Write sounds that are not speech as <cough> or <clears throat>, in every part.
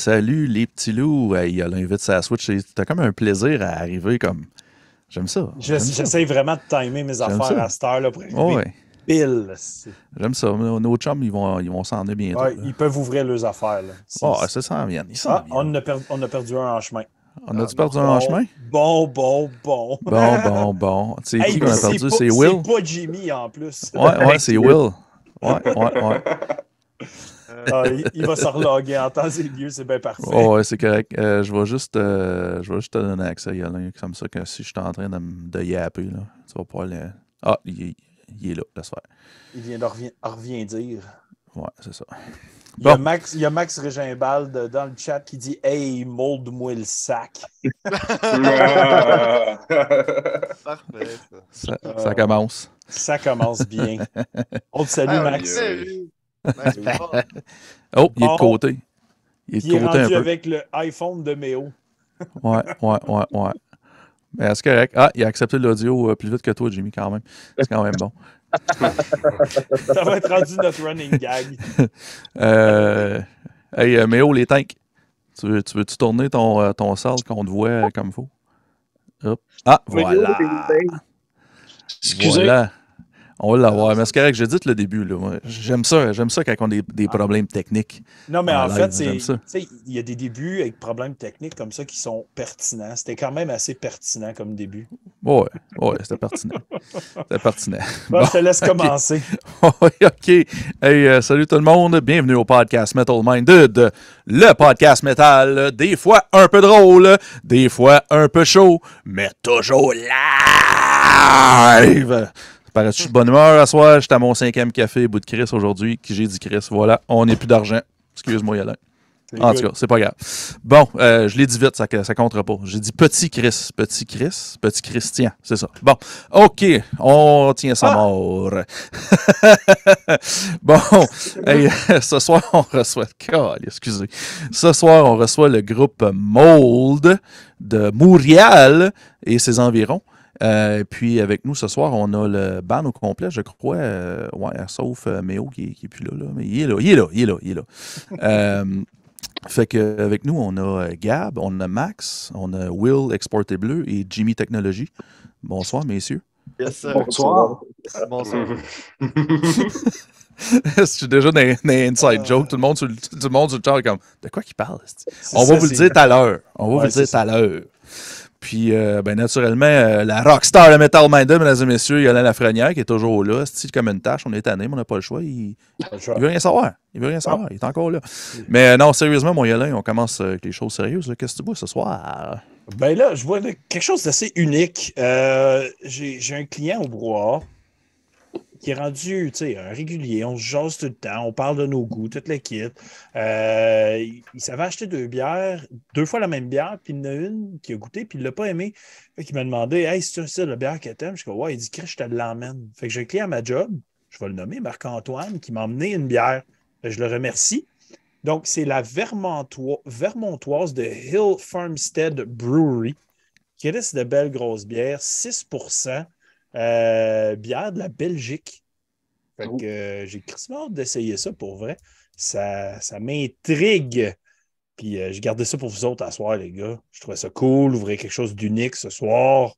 Salut les petits loups. Hey, il a l'invite à la Switch. T'as comme un plaisir à arriver comme. J'aime ça. J'essaie vraiment de timer mes affaires à cette heure-là pour oh, ouais. pile. J'aime ça. Nos, chums, ils vont ils vont s'en aller bientôt. Ouais, ils peuvent ouvrir leurs affaires. Là. Oh, ça s'en vient. Ah, on, a on a perdu un en chemin. On a-tu perdu un en chemin? Bon, bon, bon. Bon, bon, bon. <laughs> C'est qui qu'on a perdu? C'est Will? C'est pas Jimmy en plus. Ouais, ouais, c'est Will. Ouais, ouais, ouais. <laughs> Ah, il, va se reloguer en temps et lieu, c'est bien parfait. Oh, ouais, c'est correct. Euh, je, vais juste, euh, je vais juste te donner accès, Yolin, comme ça, que si je suis en train de, de yapper, là, tu vas pouvoir le. Ah, il, il est là, laisse faire. Il vient de revient, revient dire. Ouais, c'est ça. Il, y a Max, il y a Max Régimbald dans le chat qui dit Hey, molde-moi le sac. <laughs> Parfait. Ça, ça, commence. Ça commence bien. On te salue, ah, Max. <laughs> oh, il est de côté. Il est, de côté un peu. avec le iPhone de Méo. <laughs> ouais, ouais, ouais, ouais. Mais c'est correct? Ah, il a accepté l'audio euh, plus vite que toi, Jimmy, quand même. C'est quand même bon. <laughs> Ça va être rendu notre running gag. euh, hey, euh, Méo, les tanks. Tu veux-tu veux tourner ton, euh, ton sale qu'on te voit comme il faut? Hop. Ah, voilà. Excusez. Voilà. On va l'avoir. Mais c'est correct, j'ai dit le début. J'aime ça. J'aime ça quand on a des, des, problèmes techniques. Non, mais en, fait, il y a des débuts avec problèmes techniques comme ça qui sont pertinents. C'était quand même assez pertinent comme début. Ouais, ouais, c'était pertinent. c'était pertinent. <laughs> Bon, je te laisse commencer. <laughs> OK. Hey, euh, salut tout le monde. Bienvenue au podcast Metal Minded. Le podcast metal, des fois un peu drôle, des fois un peu chaud, mais toujours live. Parais-tu de bonne humeur à soir? J'étais à mon cinquième café, bout de Chris aujourd'hui. Qui j'ai dit Chris? Voilà, on n'est plus d'argent. Excuse-moi, Yolin. En tout cas, c'est pas grave. Bon, euh, je l'ai dit vite, ça, ça comptera pas. J'ai dit petit Chris. Petit Chris? Petit Christian, c'est ça. Bon, OK, on tient ça ah! mort. <laughs> bon, <laughs> ce soir, on reçoit... excusez. Ce soir, on reçoit le groupe Mold de Montréal et ses environs. Euh, puis avec nous ce soir, on a le ban au complet, je crois. Euh, ouais, sauf euh, Méo qui, qui est plus là, là, Mais il est là, il est là, il est là, il est là. <laughs> fait qu'avec nous, on a Gab, on a Max, on a Will Exporté Bleu et Jimmy Technologie. Bonsoir, messieurs. Yes. Bonsoir. Bonsoir. Je suis <laughs> déjà dans, dans inside joke. Tout le monde sur le, tout le, monde sur le chat est comme De quoi qu'il parle? On va vous le dire tout à l'heure. On va vous le dire tout à l'heure. Puis, euh, ben, naturellement, euh, la rockstar de Metal Minded, mesdames et messieurs, Yolande Lafrenière, qui est toujours là. C'est comme une tâche, on est tanné, mais on n'a pas le choix. Il, il, veut rien savoir. Il veut rien savoir. Il est encore là. Mais euh, non, sérieusement, mon Yolande, on commence avec les choses sérieuses. Qu'est-ce que tu vois ce soir? Ben là, je vois quelque chose d'assez unique. J'ai un client au brouhaha qui est rendu un régulier. On se jase tout le temps, on parle de nos goûts, toute l'équipe. Euh, il, s'avait acheté deux bières, deux fois la même bière, puis il y en a une qui a goûté, puis il ne l'a pas aimé. Fait qu'il m'a demandé Hey, c'est ça la bière que t'aimes? Je dis Ouais, il dit je te l'emmène. Fait que j'ai un à ma job, je vais le nommer, Marc-Antoine, qui m'a emmené une bière. je le remercie. Donc, c'est la Vermontoise de Hill Farmstead Brewery, qui reste de belles grosses bières, 6 euh, bière de la Belgique. Fait oh. que euh, j'ai hâte d'essayer ça pour vrai. Ça, ça m'intrigue. Puis euh, j'ai gardé ça pour vous autres à soir, les gars. Je trouvais ça cool. Ouvrez quelque chose d'unique ce soir.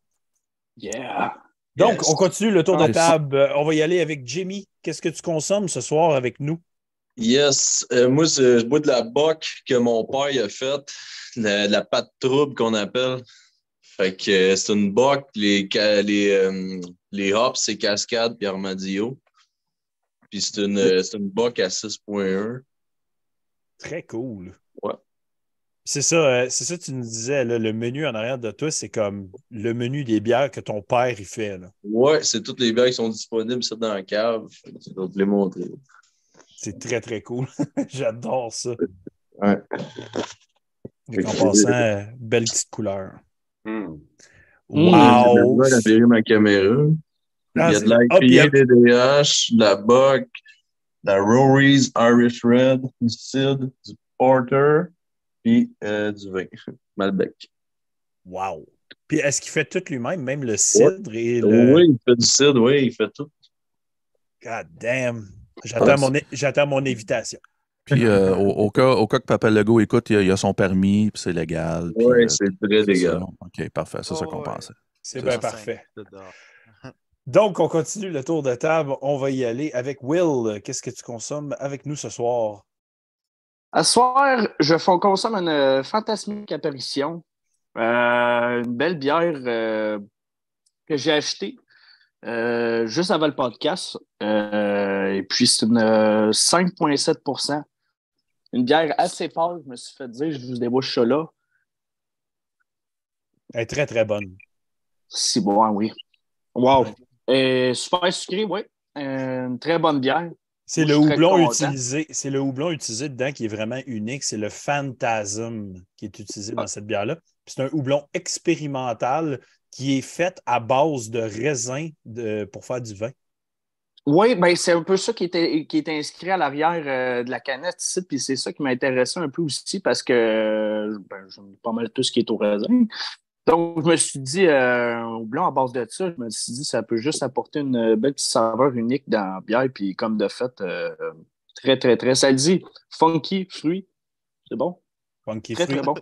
Yeah. Donc, on continue le tour de table. On va y aller avec Jimmy. Qu'est-ce que tu consommes ce soir avec nous? Yes. moi, je bois de la boc que mon père a faite, la, la pâte trouble qu'on appelle. Fait que euh, c'est une boc, les, les, euh, les hops, c'est Cascade puis Armadillo. Puis c'est une, euh, une boc à 6.1. Très cool. Ouais. C'est ça, c'est ça que tu nous disais, là, le menu en arrière de toi, c'est comme le menu des bières que ton père il fait. Là. Ouais, c'est toutes les bières qui sont disponibles ça, dans la cave. Je vais te les montrer. C'est très, très cool. <laughs> J'adore ça. Ouais. En passant, belle petite couleur. Hmm. Wow! J'ai ma caméra. Ah, il y a de l'IPA DDH, de la Buck, de la Rory's Irish Red, du Sid, du Porter, puis euh, du vin, <laughs> Malbec. Wow! Puis est-ce qu'il fait tout lui-même, même le cidre et le... Oui, il fait du cidre, oui, il fait tout. God damn! J'attends mon, mon invitation. Puis <laughs> euh, au, au cas, au cas que Papa Legault écoute, il a, il a son permis, puis c'est légal. Oui, euh, c'est très légal. OK, parfait. C'est ça qu'on ouais. pensait. C'est bien parfait. <laughs> Donc, on continue le tour de table. On va y aller avec Will. Qu'est-ce que tu consommes avec nous ce soir? À ce soir, je fais- consomme une euh, fantasmique apparition. Euh, une belle bière euh, que j'ai achetée euh, juste avant le podcast. Euh, et puis, c'est une euh, 5,7 Une bière assez pâle. Je me suis fait dire, je vous débouche ça là. Elle est très, très bonne. C'est bon, oui. Wow. Et super sucré, oui. Euh, une très bonne bière. C'est le houblon utilisé. C'est le houblon utilisé dedans qui est vraiment unique. C'est le Phantasm qui est utilisé dans cette bière-là. C'est un houblon expérimental qui est fait à base de raisin de, pour faire du vin. Oui, ben c'est un peu ça qui était, qui était inscrit à l'arrière euh, de la canette ici, puis c'est ça qui m'intéressait un peu aussi parce que euh, ben, j'aime pas mal tout ce qui est au raisin. Donc, je me suis dit, euh, un houblon à base de ça, je me suis dit, ça peut juste apporter une belle petite saveur unique dans la bière, puis comme de fait, euh, très, très, très. Ça dit funky, fruit. C'est bon? Funky Très, fruit. très bon.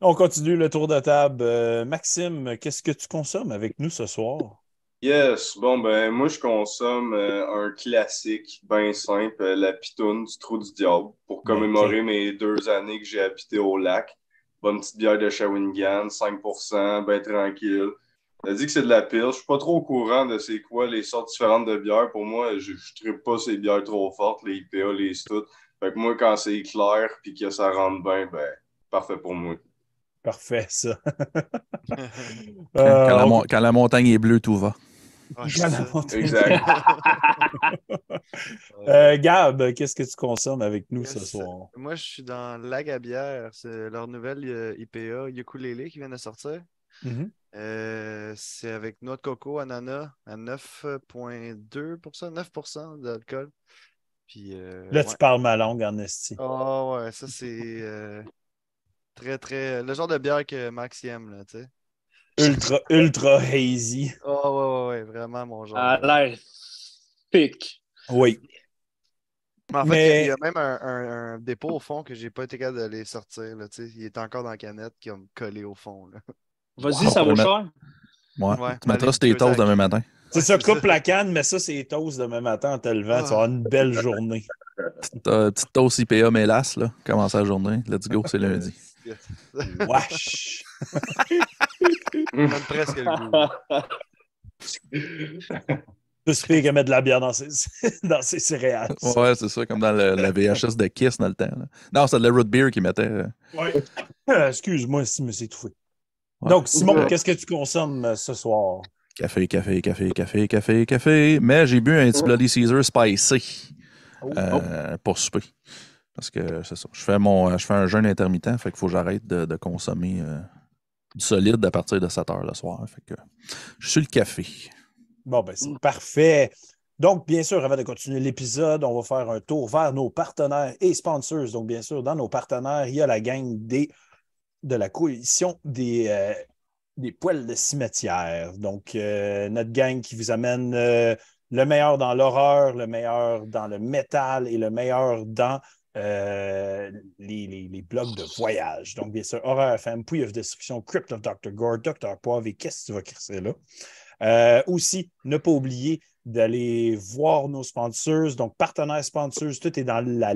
On continue le tour de table. Euh, Maxime, qu'est-ce que tu consommes avec nous ce soir? Yes, bon ben moi je consomme euh, un classique bien simple, euh, la pitoune du trou du diable, pour commémorer mes deux années que j'ai habité au lac. Bonne petite bière de Shawinigan, 5%, bien tranquille. Elle dit que c'est de la pile. Je suis pas trop au courant de c'est quoi les sortes différentes de bières. Pour moi, je ne pas ces bières trop fortes, les IPA, les stout. Fait que moi, quand c'est clair puis que ça rentre bien, ben parfait pour moi. Parfait, ça. <laughs> <laughs> Quand, Euh, la, quand la montagne est bleue, tout va. Ouais, la Exact. <laughs> Euh, Gab, qu'est-ce que tu consommes avec nous ce soir? Moi, je suis dans Lagabière. C'est leur nouvelle euh, IPA Ukulele qui vient de sortir. Mhm. Euh, c'est avec noix de coco, ananas à 9,2%, 9% d'alcool. Puis, euh, Là, ouais. tu parles ma langue en esti. Ah ouais, ça c'est euh, très très. Le genre de bière que Max y aime, là, tu sais. Ultra, ultra hazy. Ah ouais, ouais, ouais, vraiment mon genre. A l'air pique. Oui. Mais en fait, Mais- il y a même un, un- un dépôt au fond que j'ai pas été capable de les sortir, là, tu sais. Il est encore dans la canette qui a collé au fond. Vas-y, Wow, ça vaut cher. Ouais. Ouais, tu mettras tes toasts demain matin. C'est ça, coupe la canne, mais ça, c'est toast demain matin en te levant. Tu vas avoir une belle journée. Petite, euh, petite toast IPA mélasse, là. Commence la journée. Let's go, c'est <laughs> lundi. Wesh! <laughs> Presque le goût. <laughs> Plus pire que mettre de la bière dans ses, <laughs> dans ses céréales. Ouais, c'est ça, comme dans le- la VHS de Kiss dans le temps. là. Non, c'est de la root beer qu'ils mettaient. euh. Ouais. Euh, <laughs> Excuse-moi si je me suis étouffé. Ouais. Donc, Simon, Ouais. qu'est-ce que tu consommes euh, ce soir? Café, café, café, café, café, café. Mais j'ai bu un petit Bloody Caesar spicy Oh. euh, pour souper. Parce que c'est ça. Je fais, mon, je fais un jeûne intermittent, fait qu'il faut que j'arrête de, de consommer euh, solide à partir de 7 heures le soir. Fait je suis le café. Bon, ben, c'est parfait. Donc, bien sûr, avant de continuer l'épisode, on va faire un tour vers nos partenaires et sponsors. Donc, bien sûr, dans nos partenaires, il y a la gang des, de la coalition des, euh, poils de cimetière. Donc, euh, notre gang qui vous amène euh, le meilleur dans l'horreur, le meilleur dans le métal et le meilleur dans euh, les, blogs de voyage. Donc, bien sûr, Horreur FM, Pouille of Destruction, Crypt of Dr. Gore, Dr. Poivre et qu'est-ce que tu vas crisser là? Euh, aussi, ne pas oublier d'aller voir nos sponsors, donc partenaires sponsors, tout est dans la,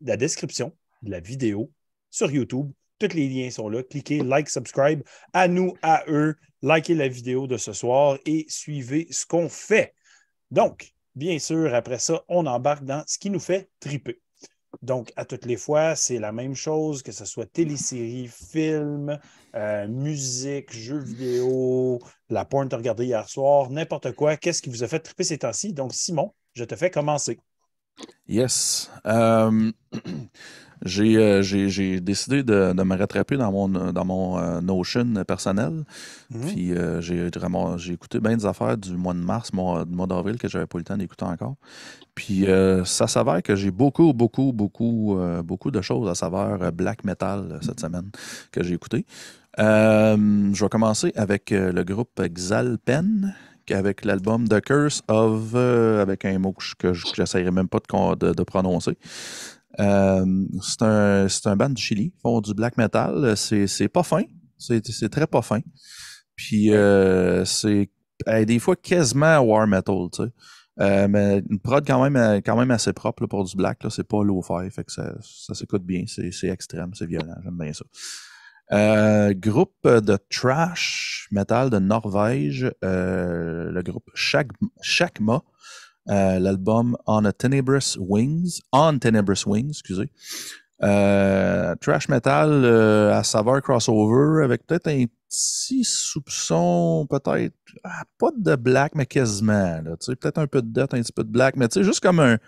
la description de la vidéo sur YouTube. Tous les liens sont là. Cliquez, like, subscribe. À nous, à eux, likez la vidéo de ce soir et suivez ce qu'on fait. Donc, bien sûr, après ça, on embarque dans ce qui nous fait triper. Donc, à toutes les fois, c'est la même chose, que ce soit télésérie, film, euh, musique, jeux vidéo, la porn que tu as regardé hier soir, n'importe quoi. Qu'est-ce qui vous a fait triper ces temps-ci? Donc, Simon, je te fais commencer. Yes. Euh, <clears throat> j'ai, euh, j'ai, décidé de, de me rattraper dans mon, dans mon euh, Notion personnel. Mhm. Puis euh, j'ai, vraiment- j'ai écouté bien des affaires du mois de mars, mois, du mois d'avril que j'avais pas eu le temps d'écouter encore. Puis ça s'avère que j'ai beaucoup, beaucoup, beaucoup, beaucoup de choses à euh, black metal cette semaine que j'ai écouté. Je vais commencer avec le groupe Xalpen, avec l'album The Curse of, euh, avec un mot que je n'essayerai même pas de, con- de- de prononcer. Euh, c'est un, un band du Chili, ils font du black metal. C'est pas fin, c'est très pas fin. Puis euh, c'est euh, des fois quasiment war metal, tu sais. Mais une prod quand même, quand même assez propre là, pour du black, c'est pas low-fi, fait que ça, ça s'écoute bien, c'est c'est extrême, c'est violent, j'aime bien ça. Euh, groupe de trash metal de Norvège, euh, le groupe Shakma, euh, l'album On a Tenebrous Wings, On Tenebrous Wings, excusez. Trash metal à saveur crossover avec peut-être un petit soupçon, peut-être, ah, pas de black, mais quasiment, peut-être un peu de death, un petit peu de black, mais tu sais, juste comme un,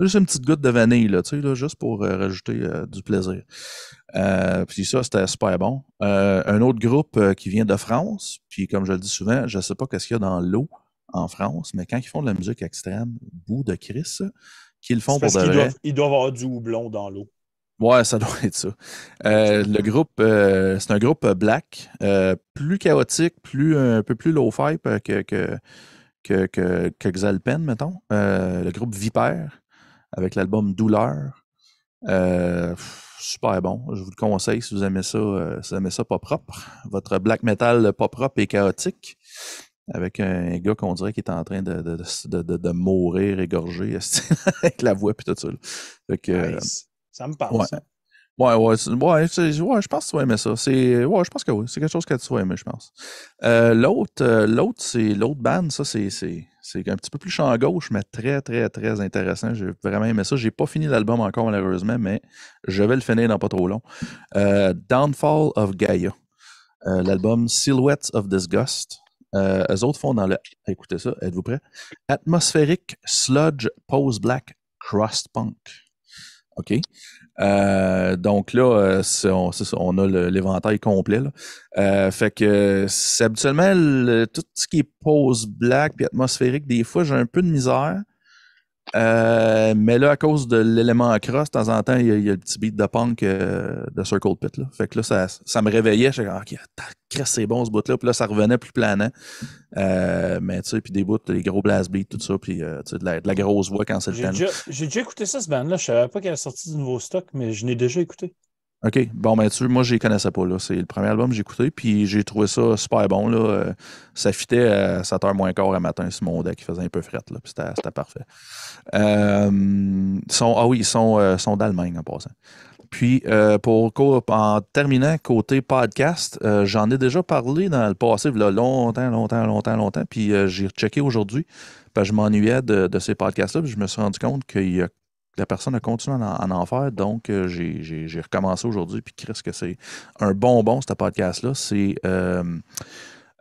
juste une petite goutte de vanille, là, tu sais, là, juste pour euh, rajouter euh, du plaisir. Euh, puis ça, c'était super bon. Un autre groupe qui vient de France, puis comme je le dis souvent, je sais pas qu'est-ce qu'il y a dans l'eau en France, mais quand ils font de la musique extrême, bout de Chris, qu'ils le font pour de vrai. doivent, ils doivent avoir du houblon dans l'eau. Ouais, ça <laughs> doit être ça. Euh, le groupe, euh, c'est un groupe black, euh, plus chaotique, plus un peu plus low-fi que, que, que, que, que Xalpen, mettons. Le groupe Vipère, avec l'album Douleur. Euh, super bon. Je vous le conseille si vous aimez ça, euh, si vous aimez ça pas propre. Votre black metal pas propre et chaotique. Avec un gars qu'on dirait qui est en train de, de, de, de, de mourir égorgé <laughs> avec la voix et tout ça. là. Fait que, euh, Nice. Ça me parle, ouais. ça. Ouais, ouais, ouais, je pense que tu vas aimer ça. C'est, ouais, je pense que oui. C'est quelque chose que tu vas aimer, je pense. Euh, l'autre, euh, l'autre, c'est l'autre band, ça, c'est, c'est, c'est un petit peu plus champ gauche, mais très, très, très intéressant. J'ai vraiment aimé ça. J'ai pas fini l'album encore, malheureusement, mais je vais le finir dans pas trop long. Euh, Downfall of Gaia. Euh, l'album Silhouettes of Disgust. Euh, eux autres font dans le. Écoutez ça, êtes-vous prêts? Atmospheric Sludge Pose Black Crust Punk. OK? Euh, donc là, euh, on, on a l'éventail complet. Là. Euh, fait que c'est habituellement le- tout ce qui est pose black puis atmosphérique, des fois j'ai un peu de misère. Euh, mais là, à cause de l'élément cross, de temps en temps, il y, a, il y a le petit beat de punk euh, de Circle Pit. Là. Fait que là, ça, ça me réveillait. Je OK, Christ, c'est bon ce bout-là. Puis là, ça revenait plus planant. Euh, mais tu sais, puis des bouts, les gros blast beats, tout ça, puis tu sais, de, la, de la grosse voix quand c'est le temps. j'ai déjà écouté ça, ce band-là. Je savais pas qu'elle a sorti du nouveau stock, mais je l'ai déjà écouté. OK. Bon, ben, tu moi, je les connaissais pas. là. C'est le premier album que j'ai écouté, puis j'ai trouvé ça super bon. Là. Euh, ça fitait à 7h moins quart à matin sur mon deck. Il faisait un peu fret, là, puis c'était parfait. Euh, ah oui, ils sont, euh, sont d'Allemagne en passant. Puis, pour, en terminant, côté podcast, j'en ai déjà parlé dans le passé, là, longtemps, longtemps, longtemps, longtemps. Puis, j'ai rechecké aujourd'hui, parce je m'ennuyais de, de ces podcasts-là, puis je me suis rendu compte qu'il y a la personne a continué à en, à en faire, donc euh, j'ai- recommencé aujourd'hui, puis qu'est-ce que c'est un bonbon, ce podcast-là. C'est euh,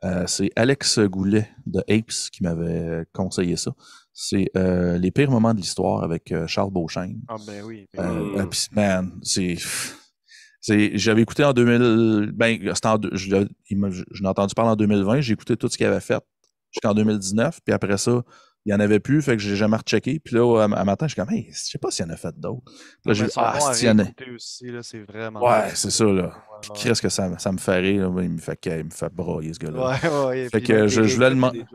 euh, c'est Alex Goulet de Apes qui m'avait conseillé ça. C'est Les pires moments de l'histoire avec Charles Beauchesne. Ah ben oui. Puis, man, c'est. J'avais écouté en 2000. Ben, en je je l'ai entendu parler en 2020. J'ai écouté tout ce qu'il avait fait jusqu'en 2019. Puis après ça, il n'y en avait plus. Fait que j'ai jamais rechecké. Puis là, à, à matin, je suis comme, hey, je sais pas s'il y en a fait d'autres. Là, j'ai ah, s'il y en a. réécouter aussi, là, c'est vraiment. Ouais, c'est ça, là. Puis qu'est-ce que ça, me- ça me fait rire, là. Il me fait, il me fait brailler, ce gars-là. Ouais, ouais. Fait que je- voulais réécoutes, demander-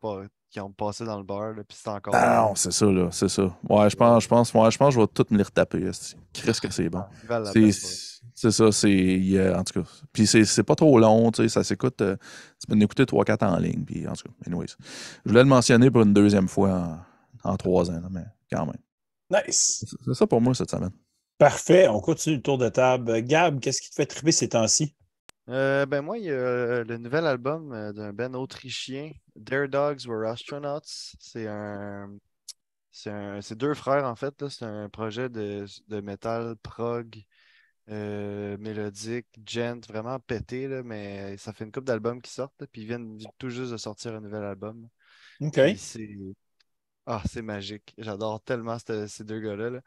pas- qui ont passé dans le beurre, là, puis c'est encore. Ah non, c'est ça, là. C'est ça. Ouais, je pense, je pense, ouais, je pense je vais tout me les retaper. Qu'est-ce que c'est bon. C'est ça, c'est. en tout cas. Puis c'est c'est pas trop long, tu sais, ça s'écoute. euh, tu peux en écouter 3-4 en ligne. Puis en tout cas, anyways. Je voulais le mentionner pour une deuxième fois en, en trois ans, là, mais quand même. Nice. C'est ça pour moi cette semaine. Parfait. On continue le tour de table. Gab, qu'est-ce qui te fait triper ces temps-ci? Euh, ben moi, il y a euh, le nouvel album d'un band autrichien, Their Dogs Were Astronauts. C'est un, c'est un, c'est deux frères en fait. là. C'est un projet de, de métal prog, euh, mélodique, gent, vraiment pété là, mais ça fait une couple d'albums qui sortent. puis ils viennent tout juste de sortir un nouvel album. OK. C'est ah, c'est magique. J'adore tellement cette- ces deux gars-là. là.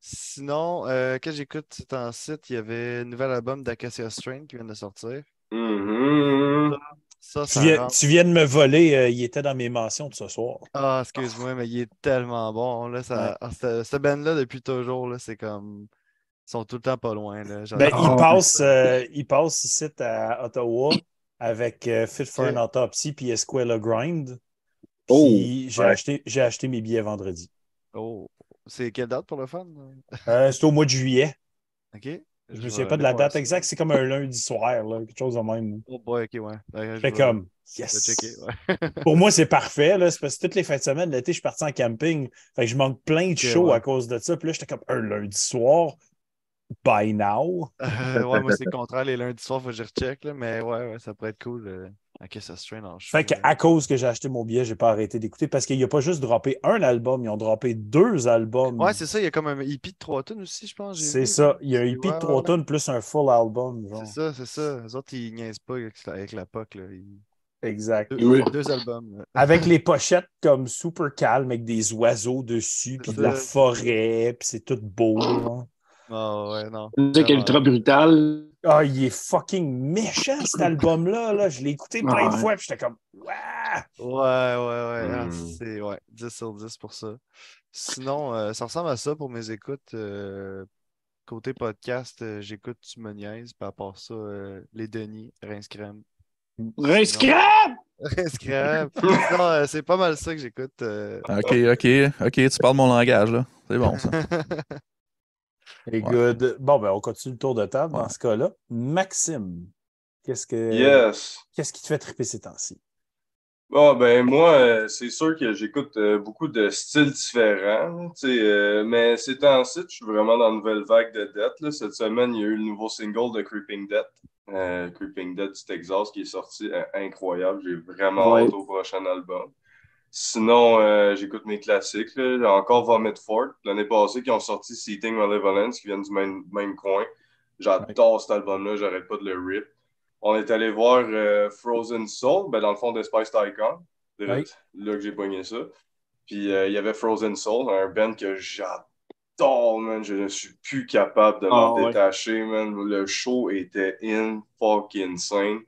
Sinon, euh, que j'écoute c'est en site, il y avait un nouvel album d'Acacia Strain qui vient de sortir. Mhm. Ça, Tu ça viens, tu viens de me voler. euh, il était dans mes mentions de ce soir. Ah, excuse-moi, mais il est tellement bon. Là, ça... ah, ce, ce band-là, depuis toujours, là, c'est comme. Ils sont tout le temps pas loin. Là. Ben, J'adore. il, Ah, passe, euh, il passe ici à Ottawa avec euh, Fit for an Autopsy puis Esquella Grind. Puis j'ai ouais. acheté, j'ai acheté mes billets vendredi. Oh. C'est quelle date pour le fun? Euh, c'est au mois de juillet. OK. Je me souviens pas de la date exacte. C'est comme un lundi soir, là, quelque chose de même. Oh boy, OK, ouais. Ouais, je Fait vais- comme, yes! checker, ouais. <laughs> Pour moi, c'est parfait. Là. C'est parce que toutes les fins de semaine, l'été, je suis parti en camping. Fait que je manque plein de shows ouais. à cause de ça. Puis là, j'étais comme un lundi soir. By now. Euh, <laughs> ouais, moi, c'est le contraire. Les lundis soirs, faut que je recheck, là, mais ouais, ouais, ça pourrait être cool. euh. Ok, ça se traîne en. Fait qu'à cause que j'ai acheté mon billet, j'ai pas arrêté d'écouter parce qu'il n'y a pas juste droppé un album, ils ont droppé deux albums. Ouais, c'est ça. Il y a comme un EP de 3 tonnes aussi, je pense. C'est ça. Il y a un EP de ouais, 3 ouais. tonnes plus un full album. C'est ça, c'est ça. Les autres, ils niaisent pas avec la, avec la POC. Là. Ils- Exact. Deux, Oui. deux albums. <laughs> Avec les pochettes comme super calmes, avec des oiseaux dessus, puis de la forêt, puis c'est tout beau. Ah ouais, non. C'est ultra brutal. Ah, il est fucking méchant cet album-là. Là. Je l'ai écouté plein de Ouais. fois, puis j'étais comme, Ouah! Ouais, ouais, ouais. ah, Hmm. c'est ouais, 10 sur 10 pour ça. Sinon, euh, ça ressemble à ça pour mes écoutes. euh, côté podcast, euh, j'écoute Tu me niaises, puis à part ça, euh, Les Denis, Rince Crème. Rince Crème. <laughs> Non, c'est pas mal ça que j'écoute. euh. Ok, ok, ok, tu parles mon langage, là. C'est bon, ça. <laughs> Et good. Bon, ben, on continue le tour de table dans ce cas-là. Maxime, qu'est-ce que Yes. qu'est-ce qui te fait triper ces temps-ci? Bon, ben moi, euh, c'est sûr que j'écoute euh, beaucoup de styles différents, tu sais, euh, mais ces temps-ci, je suis vraiment dans une nouvelle vague de. Là. Cette semaine, il y a eu le nouveau single de Creeping Death, euh, Creeping Death du Texas, qui est sorti euh, incroyable. J'ai vraiment Ouais. hâte au prochain album. Sinon, euh, j'écoute mes classiques. là. Encore Vomit Fort, l'année passée, qui ont sorti Seating Malevolence, qui viennent du même, même coin. J'adore cet album-là, j'arrête pas de le rip. On est allé voir euh, Frozen Soul, ben dans le fond de Spice Oui. là que j'ai pogné ça. Puis euh, il y avait Frozen Soul, un band que j'adore, man. Je ne suis plus capable de m'en Ah, ouais. détacher, man. Le show était in fucking insane.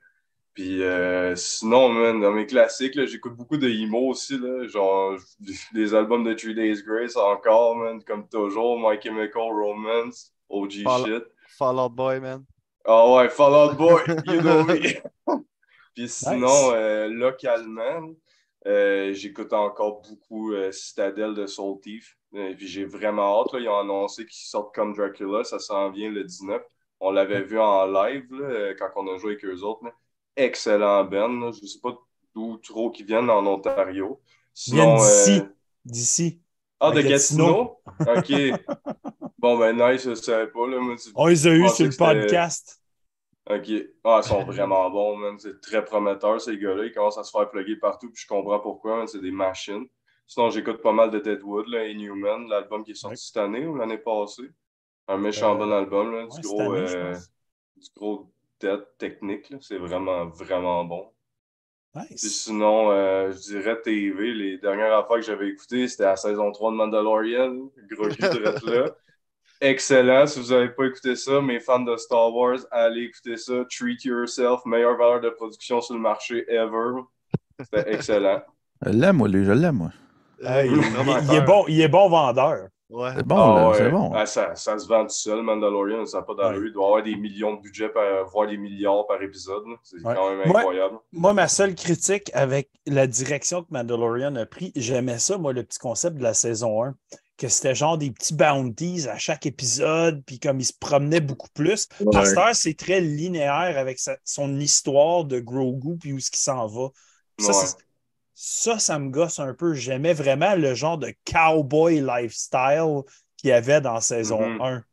Puis euh, sinon, man, dans mes classiques, j'écoute beaucoup de emo aussi, là, genre <laughs> des albums de Three Days Grace encore, man, comme toujours, My Chemical Romance, OG Fall- shit. Fall Out Boy, man. Ah ouais, Fall Out Boy, <laughs> you know me. <laughs> Puis sinon, Nice. euh, localement, euh, j'écoute encore beaucoup Citadel de Soul Thief. Puis j'ai vraiment hâte, là, ils ont annoncé qu'ils sortent comme Dracula, ça s'en vient le 19. On l'avait vu en live là, quand on a joué avec eux autres. là. Excellent Ben, là. je sais pas d'où trop qu'ils viennent en Ontario. Viennent d'ici. euh, D'ici. Ah, de Gatineau. Gatineau? OK. <laughs> bon, ben nice, je savais pas. Là. Moi, tu- On les a eu sur le podcast. OK. Ah, ils sont vraiment bons, man. C'est très prometteur, ces gars-là. Ils commencent à se faire plugger partout, puis je comprends pourquoi. C'est des machines. Sinon, j'écoute pas mal de Deadwood, là, Inhuman, l'album qui est sorti cette année ou l'année passée. Un méchant Euh, bon album, là. ouais, Du gros, année, euh, du gros technique, là. C'est vraiment, vraiment bon. Puis Nice. sinon, euh, je dirais TV. Les dernières affaires que j'avais écoutées, c'était la saison 3 de Mandalorian. Gros <laughs> de là. Excellent. Si vous n'avez pas écouté ça, mes fans de Star Wars, allez écouter ça. Treat yourself. Meilleure valeur de production sur le marché ever. C'était excellent. <laughs> Je l'aime, moi, lui, je l'aime, moi. Euh, il, il- il est <laughs> bon, il est bon vendeur. Ouais. C'est bon, Ah ouais. c'est bon. Ah, ça, ça se vend tout seul, Mandalorian. Ça n'a pas d'allure. Ouais. Il doit avoir des millions de budget, par, voire des milliards par épisode. C'est Ouais. quand même incroyable. Moi, ma seule critique avec la direction que Mandalorian a pris, j'aimais ça, moi, le petit concept de la saison 1, que c'était genre des petits bounties à chaque épisode, puis comme il se promenait beaucoup plus. Ouais. Heure, c'est très linéaire avec sa- son histoire de Grogu, puis où est-ce qu'il s'en va. Ça, Ouais. Ça, ça me gosse un peu. J'aimais vraiment le genre de cowboy lifestyle qu'il y avait dans saison. 1.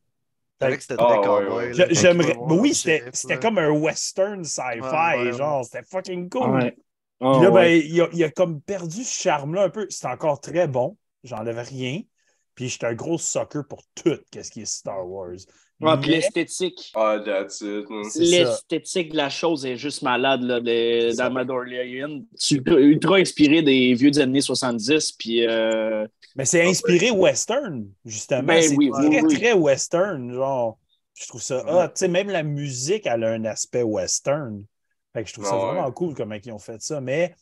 C'est vrai que c'était cowboy. ouais. J'aimerais. voir Oui, c'était comme un western sci-fi, Ouais, ouais, genre, c'était fucking cool. Ouais. Puis là, ben, il, a, il a comme perdu ce charme-là un peu. C'est encore très bon. J'enlève rien. Puis j'étais un gros sucker pour tout, qu'est-ce qui est Star Wars. Ouais, puis l'esthétique. Ah, that's it. L'esthétique de la chose est juste malade là, ça. dans Mandalorian. Tu ultra inspiré des vieux des années 70. Puis euh, Mais c'est inspiré western, justement. Ben c'est oui, très, oui, oui. très western. Genre, je trouve ça hot. Tu sais, même la musique, elle a un aspect western. Fait que je trouve ça Ouais. vraiment cool comment ils ont fait ça. Mais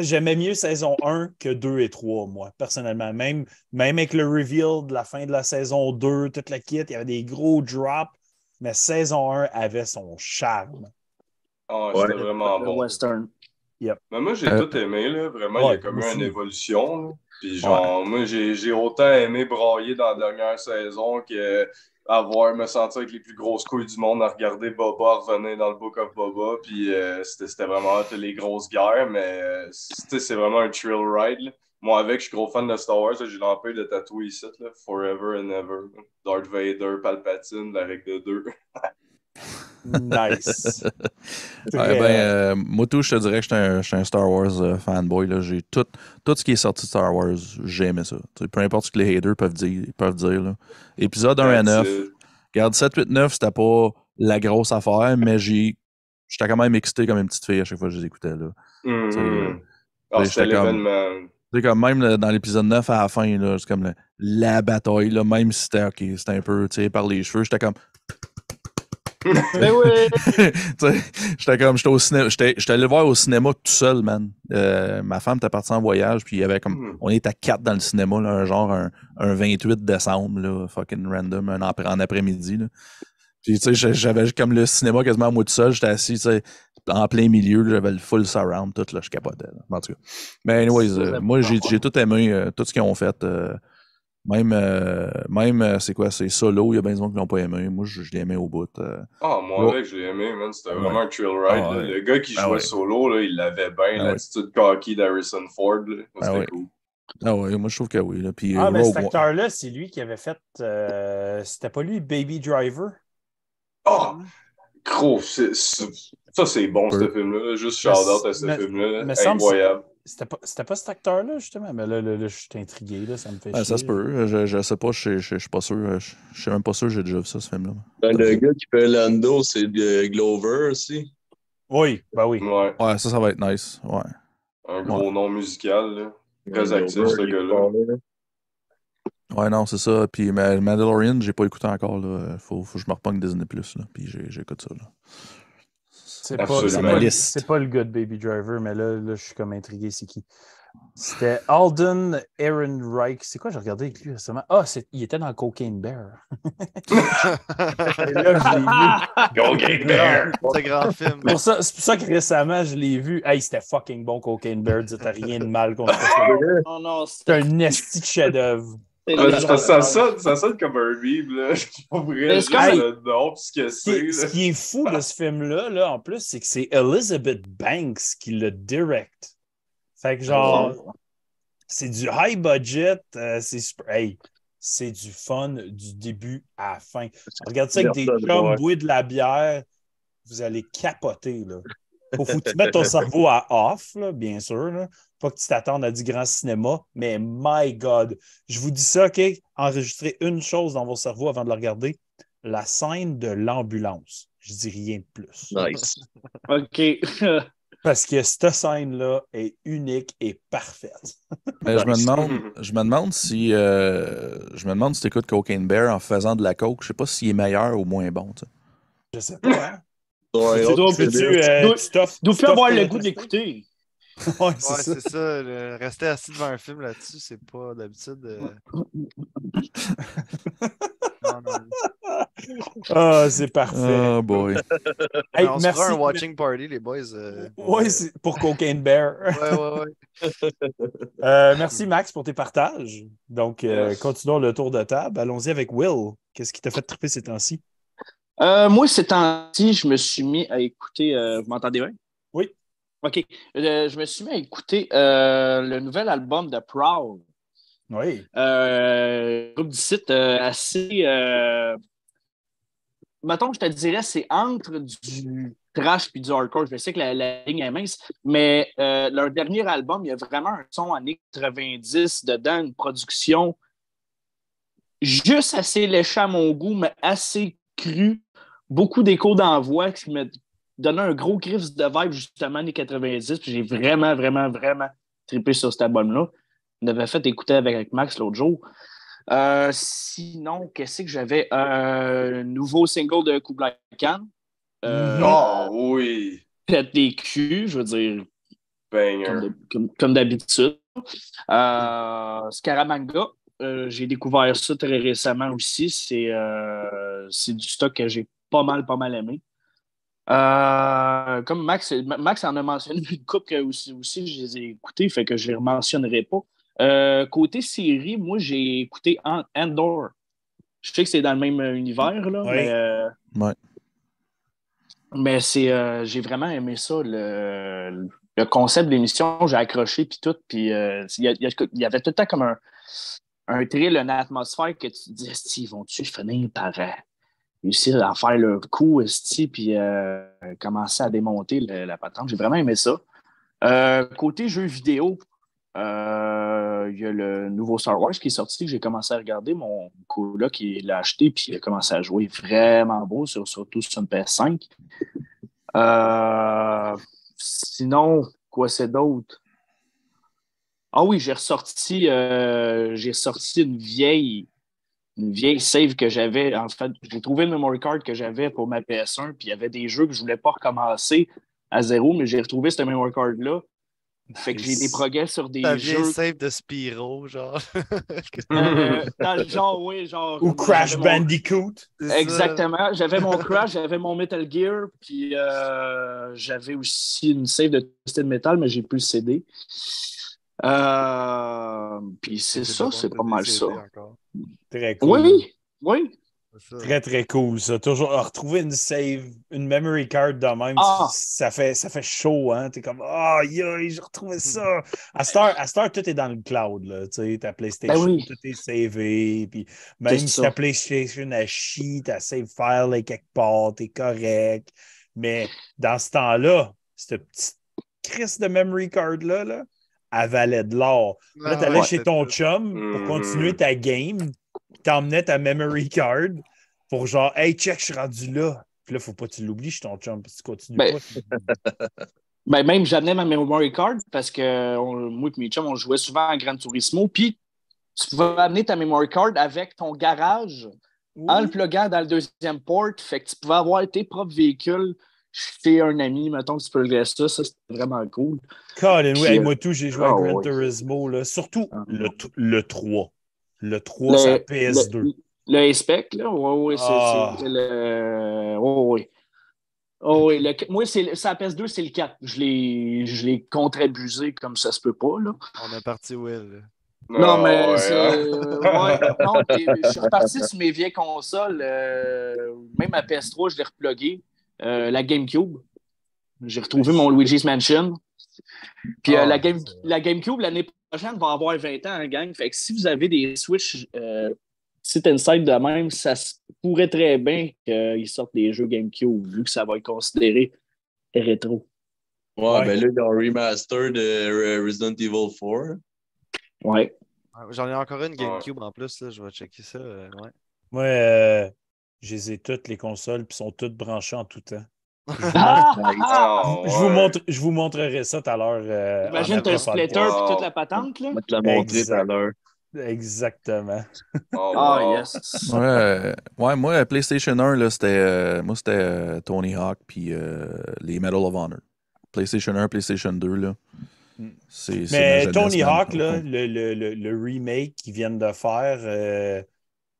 j'aimais mieux saison 1 que 2 et 3, moi, personnellement. Même, même avec le reveal de la fin de la saison 2, toute la kit, il y avait des gros drops. Mais saison 1 avait son charme. Ah, Ouais. c'était vraiment le bon. western. Mais moi, j'ai Euh, tout aimé, là. Vraiment, il y ouais, a comme eu une évolution. là. Puis genre, moi, j'ai j'ai autant aimé brailler dans la dernière saison que avoir me sentir avec les plus grosses couilles du monde à regarder Boba revenir dans le Book of Boba. Puis euh, c'était vraiment les grosses guerres, mais euh, c'est vraiment un thrill ride. Moi, avec, je suis gros fan de Star Wars. J'ai l'empire de tatouer ici, là. Forever and ever. Darth Vader, Palpatine, la règle de deux. <laughs> Nice. <laughs> Ouais, ben, euh, moi, tout, je te dirais que un, j'étais un Star Wars euh, fanboy. là. J'ai tout, tout ce qui est sorti de Star Wars, j'ai aimé ça. Peu importe ce que les haters peuvent dire. peuvent dire là. Épisode 1 à 9. That's it. Regarde, 7, 8, 9, c'était pas la grosse affaire, mais j'ai. J'étais quand même excité comme une petite fille à chaque fois que je les écoutais. Là. J'étais c'était comme- l'événement. Tu sais, comme même dans l'épisode 9 à la fin, c'est comme le- la bataille, là, même si c'était ok, c'était un peu tiré par les cheveux, j'étais comme. Mais oui! <laughs> Tu sais, j'étais comme, j'étais au cinéma, j'étais allé le voir au cinéma tout seul, man. Euh, ma femme était partie en voyage, puis il y avait comme, Mhm. on était à quatre dans le cinéma, là, un genre un, un 28 décembre, là, fucking random, un après- en après-midi, là. Puis, tu sais, j'a- j'avais comme le cinéma quasiment moi tout seul, j'étais assis, tu sais, en plein milieu, j'avais le full surround, tout, là, je capotais, là. En tout cas. Mais, anyways, euh, moi, j'ai tout aimé, euh, tout ce qu'ils ont fait. Même, euh, même euh, c'est quoi, c'est solo, il y a bien des gens qui l'ont pas aimé. Moi, je, je l'ai aimé au bout. euh. Ah, moi, avec, je l'ai aimé, man. C'était Ouais. vraiment un thrill ride. Ah, ouais. Le gars qui Ah, jouait ouais. solo, là, il l'avait bien, Ah, l'attitude cocky d'Harrison Ford. Ah, C'était ouais. cool. Ah ouais, moi, je trouve que oui. Là. Puis, Ah, mais cet acteur-là, c'est lui qui avait fait. euh, C'était pas lui, Baby Driver? Oh! Gros, ça, c'est bon, ce film-là. là. Juste shout-out à ce film-là. Incroyable. C'était pas, c'était pas cet acteur-là, justement, mais là, là, là, je suis intrigué, là, ça me fait Ah, chier. ça se peut. Je, je sais pas, je, je, je suis pas sûr. Je, je suis même pas sûr que j'ai déjà vu ça, ce film-là. Ben, le gars qui fait Lando, c'est de Glover aussi. Oui, ben oui. Ouais, Ouais, ça, ça va être nice. Ouais. un gros nom musical. Là. Très actif, Glover, ce gars-là. Ouais, non, c'est ça. Puis Ma- Mandalorian, j'ai pas écouté encore. Là. Faut, faut que je me repogne Disney Plus. Là. Puis j'écoute ça. Là. C'est pas, le gars de Baby Driver, mais là, là je suis comme intrigué, c'est qui? C'était Alden Ehrenreich. C'est quoi, j'ai regardé avec lui récemment? Ah, c'est- il était dans Cocaine Bear. <laughs> Et là, je l'ai vu. Go Game Bear! C'est un grand film. Pour ça- C'est pour ça que récemment, je l'ai vu. Hey, c'était fucking bon, Cocaine Bear. Dites rien de mal contre <laughs> ça. Non, non, C'est c'est un esti de chef-d'œuvre. Parce que ça, sonne, ça sonne comme un meme, là. <laughs> Je Mais juste comme- le nom, ce que Ce qui, est, c'est. ce qui est fou de ce film-là, là, en plus, c'est que c'est Elizabeth Banks qui le direct. Fait que genre, c'est du high budget, euh, c'est hey, c'est du fun du début à la fin. Regarde ça avec des chums, de la bière, vous allez capoter, là. Faut, faut que tu mettes ton cerveau à off, là, bien sûr, là. Pas que tu t'attendes à du grand cinéma, mais my God. Je vous dis ça, OK? Enregistrez une chose dans vos cerveaux avant de le regarder. La scène de l'ambulance. Je dis rien de plus. Nice. <laughs> OK. <laughs> Parce que cette scène-là est unique et parfaite. <laughs> Mais je me demande, je me demande si euh, je me demande si tu écoutes Cocaine Bear en faisant de la coke. Je sais pas s'il est meilleur ou moins bon. sais. Je sais pas, hein? Ouais, C'est drôle, euh, tu D'où fait avoir le pour goût tester? d'écouter. Ouais, c'est Ouais, ça. c'est ça. le- Rester assis devant un film là-dessus, c'est pas d'habitude. euh. <laughs> Ah, c'est parfait. Oh boy. <laughs> Hey, on se merci. fera un watching party, les boys. euh, Ouais, c'est pour Cocaine <laughs> Bear. ouais, ouais, ouais. Euh, merci, Max, pour tes partages. Donc, euh, continuons le tour de table. Allons-y avec Will. Qu'est-ce qui t'a fait triper ces temps-ci? Euh, moi, ces temps-ci, je me suis mis à écouter. euh, vous m'entendez bien? Oui. OK. Euh, je me suis mis à écouter le nouvel album de Proud. Oui. Groupe du site assez. Mettons, je te dirais, c'est entre du trash puis du hardcore. Je sais que la, la ligne est mince, mais leur dernier album, il y a vraiment un son années 90 dedans, une production juste assez léchée à mon goût, mais assez crue. Beaucoup d'échos d'envoi qui me donnait un gros griff de vibe justement années 90. Puis j'ai vraiment, vraiment, vraiment trippé sur cet album-là. On avait fait écouter avec, Max l'autre jour. Euh, sinon, qu'est-ce que j'avais? Euh, un nouveau single de Kublai Khan. Euh, Oh oui! Pète des culs, je veux dire, Banger. comme d'habitude. Euh, Scaramanga, euh, j'ai découvert ça très récemment aussi. C'est euh, c'est du stock que j'ai pas mal, pas mal aimé. Euh, comme Max, Max en a mentionné une couple que aussi, aussi je les ai écoutés, fait que je ne les mentionnerai pas. Euh, côté série, moi, j'ai écouté Andor. Je sais que c'est dans le même univers, là, Oui. mais, euh, Ouais. mais c'est, euh, j'ai vraiment aimé ça. Le, le concept de l'émission, j'ai accroché, puis tout. Puis euh, il y, y avait tout le temps comme un, un thrill, une atmosphère que tu te dis, Esti, vont-tu finir par euh, réussir à faire leur coup, puis euh, commencer à démonter la patente? J'ai vraiment aimé ça. Euh, côté jeux vidéo, il y a le nouveau Star Wars qui est sorti, que j'ai commencé à regarder. Mon coloc qui l'a acheté, puis il a commencé à jouer vraiment beau, sur, surtout sur une PS5. Euh, sinon, quoi c'est d'autre? Ah oui, j'ai ressorti, euh, j'ai ressorti une vieille, une vieille save que j'avais. En fait, j'ai trouvé le memory card que j'avais pour ma PS1, puis il y avait des jeux que je voulais pas recommencer à zéro, mais j'ai retrouvé ce memory card-là. Fait que j'ai des progrès sur des Ta vieille jeux. save de Spyro, genre. <laughs> euh, dans le genre, oui, genre. Ou Crash Bandicoot. Exactement. J'avais mon Crash, j'avais mon Metal Gear, puis euh, j'avais aussi une save de Twisted Metal, mais j'ai plus le CD. Euh, puis c'est ça, c'est pas mal ça. encore. Très cool. Oui, oui. Très, très cool, ça. Toujours ah, retrouver une save, une memory card de même, Ah. ça, fait, ça fait chaud, hein. T'es comme, ah, yo, j'ai retrouvé ça. À Star, à Star, tout est dans le cloud, là. Tu sais, ta PlayStation, Ben oui. tout est savé. Puis même si ta PlayStation a chie, ta save file est quelque part, t'es correct. Mais dans ce temps-là, cette petite crise de memory card-là, là, elle valait de l'or. Là, Ah t'allais ouais, chez ton ça. chum pour continuer ta game, puis t'emmenais ta memory card pour genre, hey, check, je suis rendu là. Puis là, faut pas que tu l'oublies, je suis ton chum, puis tu continues Ben, pas. <laughs> Ben, même, j'amenais ma memory card parce que on- moi et mes chums, on jouait souvent à Gran Turismo. Puis, tu pouvais amener ta memory card avec ton garage en le pluguant dans le deuxième port. Fait que tu pouvais avoir tes propres véhicules chez un ami, mettons que tu peux le ça. Ça, c'était vraiment cool. Colin, oui, euh, moi tout, j'ai joué à ah, Gran ouais. Turismo, là, surtout Ah. le, le 3. Le 3, c'est la PS2. Le, le A-Spec, là, oui, oui, c'est Ah. le. Oui, oui. Oh, oui, le- moi, c'est le- sa PS2, c'est le 4. Je l'ai je l'ai contre-abusé comme ça se peut pas. Là. On a parti Will. Non, Ah, mais ouais, c'est. hein? ouais, non, puis je suis reparti sur mes vieilles consoles. euh, même ma PS3, je l'ai replugué. Euh, la GameCube. J'ai retrouvé mon Luigi's Mansion. Puis euh, Ah, la, Game, c'est- la GameCube, l'année prochaine, va avoir 20 ans, hein, gang. Fait que si vous avez des Switch euh, site inside de même, ça se pourrait très bien qu'ils sortent des jeux GameCube, vu que ça va être considéré rétro. Ouais, Ouais. ben là, ils ont remaster de Resident Evil 4. Ouais. J'en ai encore une GameCube en plus, là. je vais checker ça. euh, ouais. Moi, euh, je les ai toutes, les consoles, puis sont toutes branchées en tout temps. <laughs> Ah! Ah, Je, vous ouais. montre, je vous montrerai ça tout à l'heure. euh, Imagine, après-podcast. splitter Wow. et toute la patente, là. Je vais te la montrer tout Exact. à l'heure. Exactement. Oh, Ah, wow. yes. <laughs> Ouais, euh, ouais, moi, PlayStation 1, là, c'était, euh, moi, c'était euh, Tony Hawk puis euh, les Medal of Honor. PlayStation 1, PlayStation 2, là. Mm. Mais Tony. Hawk, là, le, le, le, le remake qu'ils viennent de faire,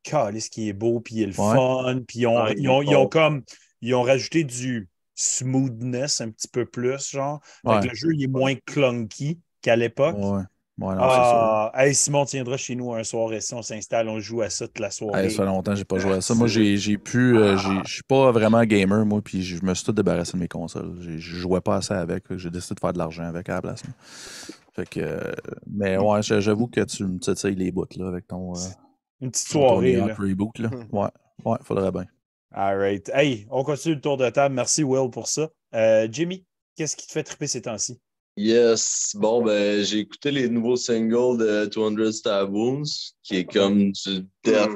calisse qui est beau, puis il est le Ouais. fun, puis ils ont, Ah, il ils est ont, ils ont bon. comme, ils ont rajouté du smoothness un petit peu plus, genre. Fait que Ouais. le jeu, il est moins clunky qu'à l'époque. Ouais. Ouais, non, Ah, hey, Simon tiendra chez nous un soir et si on s'installe, on joue à ça toute la soirée. Hey, ça fait longtemps que j'ai pas joué à ça. Moi, j'ai, pu. euh, j'ai- je suis pas vraiment gamer, moi, puis je me suis tout débarrassé de mes consoles. J'ai- Je jouais pas assez avec. J'ai décidé de faire de l'argent avec à la place. là. Fait que. euh, mais ouais, j'a- j'avoue que tu me titilles les bouts, là, avec ton. euh, Une petite soirée. Hawk Reboot, là. Ouais. Ouais, faudrait bien. All right. Hey, on continue le tour de table. Merci, Will, pour ça. Euh, Jimmy, qu'est-ce qui te fait triper ces temps-ci? Yes. Bon, ben, j'ai écouté les nouveaux singles de 200 Stab Wounds, qui est comme du death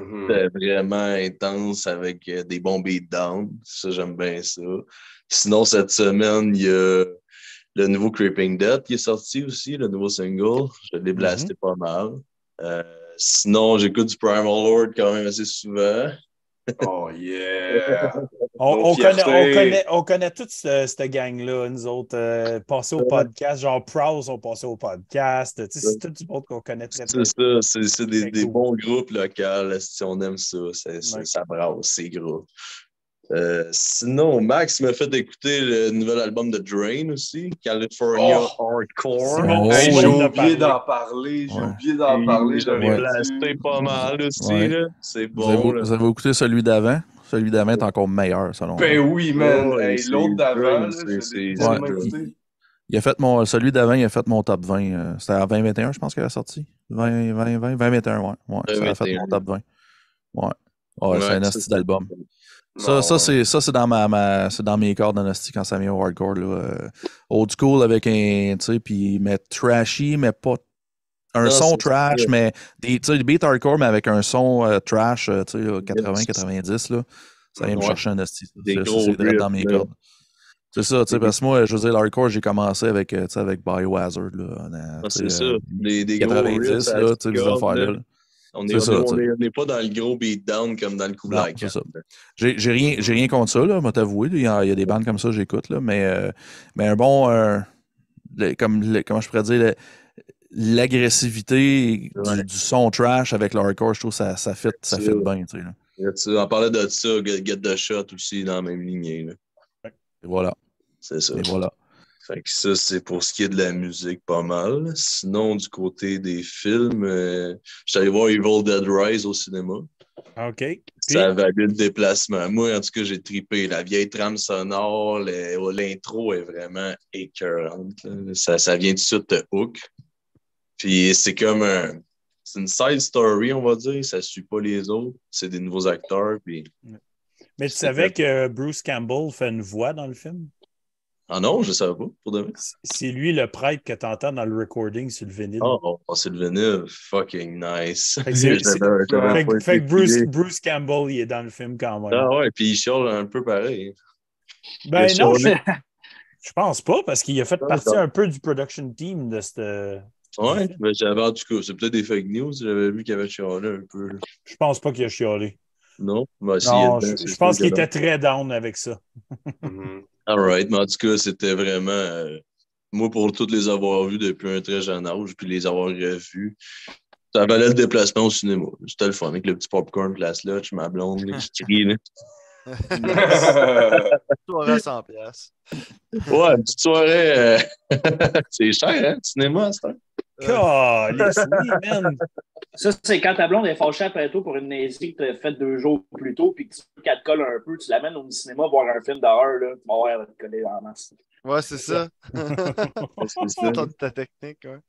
vraiment intense avec euh, des bons beatdowns. Ça, j'aime bien ça. Sinon, cette semaine, il y a le nouveau Creeping Death qui est sorti aussi, le nouveau single. Je l'ai blasté pas mal. Euh, sinon, j'écoute du Primal Lord quand même assez souvent. Oh, yeah. <laughs> On, on connaît, on, connaît, on connaît toute ce- cette gang-là, nous autres. euh, passer au podcast, genre Prowse ont passé au podcast. Tu sais, C'est tout du monde qu'on connaît très, très C'est ça, c'est c'est des, bons groupes locaux. Si on aime ça, c'est- c'est- Ouais. ça brasse, ces groupes. Euh, sinon, Max m'a fait écouter le nouvel album de Drain aussi, California Hardcore. Simon, Hey, Simon j'ai oublié d'en parler. J'ai Ouais. oublié d'en parler. J'avais blasté pas mal aussi. Ouais. C'est Vous avez, là. vous avez écouté celui d'avant? Celui d'avant est encore meilleur, selon Ben moi. oui, man. Hey, L'autre d'avant, c'est-. Il a fait mon, celui d'avant, il a fait mon top 20. euh, C'était en 2021, je pense qu'il a sorti. 20, 20, 20, 2021, ouais. ouais ça a fait 2021. mon top 20. Ouais. C'est un c'est- d'album. Ça, ça, c'est, ça, c'est dans ma, ma- c'est dans mes cordes d'honesty quand ça vient au hardcore. Là. Euh, old school avec un, tu sais, puis mais trashy, mais pas un Non, son trash, ça. mais des, tu sais, des beats hardcore, mais avec un son euh, trash, euh, tu sais, là, 80, Yes. 90, là. Ça vient me chercher un gros c'est dans mes cordes. C'est ça, tu sais, parce que moi, je veux dire, l'hardcore, j'ai commencé avec, avec Biohazard, là. Ah, c'est ça. Des, des gros 90, riffs à là, tu sais, ces affaires-là. On n'est on est- on est pas dans le gros beatdown comme dans le coup Black. J'ai rien, rien contre ça, là, moi t'avouer. Il y, a il y a des bandes comme ça, j'écoute, là, mais, euh, mais un bon, euh, le- comme, le- comment je pourrais dire, l'agressivité du, Ouais. du son trash avec le hardcore, je trouve que ça, ça fit, ça fit bien, tu sais. là. Tu en parlais de ça, Get, Get the Shot aussi dans la même lignée. là. Et voilà, C'est ça. et voilà. Fait que ça, c'est pour ce qui est de la musique, pas mal. Sinon, du côté des films, euh, j'étais allé voir Evil Dead Rise au cinéma. OK. Puis, Ça valu le déplacement. Moi, en tout cas, j'ai tripé. La vieille trame sonore, l'intro est vraiment écœurante. Ça, ça vient tout de suite te hook. Puis c'est comme un... C'est une side story, on va dire. Ça suit pas les autres. C'est des nouveaux acteurs. Puis... mais tu savais que Bruce Campbell fait une voix dans le film? Ah non, je savais pas, pour de vrai. C'est lui le prêtre que tu entends dans le recording sur le vinyle. Oh, oh, c'est le vinyle. Fucking nice. Fait <laughs> que fait, Bruce, Campbell, il est dans le film quand même. Ah ouais, puis il chiale un peu pareil. ben non, je, je pense pas, parce qu'il a fait Ah, partie un peu du production team de cette. Ouais, ben, j'avais en tout cas, c'est peut-être des fake news. J'avais vu qu'il avait chialé un peu. Je pense pas qu'il a chialé. Non? Ben, s'il Non, dedans, je, pense qu'il était très down avec ça. Mhm. All right, mais en tout cas, c'était vraiment. euh, moi, pour toutes les avoir vus depuis un très jeune âge, puis les avoir revus, ça valait le déplacement au cinéma. C'était le fun avec le petit popcorn, la slotch, ma blonde là, qui crie. Là. <laughs> Soirée à 100 piastres. Ouais, une petite soirée. euh, <laughs> c'est cher, hein, le cinéma, à <laughs> man. Ça, c'est quand ta blonde est fâchée après toi pour une niaiserie que tu as faite deux jours plus tôt, puis que tu veux qu'elle te colle un peu, tu l'amènes au cinéma voir un film d'horreur, là, tu vas voir, elle va te coller en masse. Ouais, c'est ça. <laughs> C'est ça. ta, ta technique, ouais.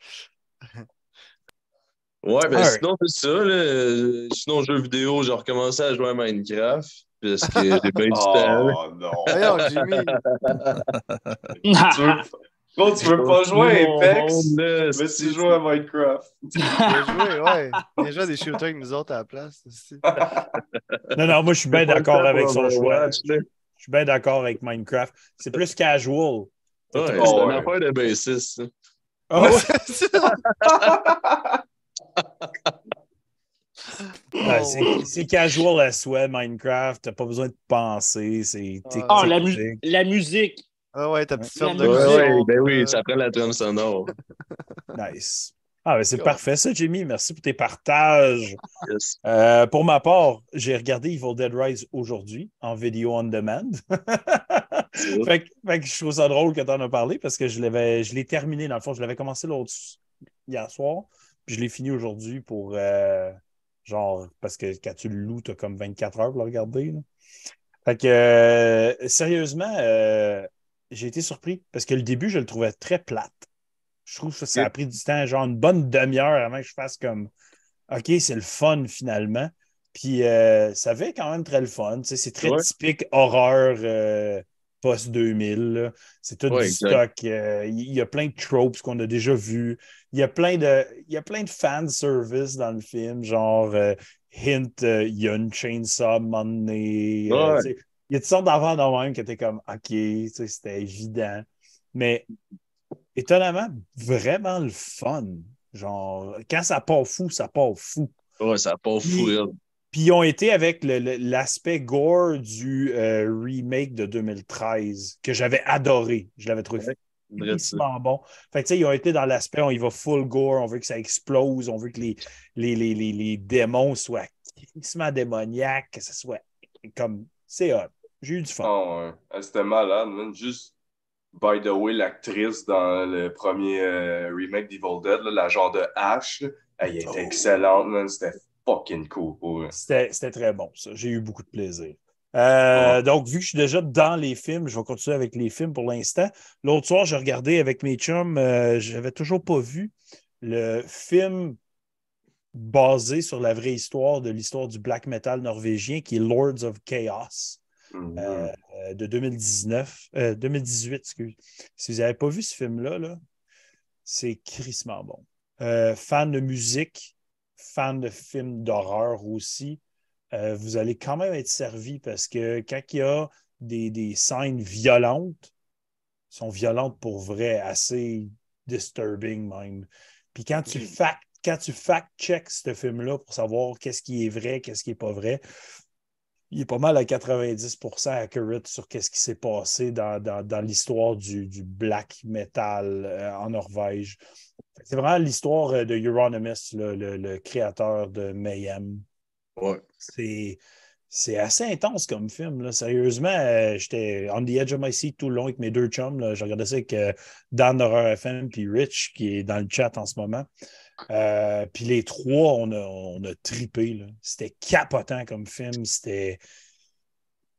Ouais, ben sinon, c'est ça. Là. Euh, Sinon, jeux vidéo, j'ai recommencé à jouer à Minecraft. Parce que <laughs> j'ai bien du temps. là. Oh non. Voyons, Jimmy. Tu veux... Gros, tu veux pas jouer à Apex, mais tu joues à Minecraft? <laughs> Bien joué, ouais. Bien joué à des shooters avec nous autres à la place. aussi. Non, non, moi, je suis bien d'accord avec son choix. Je suis bien d'accord avec Minecraft. C'est plus casual. Ouais, c'est Oh, une affaire de bassiste. Ah ouais? <laughs> Ouais, c'est- casual à souhait, Minecraft. T'as pas besoin de penser. C'est Ah, la, mu- tic-tic. la musique. Ah ouais, ta petite ferme de. Ouais, ben oui, ça prend la trame sonore. <laughs> Nice. Ah, ben c'est parfait, ça, Jimmy. Merci pour tes partages. Yes. Euh, pour ma part, j'ai regardé Evil Dead Rise aujourd'hui en vidéo on demand. fait, que, fait que je trouve ça drôle que tu en as parlé parce que je l'avais, je l'ai terminé dans le fond. Je l'avais commencé l'autre hier soir, puis je l'ai fini aujourd'hui pour euh, genre parce que quand tu le loues, tu as comme 24 heures pour le regarder. là. Fait que euh, sérieusement, euh, j'ai été surpris parce que le début, je le trouvais très plate. Je trouve que ça a pris du temps, genre une bonne demi-heure avant que je fasse comme OK, c'est le fun finalement. Puis euh, ça fait quand même très le fun. tu sais, C'est très Ouais. typique horreur euh, post-2000. C'est tout Ouais, du exact. stock. euh, Il y a plein de tropes qu'on a déjà vus. Il y a plein de, il y a plein de fan service dans le film, genre euh, hint, euh, il y a une chainsaw euh, Ouais. Il y a toutes sortes dans même que t'es comme OK, tu sais, c'était évident. Mais étonnamment, vraiment le fun. Genre, quand ça part fou, ça part fou. Ouais, ça part fou, Puis- raide. Puis ils ont été avec l'aspect gore du euh, remake de 2013 que j'avais adoré. Je l'avais trouvé vraiment bon. Fait que tu sais, ils ont été dans l'aspect, on y va full gore, on veut que ça explose, on veut que les, les, les, les, les démons soient démoniaques, que ce soit comme. C'est hot. J'ai eu du fun. Ah ouais. Ah, C'était malade, man. Juste, by the way, l'actrice dans le premier euh, remake d'Evil Dead, là, la genre de Ash, elle était Oh. excellente, man. C'était fucking cool c'était très bon, ça. J'ai eu beaucoup de plaisir. Euh, Donc, vu que je suis déjà dans les films, je vais continuer avec les films pour l'instant. L'autre soir, j'ai regardé avec mes chums, euh, j'avais toujours pas vu le film basé sur la vraie histoire de l'histoire du black metal norvégien qui est Lords of Chaos Mhm. euh, euh, de 2019, euh, 2018, excuse. Si vous n'avez pas vu ce film-là, là, c'est crissement bon. Euh, fan de musique, fan de films d'horreur aussi, euh, vous allez quand même être servi parce que quand il y a des, des scènes violentes, sont violentes pour vrai, assez disturbing même. Puis quand tu fact, quand tu fact-check ce film-là pour savoir qu'est-ce qui est vrai, qu'est-ce qui n'est pas vrai, il est pas mal à 90% accurate sur qu'est-ce qui s'est passé dans, dans- dans l'histoire du, du black metal euh, en Norvège. C'est vraiment l'histoire euh, de Euronymous, là, le, le créateur de Mayhem. Ouais. C'est, c'est assez intense comme film. Là. Sérieusement, euh, j'étais on the edge of my seat tout le long avec mes deux chums. Là. Je regardais ça avec euh, Dan d'Horreur FM puis Rich qui est dans le chat en ce moment. Euh, puis les trois, on a, on a tripé. C'était capotant comme film. C'était,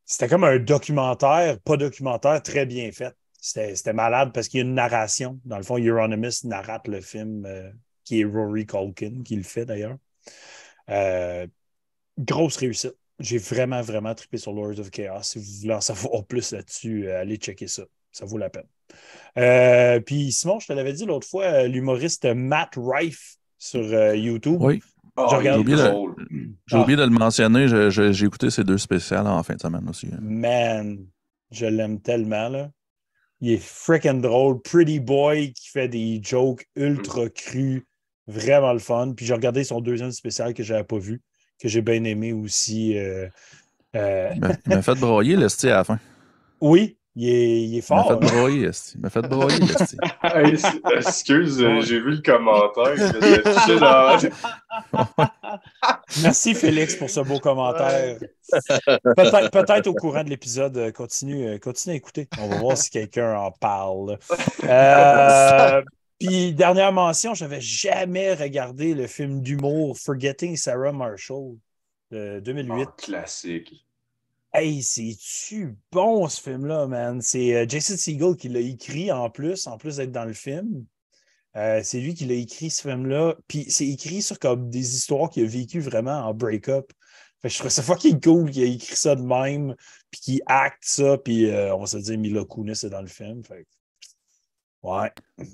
c'était comme un documentaire, pas documentaire, très bien fait. C'était, c'était malade parce qu'il y a une narration. Dans le fond, Euronymous narrate le film euh, qui est Rory Culkin qui le fait d'ailleurs. Euh, grosse réussite. J'ai vraiment, vraiment trippé sur Lords of Chaos. Si vous voulez en savoir <laughs> plus là-dessus, euh, allez checker ça. Ça vaut la peine. Euh, puis Simon, je te l'avais dit l'autre fois, euh, l'humoriste Matt Rife sur euh, YouTube. Oui, Ah, J'ai oublié de- Ah. oublié de le mentionner. je- je- J'ai écouté ces deux spéciales en fin de semaine aussi. hein. Man, je l'aime tellement, là. Il est freaking drôle. Pretty boy qui fait des jokes ultra crus. Vraiment le fun. Puis j'ai regardé son deuxième spécial que je n'avais pas vu, que j'ai bien aimé aussi. euh, euh, Il m'a- fait broyer, l'esti, à la fin. oui, il est, il est Il m'a fort. fait broyer. Il m'a fait broyer. <laughs> Hey, excuse, euh, j'ai vu le commentaire. Dans- Merci Félix pour ce beau commentaire. Peut-être au courant de l'épisode, continue, continue à écouter. On va voir si quelqu'un en parle. Euh, <laughs> Puis, dernière mention, je n'avais jamais regardé le film d'humour Forgetting Sarah Marshall de 2008. Ah, classique. Hey, c'est-tu bon ce film-là, man? C'est euh, Jason Segel qui l'a écrit en plus, en plus d'être dans le film. Euh, c'est lui qui l'a écrit ce film-là. Puis c'est écrit sur comme des histoires qu'il a vécues vraiment en break-up. Fait que je trouve ça fucking cool qu'il a écrit ça de même, puis qu'il acte ça, puis euh, on va se dire Mila Kunis est dans le film. Fait que- Ouais.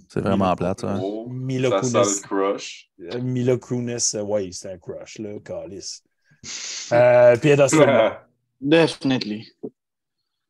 C'est vraiment plate, ça. hein. Oh, Mila ça Kunis. sent le crush. Euh, Mila Kunis, euh, ouais, c'était un crush, là, Calis. <laughs> Euh, puis. <laughs> Definitely.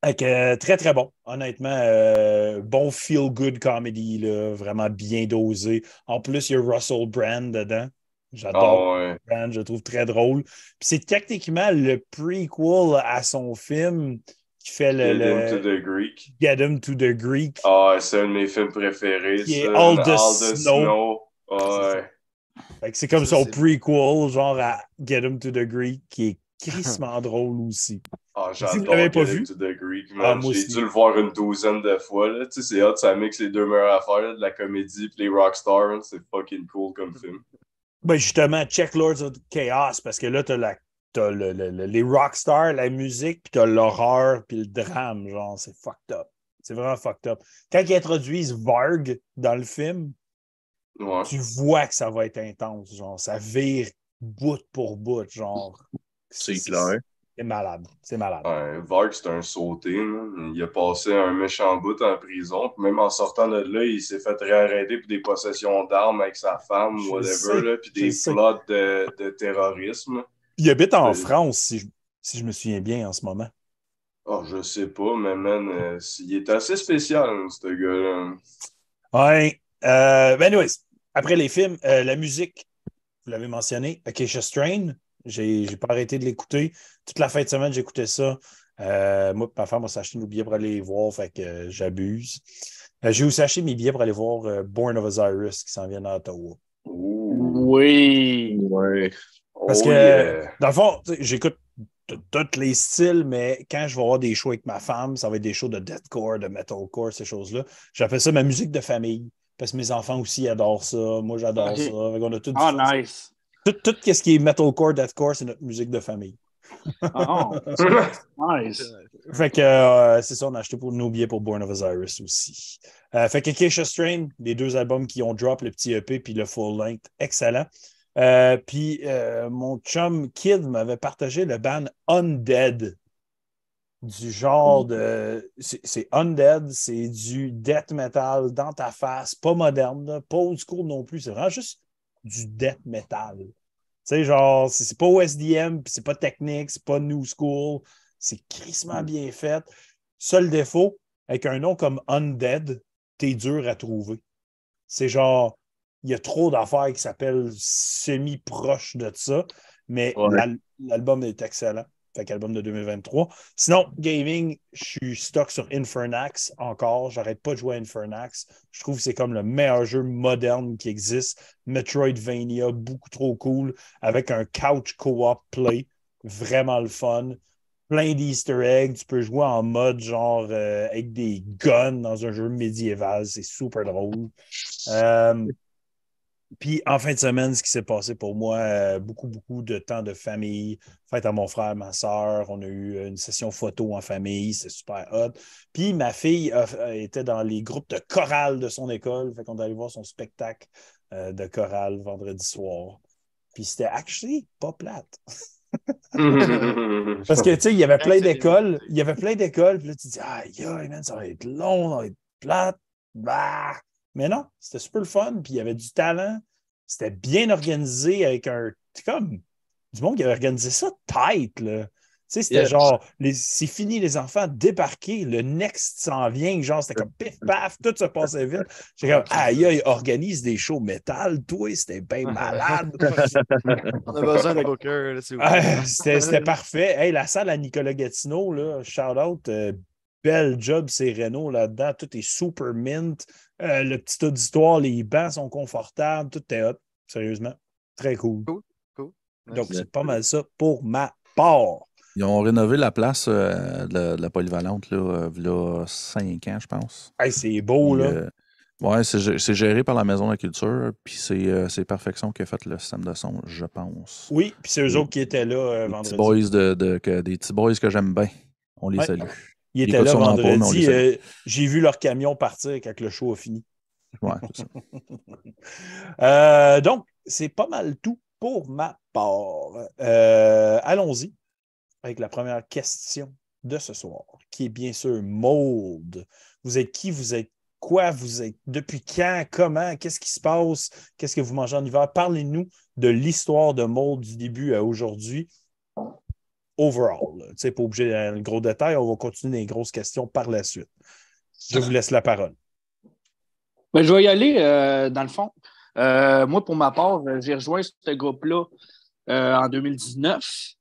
Que, euh, très, très bon. Honnêtement, euh, bon feel-good comedy, là, vraiment bien dosé. En plus, il y a Russell Brand dedans. J'adore Ah ouais. Brand, je le trouve très drôle. Puis c'est techniquement le prequel à son film qui fait le, Get le into the Greek. Get Him to the Greek. Ah, c'est un de mes films préférés. Qui est. All the Snow. Ouais. Fait que c'est comme Ça, son prequel, genre à Get Him to the Greek, qui est crissement <laughs> drôle aussi. Ah, j'adore l'avez pas Get vu? Into the Greek, Ah, J'ai dû le voir une douzaine de fois. Là. Tu sais, c'est hot, ça mixe les deux meilleures affaires, là, de la comédie et les rockstars. hein. C'est fucking cool comme film. Ben justement, check Lords of Chaos, parce que là, t'as la t'as le, le- le- les rockstars, la musique, puis t'as l'horreur, puis le drame, genre, c'est fucked up. C'est vraiment fucked up. Quand ils introduisent Varg dans le film, Ouais. tu vois que ça va être intense, genre, ça vire bout pour bout, genre. C'est clair. C'est malade, c'est malade. Ouais, Varg, c'est un sauté. Il a passé un méchant bout en prison. Puis même en sortant de là, il s'est fait réarrêter pour des possessions d'armes avec sa femme, Je whatever. sais, là, puis des plots de, de terrorisme. Il habite en France, si je, si je me souviens bien, en ce moment. Oh, je sais pas, mais man, euh, il est assez spécial, hein, ce gars-là. Ouais. Euh, ben anyways, après les films, euh, la musique, vous l'avez mentionné, Acacia Strain, j'ai j'ai pas arrêté de l'écouter. Toute la fin de semaine, j'écoutais ça. Euh, moi, ma femme m'a acheté nos billets pour aller les voir, fait que euh, j'abuse. Euh, j'ai aussi acheté mes billets pour aller voir euh, Born of Osiris qui s'en vient à Ottawa. Oui. Ouais. Oh, Parce que, yeah. dans le fond, j'écoute tous les styles, mais quand je vais avoir des shows avec ma femme, ça va être des shows de deathcore, de metalcore, ces choses-là. J'appelle ça ma musique de famille. Parce que mes enfants aussi adorent ça. Moi, j'adore ça. Qu'on a tout, Ah, nice. tout, tout ce qui est metalcore, deathcore, c'est notre musique de famille. Ah, <laughs> nice. Fait que euh, c'est ça, on a acheté pour nos billets pour Born of Osiris aussi. Euh, fait que Acacia Strain, les deux albums qui ont drop, le petit EP puis le full length, excellent. Euh, puis euh, mon chum Kid m'avait partagé le band Undead. Du genre de. C'est Undead, c'est du death metal dans ta face, pas moderne, là, pas old school non plus. C'est vraiment juste du death metal. Tu sais, genre, c'est c'est pas OSDM, puis c'est pas technique, c'est pas new school. C'est crissement bien fait. Seul défaut, avec un nom comme Undead, t'es dur à trouver. C'est genre, il y a trop d'affaires qui s'appellent semi-proches de ça, mais Ouais. l'album est excellent. Fait qu'album de 2023. Sinon, gaming, je suis stock sur Infernax encore. J'arrête pas de jouer à Infernax. Je trouve que c'est comme le meilleur jeu moderne qui existe. Metroidvania, beaucoup trop cool, avec un couch co-op play. Vraiment le fun plein d'easter eggs. Tu peux jouer en mode genre euh, avec des guns dans un jeu médiéval. C'est super drôle. Euh, puis en fin de semaine, ce qui s'est passé pour moi, euh, beaucoup, beaucoup de temps de famille, fête à mon frère, ma soeur. On a eu une session photo en famille, c'est super hot. Puis ma fille a- a- était dans les groupes de chorale de son école. Fait qu'on est allé voir son spectacle euh, de chorale vendredi soir. Puis c'était actually pas plate. <laughs> Parce que, tu sais, il y avait plein d'écoles. Il y avait plein d'écoles. Puis là, tu te dis, man, ça va être long, ça va être plate. Bah. Mais non, c'était super le fun. Puis il y avait du talent. C'était bien organisé avec un. C'est comme du monde qui avait organisé ça tight, là. Tu sais, c'était Yes. genre, les- c'est fini, les enfants, débarquer, le next s'en vient, genre, c'était comme pif paf, tout se passait vite. J'étais comme, aïe, aïe, organise des shows métal, toi, c'était bien malade. <laughs> On a besoin de. C'était c'était parfait. Hey, la salle à Nicolas Gatineau, là, shout out. euh, bel job, c'est Renault là-dedans. Tout est super mint. Euh, le petit auditoire, les bancs sont confortables. Tout est hot. Sérieusement. Très cool. Cool, cool. Donc, c'est pas mal ça pour ma part. Ils ont rénové la place euh, de, la, de la polyvalente, là, euh, v'là cinq ans, je pense. Hey, c'est beau, là. euh, ouais, c'est gé- c'est géré par la Maison de la Culture, puis c'est euh, c'est Perfection qui a fait le système de son, je pense. Oui, puis c'est eux autres qui étaient là euh, vendredi. petits boys, de, de- que- des petits boys que j'aime bien. On les Ouais. salue. Étaient écoutent là vendredi. euh, J'ai vu leur camion partir quand le show a fini. Ouais, c'est ça. <laughs> Euh, donc, c'est pas mal tout pour ma part. Euh, Allons-y avec la première question de ce soir, qui est bien sûr Mold. Vous êtes qui? Vous êtes quoi? Vous êtes depuis quand? Comment? Qu'est-ce qui se passe? Qu'est-ce que vous mangez en hiver? Parlez-nous de l'histoire de Mold du début à aujourd'hui. Overall. Tu sais, pas obligé le gros détail. On va continuer les grosses questions par la suite. Je vous laisse la parole. Ben, je vais y aller, euh, dans le fond. Euh, moi, pour ma part, euh, j'ai rejoint ce groupe-là euh, en 2019.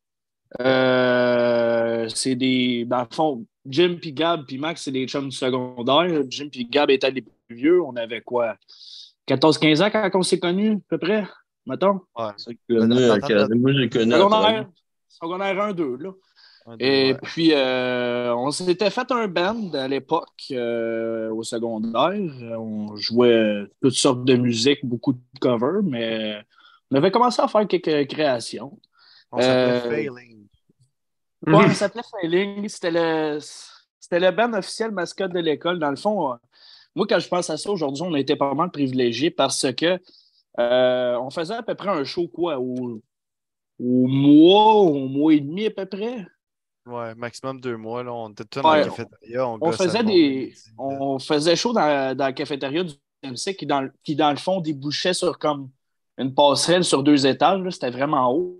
Euh, c'est des. Dans le fond, Jim puis Gab puis Max, c'est des chums du secondaire. Jim puis Gab étaient les plus vieux. On avait quoi? 14-15 ans quand on s'est connus, à peu près, mettons? Ouais. Connu, que- Moi, j'ai connu. Secondaire, secondaire 1-2, là. Un, deux, Et ouais. puis, euh, on s'était fait un band à l'époque euh, au secondaire. On jouait toutes sortes de musique, beaucoup de covers, mais on avait commencé à faire quelques créations. On s'appelait Euh, Failing. Ouais, ça s'appelait Failing. C'était le, c'était le band officiel mascotte de l'école. Dans le fond, moi, quand je pense à ça aujourd'hui, on a été pas mal privilégiés parce que euh, on faisait à peu près un show, quoi, au, au mois, au mois et demi à peu près. Ouais, maximum deux mois. Là. On était Ouais, dans la cafétéria. On, faisait des. On faisait chaud dans, dans la cafétéria du MC qui, dans, qui, dans le fond, débouchait sur comme une passerelle sur deux étages. C'était vraiment haut.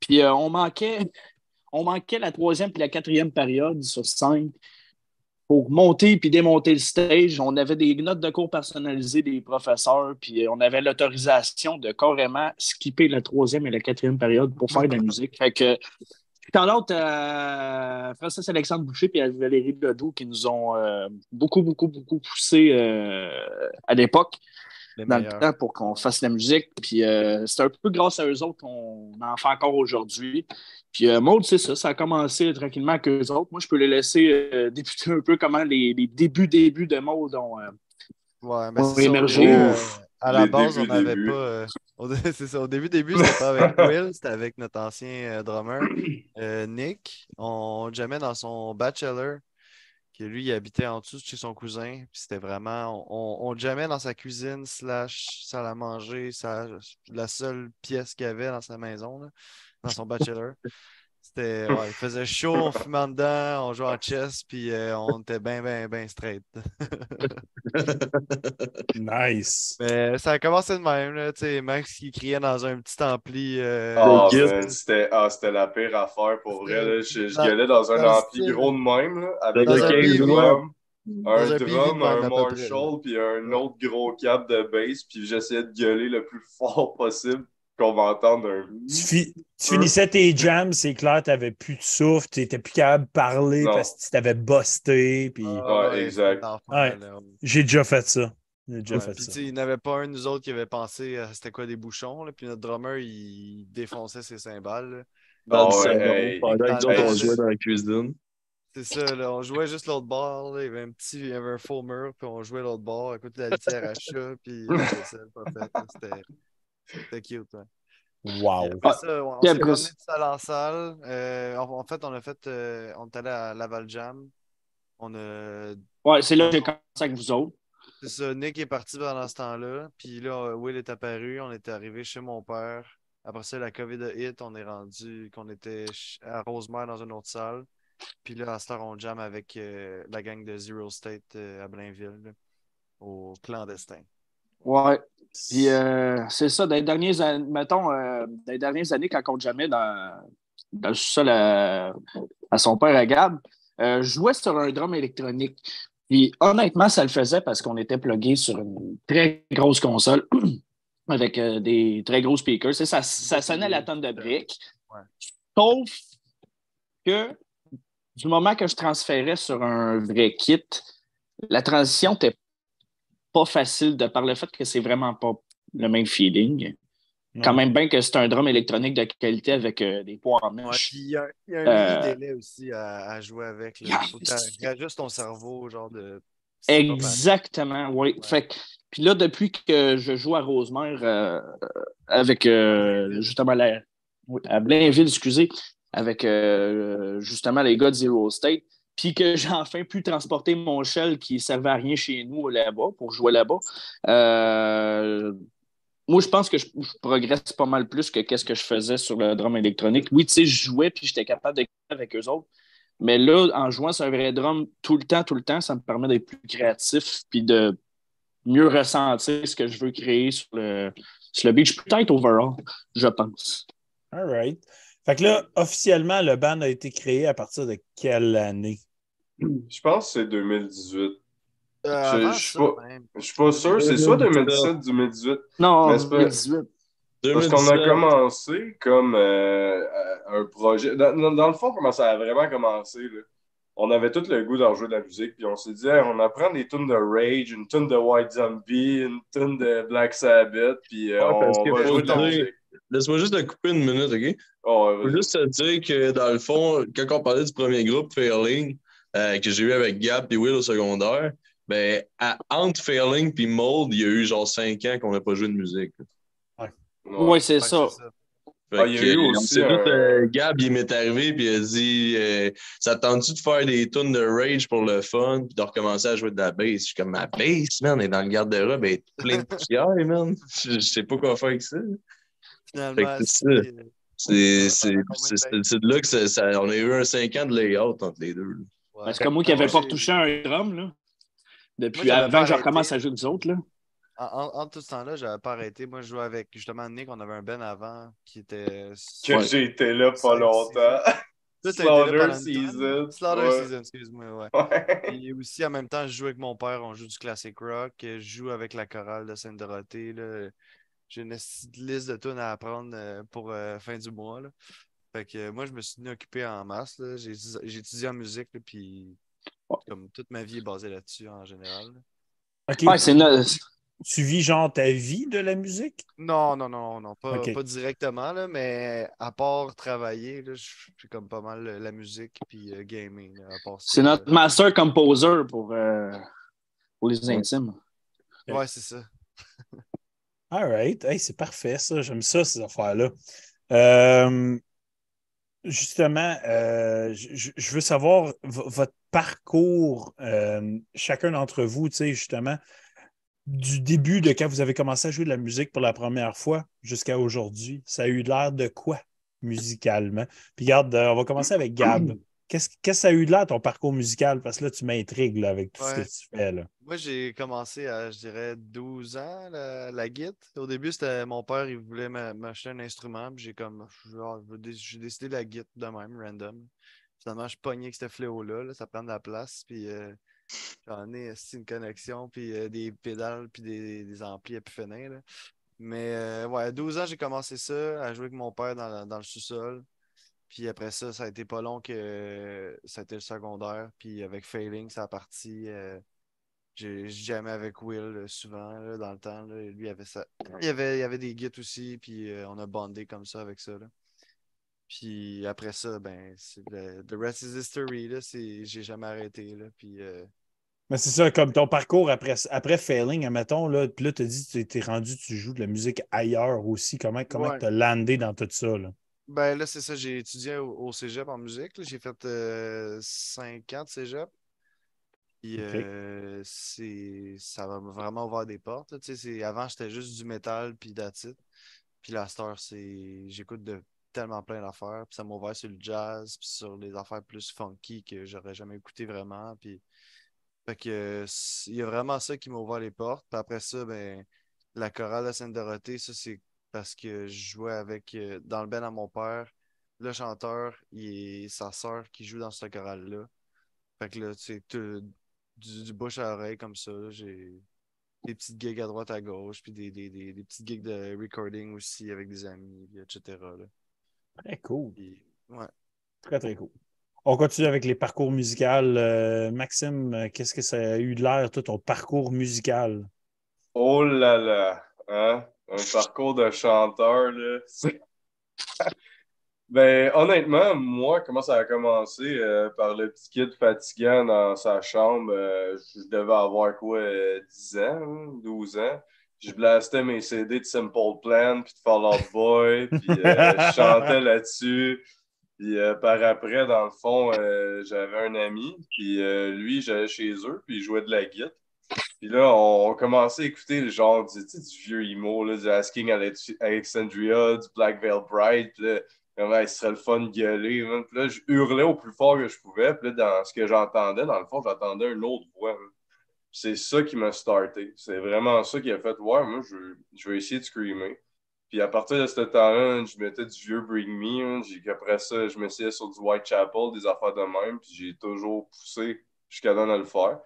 Puis euh, on manquait. On manquait la troisième puis la quatrième période sur cinq pour monter puis démonter le stage. On avait des notes de cours personnalisées des professeurs, puis on avait l'autorisation de carrément skipper la troisième et la quatrième période pour faire de la musique. Fait que out à Francis Alexandre Boucher et Valérie Ledoux qui nous ont euh, beaucoup, beaucoup, beaucoup poussé euh, à l'époque. Les dans le temps pour qu'on fasse la musique. Puis euh, c'est un peu grâce à eux autres qu'on en fait encore aujourd'hui. Puis euh, Maud, c'est ça, ça a commencé tranquillement avec eux autres. Moi, je peux les laisser euh, <laughs> débuter un peu comment les, les débuts, débuts de Maud ont. euh, Ouais, mais ça, début, euh, à la les base, on n'avait pas. euh, <laughs> c'est ça, au début, début, c'était pas avec <laughs> Will, c'était avec notre ancien euh, drummer, euh, Nick. On jammait dans son bachelor, que lui, il habitait en dessous de chez son cousin. Puis c'était vraiment. On, on jammait dans sa cuisine, slash salle à manger, la seule pièce qu'il y avait dans sa maison, là, dans son <laughs> bachelor. C'était, ouais, il faisait chaud, on fumait dedans, on jouait en chess, puis euh, on était bien, bien, bien straight. <laughs> Nice. Mais ça a commencé de même, là, tu sais, Max qui criait dans un petit ampli. euh, man, c'était ah, c'était la pire affaire pour vrai. là. Je, gueulais dans un ampli gros de même, là, avec Dans un drum, un drum, un Marshall, puis un autre gros cap de bass, puis j'essayais de gueuler le plus fort possible qu'on va entendre un. Tu, fi- tu finissais tes jams, c'est clair, tu n'avais plus de souffle, tu n'étais plus capable de parler Non. parce que tu t'avais busté. Puis... ah, Ouais, exact. Ouais. J'ai déjà fait ça. Déjà Ouais, fait il n'y avait pas un de nous autres qui avait pensé à c'était quoi des bouchons. Là, puis notre drummer, il défonçait ses cymbales. là. Dans le Ah ouais, salon, hey. pendant que nous autres, on jouait dans la cuisine. C'est ça, là, on jouait juste l'autre bord. là, il y avait un petit, il y avait un faux mur, puis on jouait l'autre bord à côté de la litière à chat, puis <laughs> C'était c'était cute. Wow. Après ça, on, s'est promené de salle en salle. Euh, en, en fait, on a fait, euh, on est allé à Laval Jam. On a Ouais, c'est là que j'ai commencé avec vous autres. C'est ça, Nick est parti pendant ce temps-là. Puis là, Will est apparu. On était arrivé chez mon père. Après ça, la COVID a hit. On est rendu qu'on était à Rosemère dans une autre salle. Puis là, à Star on jam avec euh, la gang de Zero State à Blainville, là, au clandestin. Ouais. Puis euh, c'est ça, dans les dernières années, mettons, euh, dans les dernières années, quand on jamais dans, dans le sous-sol à, son père à Gab, euh, je jouais sur un drum électronique. Puis honnêtement, ça le faisait parce qu'on était plugué sur une très grosse console <clears throat> avec euh, des très gros speakers. Ça, ça sonnait la tonne de briques. Sauf que du moment que je transférais sur un vrai kit, la transition n'était pas facile de par le fait que c'est vraiment pas le même feeling. Non. Quand même bien que c'est un drum électronique de qualité avec euh, des poids en mèche. il y a, il y a un Euh, délai aussi à, à jouer avec. Là. Yeah, ajustes ton cerveau, genre de. Exactement, oui. Ouais. Fait puis là, depuis que je joue à Rosemère euh, avec justement la, à Blainville, excusez, avec justement les gars de Zero State, puis que j'ai enfin pu transporter mon shell qui ne servait à rien chez nous là-bas pour jouer là-bas. euh, moi, je pense que je, je progresse pas mal plus que qu'est-ce que je faisais sur le drum électronique. Oui, tu sais, je jouais puis j'étais capable de avec eux autres. Mais là, en jouant sur un vrai drum tout le temps, tout le temps, ça me permet d'être plus créatif puis de mieux ressentir ce que je veux créer sur le, sur le beach. Peut-être overall, je pense. All right. Fait que là, officiellement, le band a été créé à partir de quelle année? <clears throat> Je pense que c'est 2018. Euh, Je- je suis pas- même. Je suis pas sûr, c'est soit 2017-2018. Non, Mais c'est pas- 2018. Parce qu'on a 2017. commencé comme euh, euh, un projet. Dans, dans- dans le fond, comment ça a vraiment commencé? Là? On avait tout le goût d'en jouer de la musique, puis on s'est dit, Hey, on apprend des tunes de Rage, une tune de White Zombie, une tune de Black Sabbath, puis euh, Ouais, on va faut jouer de la dire- musique. Laisse-moi juste te couper une minute, OK? Oh, ouais, juste te dire que, dans le fond, quand on parlait du premier groupe, Fairling, euh, que j'ai eu avec Gab et Will au secondaire, ben, à, entre Fairling et Mold, il y a eu genre 5 ans qu'on n'a pas joué de musique. Oui, c'est Ouais, ça. Ah, il y a eu aussi tout, euh, Gab, il m'est arrivé puis il a dit euh, Ça tente-tu de faire des tunes de Rage pour le fun puis de recommencer à jouer de la bass? Je suis comme ma bass, man, elle est dans le garde-robe, elle est pleine de poussière, man. Je, je sais pas quoi faire avec ça. Finalement, Fait que c'est c'est- ça. C'est c'est- Ouais, c'est- c'est- c'est de là que ça, ça- on a eu un 5 ans de layout entre les deux. Ouais. Parce que moi qui n'avais pas retouché un drum, là, depuis Moi, avant que je recommence à jouer vous autres, là. En, en- en tout ce temps-là, j'avais pas arrêté. Moi, je jouais avec justement Nick. On avait un Ben avant qui était. Que Ouais. j'ai été là pas longtemps. <laughs> Toi, Slaughter Season. Slaughter Ouais. Season, excuse-moi, ouais. Ouais. Et aussi, en même temps, je joue avec mon père, on joue du classic rock, je joue avec la chorale de Sainte-Dorothée. là. J'ai une liste de tunes à apprendre euh, pour euh, fin du mois. là. Fait que euh, moi, je me suis occupé en masse. J'ai étudié en musique, là, puis comme toute ma vie est basée là-dessus en général. là. OK. Ouais, c'est no- tu vis genre ta vie de la musique? Non, non, non, non, pas, pas directement, là, mais à part travailler, là, je fais comme pas mal euh, la musique puis euh, gaming. C'est notre master composer pour, euh, pour les intimes. Ouais, c'est ça. All right. Hey, c'est parfait, ça. J'aime ça, ces affaires-là. Euh, justement, euh, je, veux savoir votre parcours, euh, chacun d'entre vous, tu sais, justement, du début de quand vous avez commencé à jouer de la musique pour la première fois jusqu'à aujourd'hui. Ça a eu l'air de quoi musicalement? Puis regarde, euh, on va commencer avec Gab. Qu'est-ce que ça a eu de l'air ton parcours musical? Parce que là, tu m'intrigues là, avec tout ce que tu fais. Là. Moi, j'ai commencé à, je dirais, 12 ans, la, la guitare. Au début, c'était mon père, il voulait m'a- m'acheter un instrument. puis J'ai comme, dé- j'ai décidé la guitare de même, random. Finalement, je pognais avec ce fléau-là, là, ça prend de la place. Puis euh, j'en ai une connexion, puis euh, des pédales, puis des, des amplis à pu finir, là. Mais euh, ouais, à 12 ans, j'ai commencé ça, à jouer avec mon père dans, la- dans le sous-sol. Puis après ça, ça a été pas long que ça a été le secondaire. Puis avec Failing, ça a parti. euh, j'ai jamais avec Will euh, souvent là, dans le temps. là. Lui, il avait ça. Il y avait, il y avait des guides aussi, puis euh, on a bondé comme ça avec ça. là. Puis après ça, ben, le the rest is history. Là, c'est, j'ai jamais arrêté. Là, puis euh, Mais c'est ça, comme ton parcours après, après Failing, admettons, là, puis là, tu as dit que tu es rendu, tu joues de la musique ailleurs aussi. Comment comment Ouais. tu as landé dans tout ça? Là? Ben là, c'est ça. J'ai étudié au, au cégep en musique. J'ai fait euh, cinq ans de cégep. Puis euh, c'est, ça m'a vraiment ouvert des portes. là. C'est, avant, j'étais juste du métal puis it. Puis la star, c'est. J'écoute de tellement plein d'affaires. Puis ça m'a ouvert sur le jazz, puis sur les affaires plus funky que j'aurais jamais écouté vraiment. Puis. Fait que il y a vraiment ça qui m'a ouvert les portes. Puis après ça, ben, la chorale de Sainte-Dorothée, ça, c'est parce que je jouais avec. euh, dans le band à mon père, le chanteur et sa sœur qui joue dans cette chorale-là. Fait que là, tu sais, tout- du, du bouche à oreille comme ça, j'ai des petites gigs à droite à gauche, puis des, des, des, des petites gigs de recording aussi avec des amis, etc. là. Très cool. Ouais. Très, très cool. On continue avec les parcours musicaux. Euh, Maxime, qu'est-ce que ça a eu de l'air, toi, ton parcours musical? Oh là là, hein? Un parcours de chanteur, là. <laughs> Ben, honnêtement, moi, comment ça a commencé? euh, par le petit kid fatigant dans sa chambre. euh, je devais avoir quoi, euh, 10 ans, hein, 12 ans. Je blastais mes CD de Simple Plan, puis de Fall Out Boy, puis euh, je chantais <laughs> là-dessus. Puis euh, par après, dans le fond, euh, j'avais un ami, puis euh, lui, j'allais chez eux, puis il jouait de la guitare. Puis là, on, commençait à écouter le genre du, tu sais, du vieux emo, là, du Asking Alex- Alexandria, du Black Veil Bright. Puis là, comment il serait le fun de gueuler. Puis là, je hurlais au plus fort que je pouvais. Puis là, dans ce que j'entendais, dans le fond, j'entendais une autre voix. C'est ça qui m'a starté. C'est vraiment ça qui a fait, ouais, moi, je, vais essayer de screamer. Puis à partir de ce temps-là, je mettais du vieux Bring Me. hein. Après ça, je m'essayais sur du Whitechapel, des affaires de même. Puis j'ai toujours poussé jusqu'à de le faire.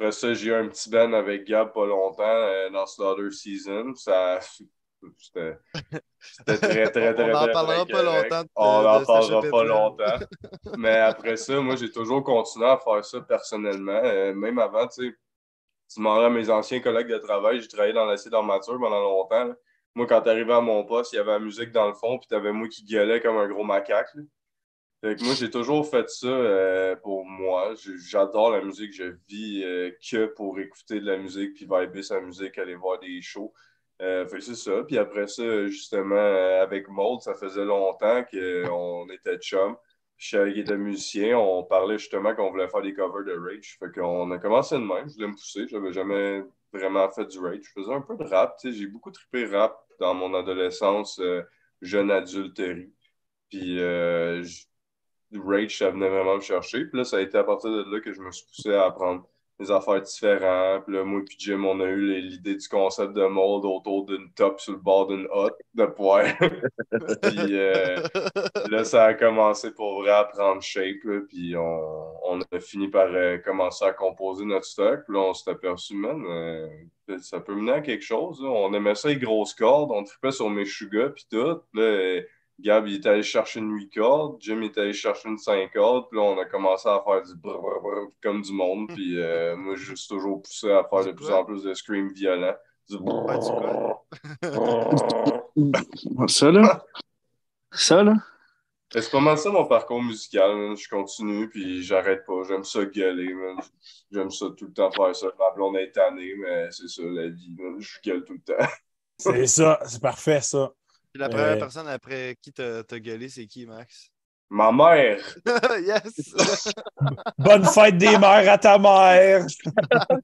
Après ça, j'ai eu un petit band avec Gab pas longtemps euh, dans Slaughter Season. Ça, c'était c'était <laughs> très, très, très, On en très, parlera très pas longtemps de- On n'en parlera pas longtemps. <laughs> Mais après ça, moi, j'ai toujours continué à faire ça personnellement. Euh, même avant, tu sais, tu demanderais à mes anciens collègues de travail, j'ai travaillé dans l'acide armature pendant longtemps. là. Moi, quand t'arrivais à mon poste, il y avait la musique dans le fond, puis t'avais moi qui gueulais comme un gros macaque. là. Fait que moi, j'ai toujours fait ça euh, pour moi. J'adore la musique. Je vis euh, que pour écouter de la musique, puis vibrer sa musique, aller voir des shows. Euh, fait c'est ça. Puis après ça, justement, euh, avec Mold, ça faisait longtemps qu'on était chum. Je savais qu'il était musicien. On parlait justement qu'on voulait faire des covers de Rage. Fait qu'on a commencé de même. Je voulais me pousser. J'avais jamais vraiment fait du Rage. Je faisais un peu de rap. J'ai beaucoup trippé rap dans mon adolescence, euh, jeune adulterie. Puis euh, Rage, ça venait vraiment me chercher. Puis là, ça a été à partir de là que je me suis poussé à apprendre des affaires différentes. Puis là, moi et Jim, on a eu l'idée du concept de mode autour d'une top sur le bord d'une hotte de poire. <laughs> puis euh, là, ça a commencé pour vrai à prendre shape. puis on, a fini par euh, commencer à composer notre stock. Puis là, on s'est aperçu, man, euh, ça peut mener à quelque chose. On aimait ça, les grosses cordes. On tripait sur mes chugas, puis tout. Là, Gab, il est allé chercher une 8 cordes. Jim, il est allé chercher une 5 cordes. Puis là, on a commencé à faire du brr, brr, brr comme du monde. <laughs> Puis euh, moi, j'ai juste toujours poussé à faire de plus en plus de scream violent. Du- Ouais, du quoi? Ça, là? Ça, là? C'est pas mal ça mon parcours musical. man. Je continue, puis j'arrête pas. J'aime ça gueuler, man. J'aime ça tout le temps faire ça. Ma blonde est tannée, mais c'est ça la vie, man. Je gueule tout le temps. C'est ça, c'est parfait, ça. La première Euh. personne après qui t'a gueulé, c'est qui, Max? Ma mère! <laughs> yes! <laughs> Bonne fête des mères à ta mère!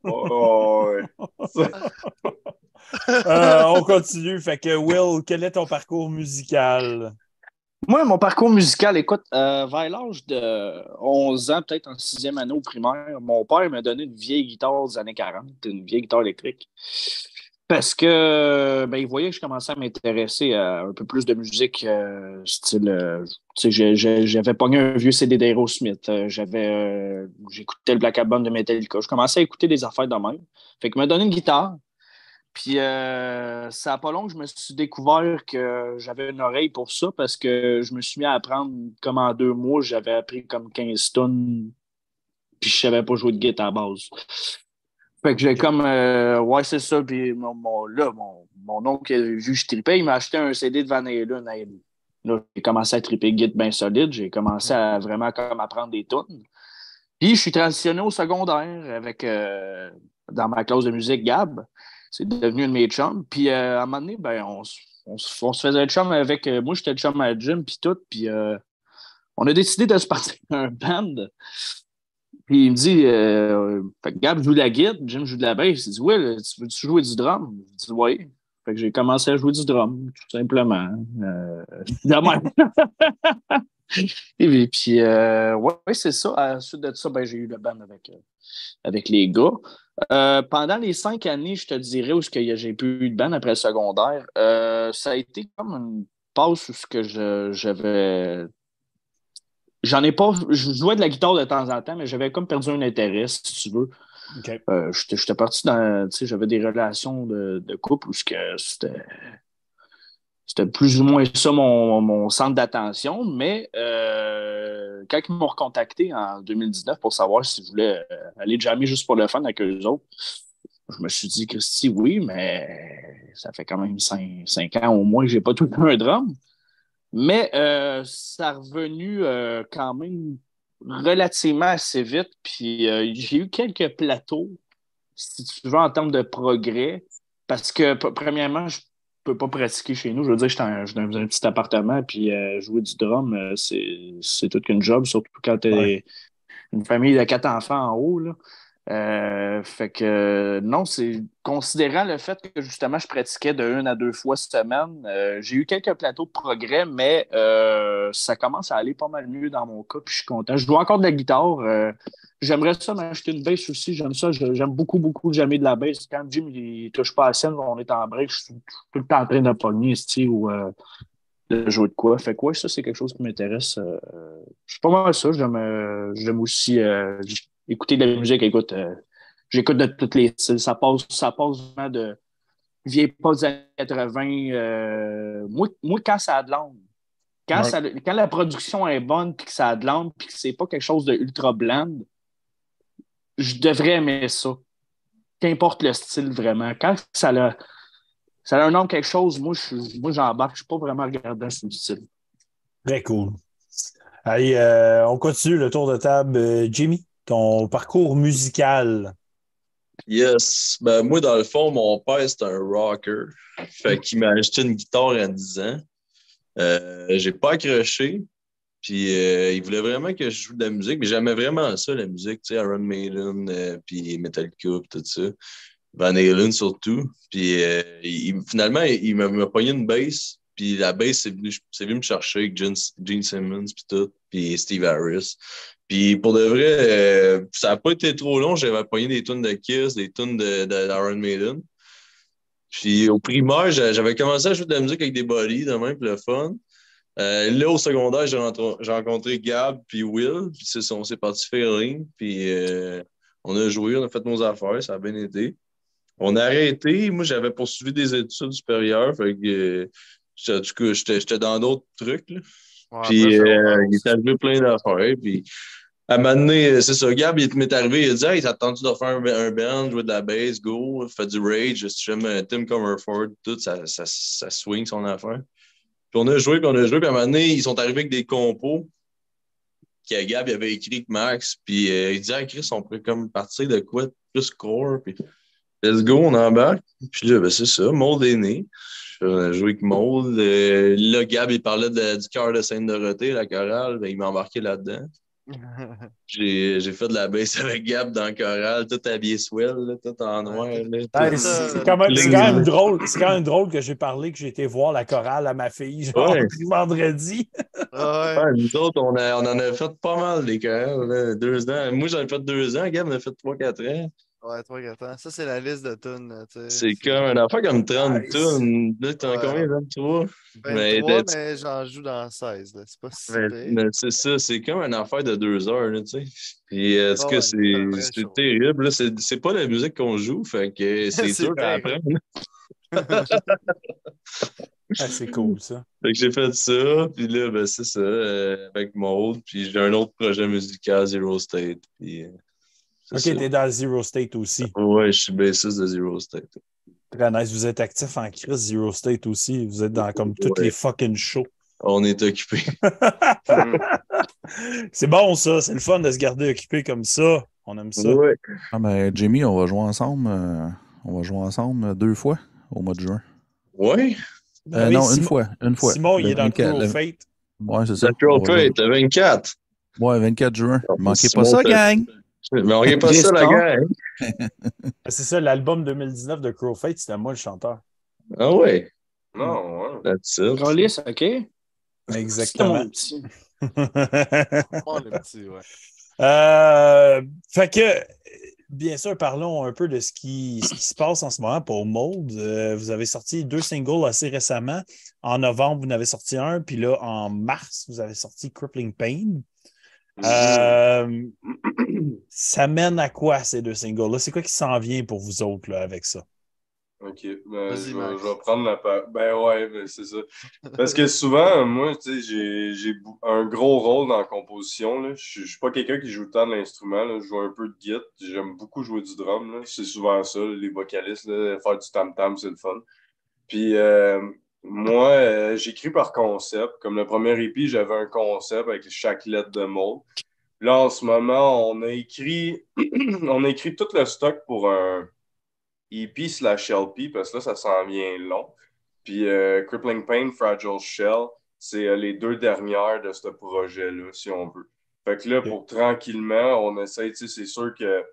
Oh, <laughs> oh, ouais. Euh, on continue. Fait que, Will, quel est ton parcours musical? Moi, mon parcours musical, écoute, euh, vers l'âge de 11 ans, peut-être en sixième année au primaire, mon père m'a donné une vieille guitare des années 40, une vieille guitare électrique. Parce que ben, il voyait que je commençais à m'intéresser à un peu plus de musique, euh, style. euh, j'avais pogné un vieux CD d'Aerosmith. euh, j'avais, euh, j'écoutais le Black Album de Metallica. Je commençais à écouter des affaires de même. Fait qu'il m'a donné une guitare. Puis, euh, ça n'a pas long que je me suis découvert que j'avais une oreille pour ça parce que je me suis mis à apprendre comme en deux mois, j'avais appris comme 15 tonnes, puis je savais pas jouer de guitare à base. Fait que j'ai comme, euh, ouais, c'est ça. Puis mon, mon- là, mon, mon oncle, vu que je tripais, il m'a acheté un CD de Van Halen à lui. Là, j'ai commencé à triper git bien solide. J'ai commencé à vraiment comme apprendre des tunes. Puis je suis transitionné au secondaire avec, euh, dans ma classe de musique, Gab. C'est devenu une de mes chums. Puis euh, à un moment donné, ben, on, on, se faisait le chum avec. moi, j'étais le chum à la gym, puis tout. Puis on a décidé de se <laughs> partir un band. Puis il me dit, euh, Gab joue de la guitare, Jim joue de la basse. Il dit, ouais, tu veux-tu jouer du drum? Je dis, oui. Fait que j'ai commencé à jouer du drum, tout simplement. Euh. <laughs> <laughs> Et puis, euh, ouais, c'est ça. À la suite de ça, ben, j'ai eu le band avec, euh, avec les gars. Euh, pendant les cinq années, je te dirais, où j'ai plus eu de band après le secondaire, ça a été comme une passe où j'avais. J'en ai pas. Je jouais de la guitare de temps en temps, mais j'avais comme perdu un intérêt, si tu veux. Euh, J'étais parti dans. Tu sais, j'avais des relations de, de couple où c'était. C'était plus ou moins ça mon, mon centre d'attention, mais euh, quand ils m'ont recontacté en 2019 pour savoir si je voulais euh, aller jammer juste pour le fun avec eux autres, je me suis dit, Christy, oui, mais ça fait quand même cinq, cinq ans au moins que j'ai pas tout un drum. Mais euh, ça a revenu euh, quand même relativement assez vite. Puis euh, j'ai eu quelques plateaux, si tu veux, en termes de progrès. Parce que, premièrement, je peux pas pratiquer chez nous. Je veux dire, un- j'étais dans un petit appartement, puis jouer du drum, c'est toute qu'une job, surtout quand tu Ouais. une famille de quatre enfants en haut. Là. Euh, fait que non, c'est considérant le fait que justement je pratiquais de une à deux fois semaine, euh, j'ai eu quelques plateaux de progrès, mais euh, ça commence à aller pas mal mieux dans mon cas, puis je suis content. Je joue encore de la guitare. euh, J'aimerais ça m'acheter une basse aussi. J'aime ça. Je- J'aime beaucoup, beaucoup jamais de la basse. Quand Jim il touche pas à la scène, on est en break, je suis tout le temps en train de pogner, ou euh, de jouer de quoi. Fait que ouais, ça, c'est quelque chose qui m'intéresse. euh, c'est pas mal ça. J'aime euh, aussi euh, écouter de la musique. Écoute, euh, j'écoute de toutes les styles. Ça passe, ça passe vraiment de vieille pop des années 80. euh, moi, moi, quand ça a de l'âme, quand, Ouais. ça- quand la production est bonne, puis que ça a de l'âme, puis que c'est pas quelque chose de ultra bland, je devrais aimer ça. Qu'importe le style, vraiment. Quand ça a, ça a un nom quelque chose, moi, je- moi j'embarque. Je suis pas vraiment regardant sur le style. Très cool. Allez, euh, on continue le tour de table. Jimmy, ton parcours musical? Yes. Ben, moi, dans le fond, mon père, c'est un rocker. Fait qu'il m'a acheté une guitare à 10 ans. Euh, j'ai pas accroché. Puis euh, il voulait vraiment que je joue de la musique, mais j'aimais vraiment ça, la musique, tu sais, Iron Maiden, euh, puis Metallica, puis tout ça. Van Halen surtout. Puis euh, finalement, il m'a pogné une bass. Puis la bass, c'est venu, venu me chercher avec Gene, Gene Simmons, puis tout, puis Steve Harris. Puis pour de vrai, euh, ça n'a pas été trop long. J'avais pogné des tunes de Kiss, des tunes de, de, d'Iron Maiden. Puis au primaire, j'a- j'avais commencé à jouer de la musique avec des bodies, de même, puis le fun. Euh, là, au secondaire, j'ai rencontré Gab puis Will. Puis on s'est parti faire ring. Puis euh, on a joué, on a fait nos affaires, ça a bien été. On a arrêté. Moi, j'avais poursuivi des études supérieures. Fait que, en tout j'étais dans d'autres trucs. là. Ouais, Puis ça, euh, il est arrivé plein d'affaires. Puis À un moment donné, c'est ça, Gab, il m'est arrivé, il a dit Hey, t'as attendu de faire un, un band, jouer de la bass, go, fais du rage, si j'aime euh, Tim Comerford, tout, ça, ça, ça swing son affaire. Puis on a joué, puis on a joué, puis à un moment donné, ils sont arrivés avec des compos que Gab il avait écrit avec Max, puis euh, il disait, ah, Chris, on pourrait comme partir de quoi plus core, puis let's go, on embarque. Puis là, ben, c'est ça, Mold est né. Je joué avec Mold. Euh, là, Gab, il parlait de- du cœur de Sainte-Dorothée, la chorale, ben, il m'a embarqué là-dedans. <laughs> J'ai j'ai fait de la bass <laughs> avec Gab dans la chorale, tout habillé swell, là, tout en noir. ça, c'est quand, même- quand drôle. C'est quand même drôle que j'ai parlé que j'ai été voir la chorale à ma fille, genre Ouais. <laughs> vendredi. Ah ouais. Ouais, nous autres, on, a- on en a fait pas mal des chorales, là, deux ans. Moi, j'en ai fait deux ans, Gab en a fait trois, quatre ans. Ouais, 3 4 ans. Ça, c'est la liste de tunes. C'est comme une affaire comme 30 Nice. tonnes. Là, t'en as Ouais. combien, 23? 23, Mais mais, t'as- j'en joue dans 16. là. C'est pas si Mais, pire. mais c'est ça, c'est comme une affaire de deux heures, là, tu sais. Puis, euh, en tout Ouais, cas, c'est un terrible. C'est c'est pas la musique qu'on joue, fait que <laughs> c'est dur à apprendre. <laughs> Ah, c'est cool, ça. Fait que j'ai fait ça, puis là, ben, c'est ça, euh, avec Maud. Puis j'ai un autre projet musical, Zero State. Puis, euh, OK, t'es dans Zero State aussi. Ouais, je suis bassiste de Zero State. Très nice. Vous êtes actif en crise Zero State aussi. Vous êtes dans comme toutes Ouais. les fucking shows. On est occupé. <laughs> c'est bon, ça. C'est le fun de se garder occupé comme ça. On aime ça. Ouais. Ah, ben, Jimmy, on va jouer ensemble. euh, on va jouer ensemble deux fois au mois de juin. Ouais. Ben Euh, oui, non, Simon- une fois. Une fois. Simon, il Le est dans le 24, Cruel le- Fate. Ouais, c'est ça. Jouer- Fate, le 24. Ouais, 24 juin. Ah, Manquez Simon pas ça, fait- gang! Mais on regarde pas ça, la J'espère. gang. <laughs> Ah, C'est ça, l'album 2019 de Crow Fate, c'était moi le chanteur. Ah ouais. Non, ouais. That's OK? C'est Exactement. mon petit. <laughs> Bon, le petit, ouais. Euh, fait que, bien sûr, parlons un peu de ce qui, ce qui se passe en ce moment pour Mold. Euh, vous avez sorti deux singles assez récemment. En novembre, vous en avez sorti un, puis là, en mars, vous avez sorti Crippling Pain. Euh, ça mène à quoi ces deux singles-là? C'est quoi qui s'en vient pour vous autres là, avec ça? Ok, ben, je, vais- Max. je vais prendre la part. Ben ouais, ben, c'est ça. Parce que souvent, moi, tu sais, j'ai- un gros rôle dans la composition. là. Je suis- je suis pas quelqu'un qui joue tant de l'instrument. là. Je joue un peu de guitare. J'aime beaucoup jouer du drum. là. C'est souvent ça, les vocalistes. là, faire du tam-tam, c'est le fun. Puis euh, moi, euh, j'écris par concept. Comme le premier EP, j'avais un concept avec chaque lettre de mot. Là, en ce moment, on a écrit, <clears throat> on a écrit tout le stock pour un EP slash LP, parce que là, ça s'en vient long. Puis euh, Crippling Pain, Fragile Shell, c'est euh, les deux dernières de ce projet-là, si on veut. Fait que là, pour tranquillement, on essaie, tu sais, c'est sûr que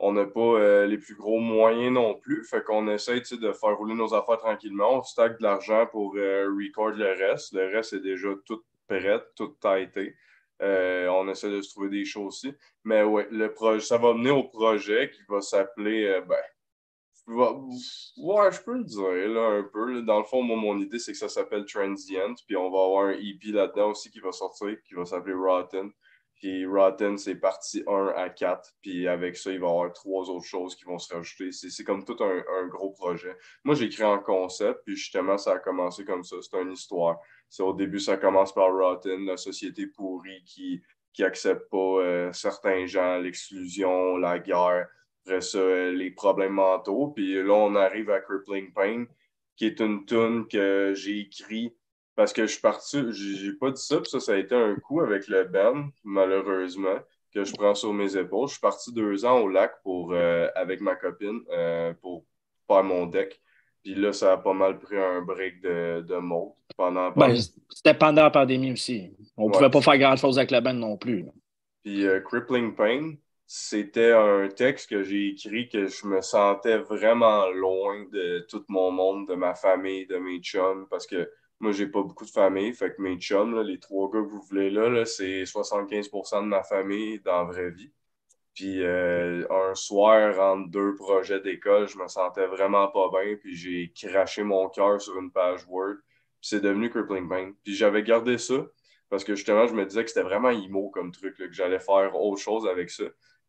on n'a pas euh, les plus gros moyens non plus. Fait qu'on essaie, de faire rouler nos affaires tranquillement. On stack de l'argent pour euh, record le reste. Le reste est déjà tout prêt, tout tighté. Euh, on essaie de se trouver des choses aussi. Mais ouais, le projet, ça va mener au projet qui va s'appeler, ben, ouais, je peux le dire, là, un peu. là. Dans le fond, moi, mon idée, c'est que ça s'appelle Transient. Puis on va avoir un EP là-dedans aussi qui va sortir, qui va s'appeler Rotten. Puis Rotten, c'est partie 1 à 4. Puis avec ça, il va y avoir trois autres choses qui vont se rajouter. C'est comme tout un, un gros projet. Moi, j'ai écrit en concept, puis justement, ça a commencé comme ça. C'est une histoire. Au début, ça commence par Rotten, la société pourrie qui qui pas euh, certains gens, l'exclusion, la guerre, après ça, euh, les problèmes mentaux. Puis là, on arrive à Crippling Pain, qui est une tune que j'ai écrit parce que je suis parti, j'ai pas dit ça, puis ça, ça a été un coup avec le band, malheureusement, que je prends sur mes épaules. Je suis parti deux ans au lac pour, euh, avec ma copine euh, pour faire mon deck. Puis là, ça a pas mal pris un break de, de mode pendant Ben, C'était pendant la pandémie aussi. On ne Ouais. pouvait pas faire grand-chose avec la band non plus. Puis euh, Crippling Pain, c'était un texte que j'ai écrit que je me sentais vraiment loin de tout mon monde, de ma famille, de mes chums, parce que moi, j'ai pas beaucoup de famille. Fait que mes chums, là, les trois gars que vous voulez là, là, c'est 75% de ma famille dans la vraie vie. Puis euh, un soir, entre deux projets d'école, je me sentais vraiment pas bien, puis j'ai craché mon cœur sur une page Word. Puis c'est devenu Crippling Pain. Puis j'avais gardé ça parce que justement, je me disais que c'était vraiment emo comme truc, là, que j'allais faire autre chose avec ça.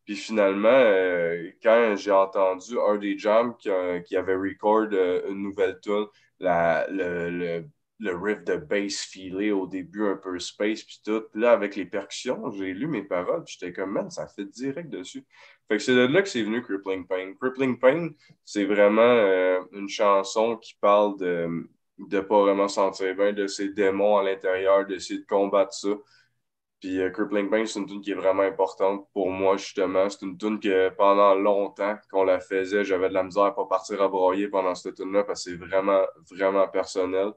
Puis finalement, euh, quand j'ai entendu un des jams qui, qui avait record euh, une nouvelle tune, le le riff de bass filé au début, un peu space, puis tout. Là, avec les percussions, j'ai lu mes paroles, puis j'étais comme, man, ça fait direct dessus. Fait que c'est de là que c'est venu Crippling Pain. Crippling Pain, c'est vraiment euh, une chanson qui parle de ne pas vraiment sentir bien, de ses démons à l'intérieur, d'essayer de combattre ça. Puis euh, Crippling Pain, c'est une tune qui est vraiment importante pour moi, justement. C'est une tune que pendant longtemps qu'on la faisait, j'avais de la misère à pas partir à broyer pendant cette tune-là parce que c'est vraiment, vraiment personnel.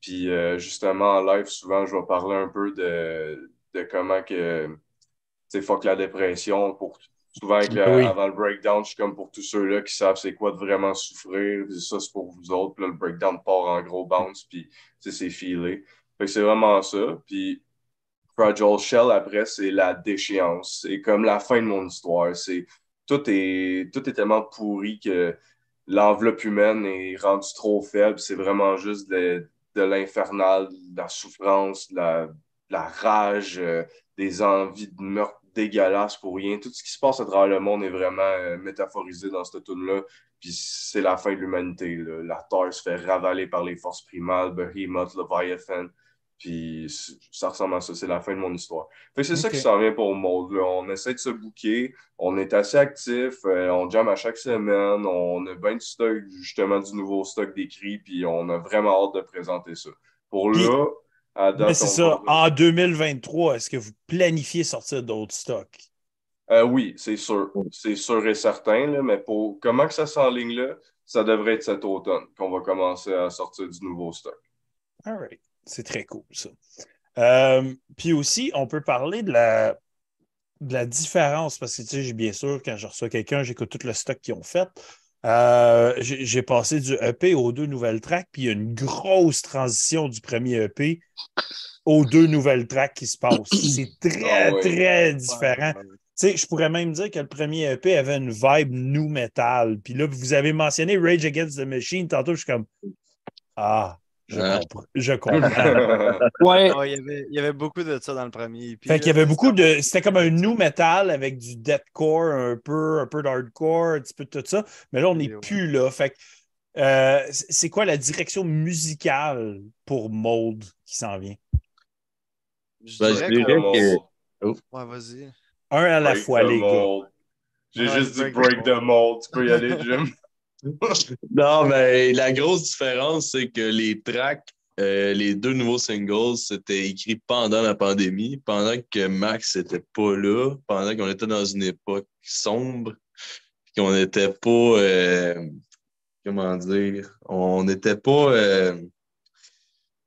Puis euh, justement, en live, souvent, je vais parler un peu de, de comment que, tu fuck la dépression. Pour, souvent, avant le breakdown, je suis comme pour tous ceux-là qui savent c'est quoi de vraiment souffrir. ça, c'est pour vous autres. Puis là, le breakdown part en gros bounce, puis c'est filé. Fait que c'est vraiment ça. Puis Fragile Shell, après, c'est la déchéance. C'est comme la fin de mon histoire. C'est tout est, tout est tellement pourri que l'enveloppe humaine est rendue trop faible. C'est vraiment juste de, de l'infernal, de la souffrance, de la, rage, euh, des envies de meurtre dégueulasses pour rien. Tout ce qui se passe à travers le monde est vraiment euh, métaphorisé dans cette tune-là. Puis c'est la fin de l'humanité. La Terre se fait ravaler par les forces primales, Behemoth, Leviathan. Puis ça ressemble à ça, c'est la fin de mon histoire. Fait c'est ça qui s'en vient pour Mold. On essaie de se booker, on est assez actif, euh, on jamme à chaque semaine, on a bien du stock, justement du nouveau stock d'écrit, puis on a vraiment hâte de présenter ça. Pour là, à date, Mais c'est ça, en 2023, est-ce que vous planifiez sortir d'autres stocks? Euh, oui, c'est sûr. C'est sûr et certain, mais pour comment que ça s'enligne là, ça devrait être cet automne qu'on va commencer à sortir du nouveau stock. All right. C'est très cool, ça. Euh, puis aussi, on peut parler de la, de la différence, parce que, tu sais, bien sûr, quand je reçois quelqu'un, j'écoute tout le stock qu'ils ont fait. Euh, j'ai passé du EP aux deux nouvelles tracks, puis il y a une grosse transition du premier EP aux deux nouvelles tracks qui se passent. <coughs> C'est très, ah très différent. Tu sais, je pourrais même dire que le premier EP avait une vibe new metal. Puis là, vous avez mentionné Rage Against the Machine. Tantôt, je suis comme Ah, je, comprends. <laughs> ouais. il, y avait, beaucoup de ça dans le premier. fait qu'il y avait beaucoup de. C'était comme un new metal avec du deathcore, un peu, un peu d'hardcore, un petit peu de tout ça. Mais là, on n'est plus là. Fait euh, c'est quoi la direction musicale pour Mold qui s'en vient? Je ben, dirais, que... Oh. Ouais, vas-y. Un à la fois, les gars. J'ai juste dit break the mold. Tu peux y aller, <laughs> Jim. Non, mais la grosse différence, c'est que les tracks, euh, les deux nouveaux singles, c'était écrit pendant la pandémie, pendant que Max n'était pas là, pendant qu'on était dans une époque sombre, qu'on n'était pas. Euh, comment dire? On n'était pas. Euh,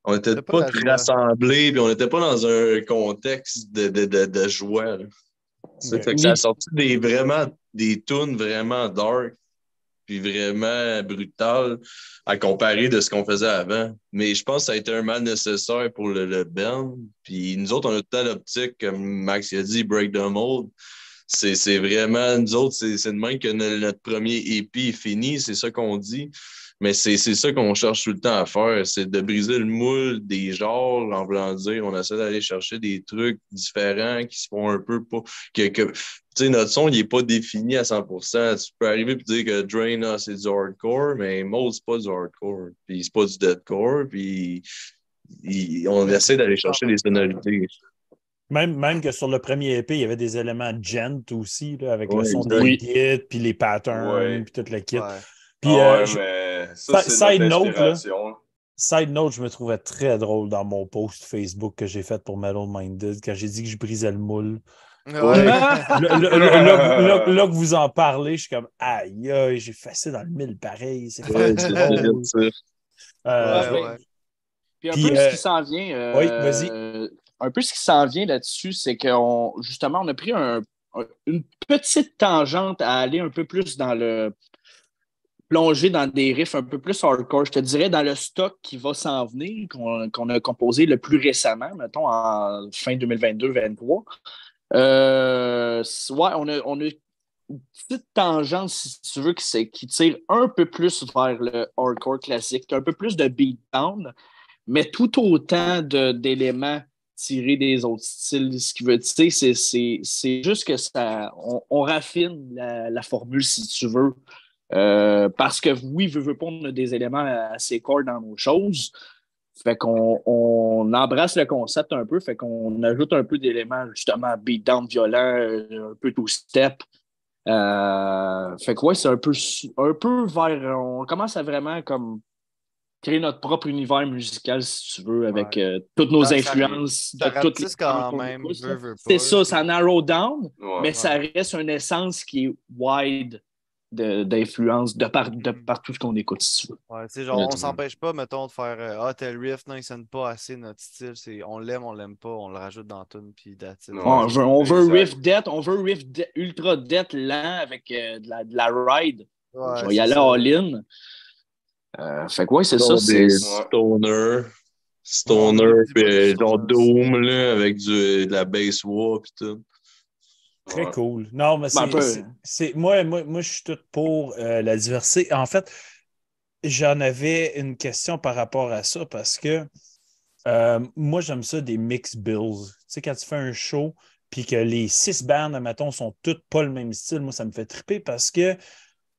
on n'était pas, rassemblés, puis on n'était pas dans un contexte de, de, de, de joie. Ça, fait que ça a sorti des, vraiment, des tunes vraiment dark puis vraiment brutal à comparer de ce qu'on faisait avant. Mais je pense que ça a été un mal nécessaire pour le, le band. Puis nous autres, on a tout à l'optique, comme Max a dit, break the mold. C'est vraiment, nous autres, c'est de même que notre premier EP est fini, c'est ça qu'on dit. Mais c'est ça qu'on cherche tout le temps à faire, c'est de briser le moule des genres, en voulant dire, on essaie d'aller chercher des trucs différents qui se font un peu pas. Que, que, sais, notre son, il n'est pas défini à 100%. Tu peux arriver et dire que Drain, c'est du hardcore, mais Mold, c'est pas du hardcore. Puis c'est pas du deadcore. Puis on essaie d'aller chercher des sonorités. Même, même que sur le premier EP, il y avait des éléments gent aussi, là, avec le son des guides, puis les patterns, puis toute la kit. Puis, ah euh, mais ça, side note, là, Side note, je me trouvais très drôle dans mon post Facebook que j'ai fait pour Metal Minded quand j'ai dit que je brisais le moule. là, que vous en parlez, je suis comme aïe, aïe j'ai fait ça dans le mille pareil. C'est ouais, euh, Puis un peu ce euh, qui s'en vient. oui, vas-y. Un peu ce qui s'en vient là-dessus, c'est qu'on justement, on a pris une petite tangente à aller un peu plus dans le plonger dans des riffs un peu plus hardcore. Je te dirais dans le stock qui va s'en venir, qu'on a composé le plus récemment, mettons en fin 2022-2023. Euh, ouais, on a, on a une petite tangente, si tu veux, qui, qui tire un peu plus vers le hardcore classique, un peu plus de beatdown, mais tout autant d'éléments tirés des autres styles. Ce qui veut dire, c'est juste que ça, on, raffine la, formule, si tu veux. Euh, parce que oui, veut, veut pas, on a des éléments assez corps dans nos choses. Fait qu'on on embrasse le concept un peu, fait qu'on ajoute un peu d'éléments, justement, beatdown violent, euh, un peu tout step. Euh, fait que ouais, c'est un peu, un peu vers. On commence à vraiment comme créer notre propre univers musical, si tu veux, avec Ouais. euh, toutes nos Ça- influences. ça toutes les quand même, C'est ça, ça narrow down, Ouais. mais ça reste une essence qui est wide de- d'influence de, par, de par tout ce qu'on écoute, si. Ouais, genre, on s'empêche pas, mettons, de faire euh, Ah, tel riff, non, il sonne pas assez notre style. C'est, on l'aime, on l'aime pas, on le rajoute dans tune, puis that's it. Ouais. on veut, on veut riff death, on veut riff de- ultra death lent avec euh, de, la, de la ride. Ouais, Je vais y c'est aller ça. all-in. Euh, fait que ouais, c'est ça. C'est stoner. Stoner, Ouais, puis c'est euh, genre ça. Doom, là, avec du, de la bass war, puis tout. Très Ouais. cool. Non, mais Ben, c'est. moi, moi, moi, je suis tout pour euh, la diversité. En fait, j'en avais une question par rapport à ça parce que euh, moi, j'aime ça des mix bills. Tu sais, quand tu fais un show puis que les six bandes, admettons, sont toutes pas le même style, moi, ça me fait triper parce que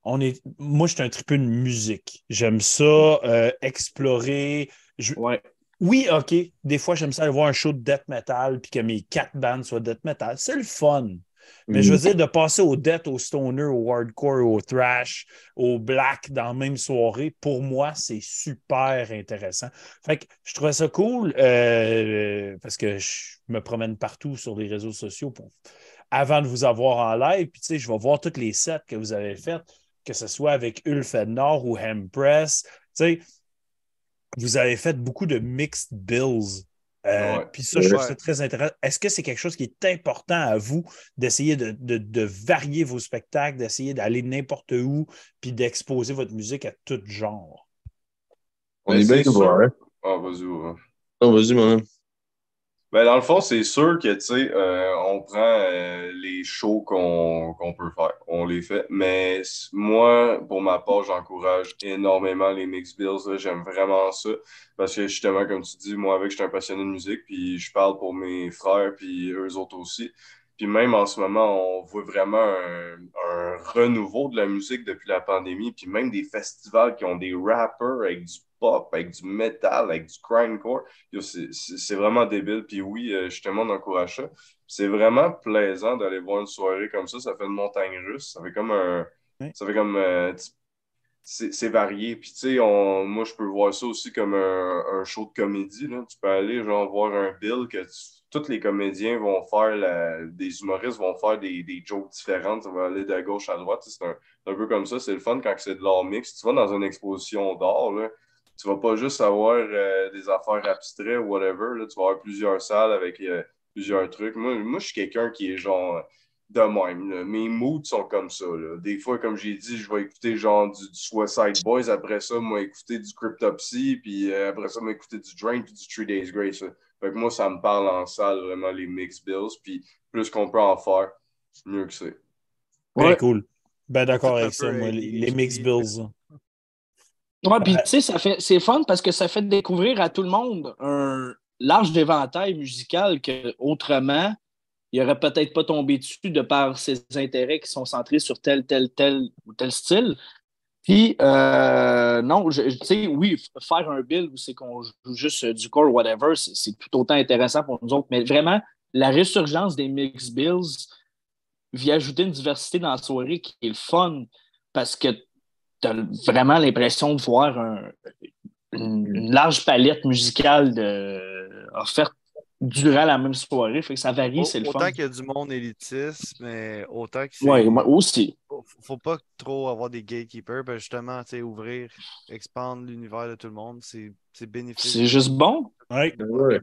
on est. Moi, je suis un tripeux de musique. J'aime ça euh, explorer. Je- ouais. oui, OK. Des fois, j'aime ça aller voir un show de death metal puis que mes quatre bandes soient death metal. C'est le fun. Mais je veux dire, de passer au death, au stoner, au hardcore, au thrash, au black dans la même soirée, pour moi, c'est super intéressant. Fait que je trouvais ça cool euh, parce que je me promène partout sur les réseaux sociaux pour- avant de vous avoir en live. Puis, tu sais, je vais voir tous les sets que vous avez faits, que ce soit avec Ulf Nord ou Hempress. Tu sais, vous avez fait beaucoup de mixed bills. Euh, Ouais. Puis ça, je trouve Ouais. ça très intéressant. Est-ce que c'est quelque chose qui est important à vous d'essayer de, de- de varier vos spectacles, d'essayer d'aller n'importe où, puis d'exposer votre musique à tout genre? On Ben, est bien c'est sûr. ouvert. Ah, vas-y, ouais. Non, vas-y, mon homme. Ben, dans le fond, c'est sûr que, tu sais, euh, on prend euh, les shows qu'on qu'on peut faire. On les fait. Mais moi, pour ma part, j'encourage énormément les mix bills. J'aime vraiment ça. Parce que, justement, comme tu dis, moi, avec, je suis un passionné de musique. Puis je parle pour mes frères, puis eux autres aussi. Puis même en ce moment, on voit vraiment un, un renouveau de la musique depuis la pandémie. Puis même des festivals qui ont des rappers avec du pop, avec du metal, avec du grindcore. C'est vraiment débile. Puis oui, euh, justement, on encourage ça. C'est vraiment plaisant d'aller voir une soirée comme ça. Ça fait une montagne russe. Ça fait comme un. Oui. Ça fait comme. euh, c'est varié. Puis tu sais, moi, je peux voir ça aussi comme un, un show de comédie. Là. Tu peux aller, genre, voir un bill que tu- tous les comédiens vont faire, des humoristes vont faire des, des jokes différentes. Ça va aller de gauche à droite. C'est un, un peu comme ça. C'est le fun quand c'est de l'art mix. Tu vas dans une exposition d'art, tu vas pas juste avoir euh, des affaires abstraites ou whatever. Tu vas avoir plusieurs salles avec euh, plusieurs trucs. Moi, moi je suis quelqu'un qui est genre de même. Mes moods sont comme ça. Des fois, comme j'ai dit, je vais écouter genre du, du Suicide Boys. Après ça, moi, écouter du Cryptopsy. Puis euh, après ça, moi, écouter du Drain puis du Three Days Grace. Là. Fait que moi, ça me parle en salle, vraiment, les mix bills. Puis plus qu'on peut en faire, mieux que c'est. Très Ouais. cool. Ben d'accord avec ça, moi, les, les mix bills. Ouais, puis tu sais, ça fait, c'est fun parce que ça fait découvrir à tout le monde un large éventail musical que autrement, il aurait peut-être pas tombé dessus de par ses intérêts qui sont centrés sur tel, tel, tel ou tel style. Puis, euh, non, tu sais, oui, faire un build où c'est qu'on joue juste euh, du core, whatever, c'est tout autant intéressant pour nous autres. Mais vraiment, la résurgence des mix bills vient ajouter une diversité dans la soirée qui est le fun parce que tu as vraiment l'impression de voir un- une, large palette musicale offerte durant la même soirée. Fait que ça varie, c'est le Autant fun. qu'il y a du monde élitiste, mais autant que c'est. Oui, moi aussi. faut, faut pas trop avoir des gatekeepers, ben justement, tu sais, ouvrir, expandre l'univers de tout le monde, c'est c'est bénéfique. C'est juste bon. Ouais. Ouais.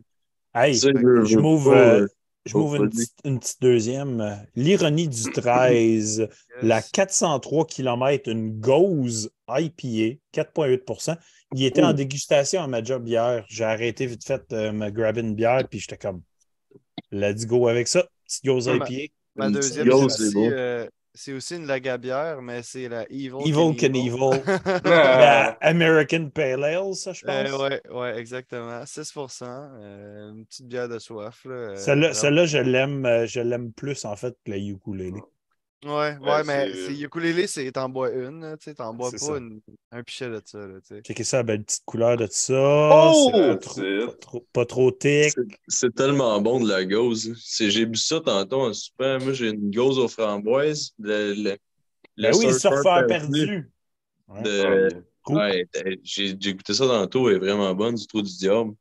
Hey, je m'ouvre euh, euh, je m'ouvre une, petite- une petite deuxième. L'ironie du <laughs> 13. Yes. La 403 km, une Gauze IPA, 4,8 Il était en dégustation à ma job hier. J'ai arrêté vite fait de me grabber une bière, puis j'étais comme, let's go avec ça. Petite Gauze ma- IPA. Ma deuxième, c'est aussi, euh, c'est aussi une lagabière, mais c'est la Evil, Evil Knievel. <laughs> La American Pale Ale, ça, je pense. Euh, ouais, ouais, exactement. 6%. euh, une petite bière de soif. Là, euh, Celle-là, je l'aime, euh, je l'aime plus en fait que la ukulele. Ouais, ouais, Ouais, mais c'est- c'est ukulélé, c'est t'en bois une, tu sais, t'en bois pas ça. une- un pichet de ça, là, tu sais. Ça, la belle petite couleur de ça. Oh! Pas, trop, pas, trop, pas trop thick. C'est- tellement bon de la gauze. C'est- J'ai bu ça tantôt en super. Moi, j'ai une gauze aux framboises. Le, le, le Ben oui, surfeur surfeur perdu. Ouais. De... Cool. Ouais, j'ai j'ai goûté ça tantôt, elle est vraiment bonne, du trou du diable.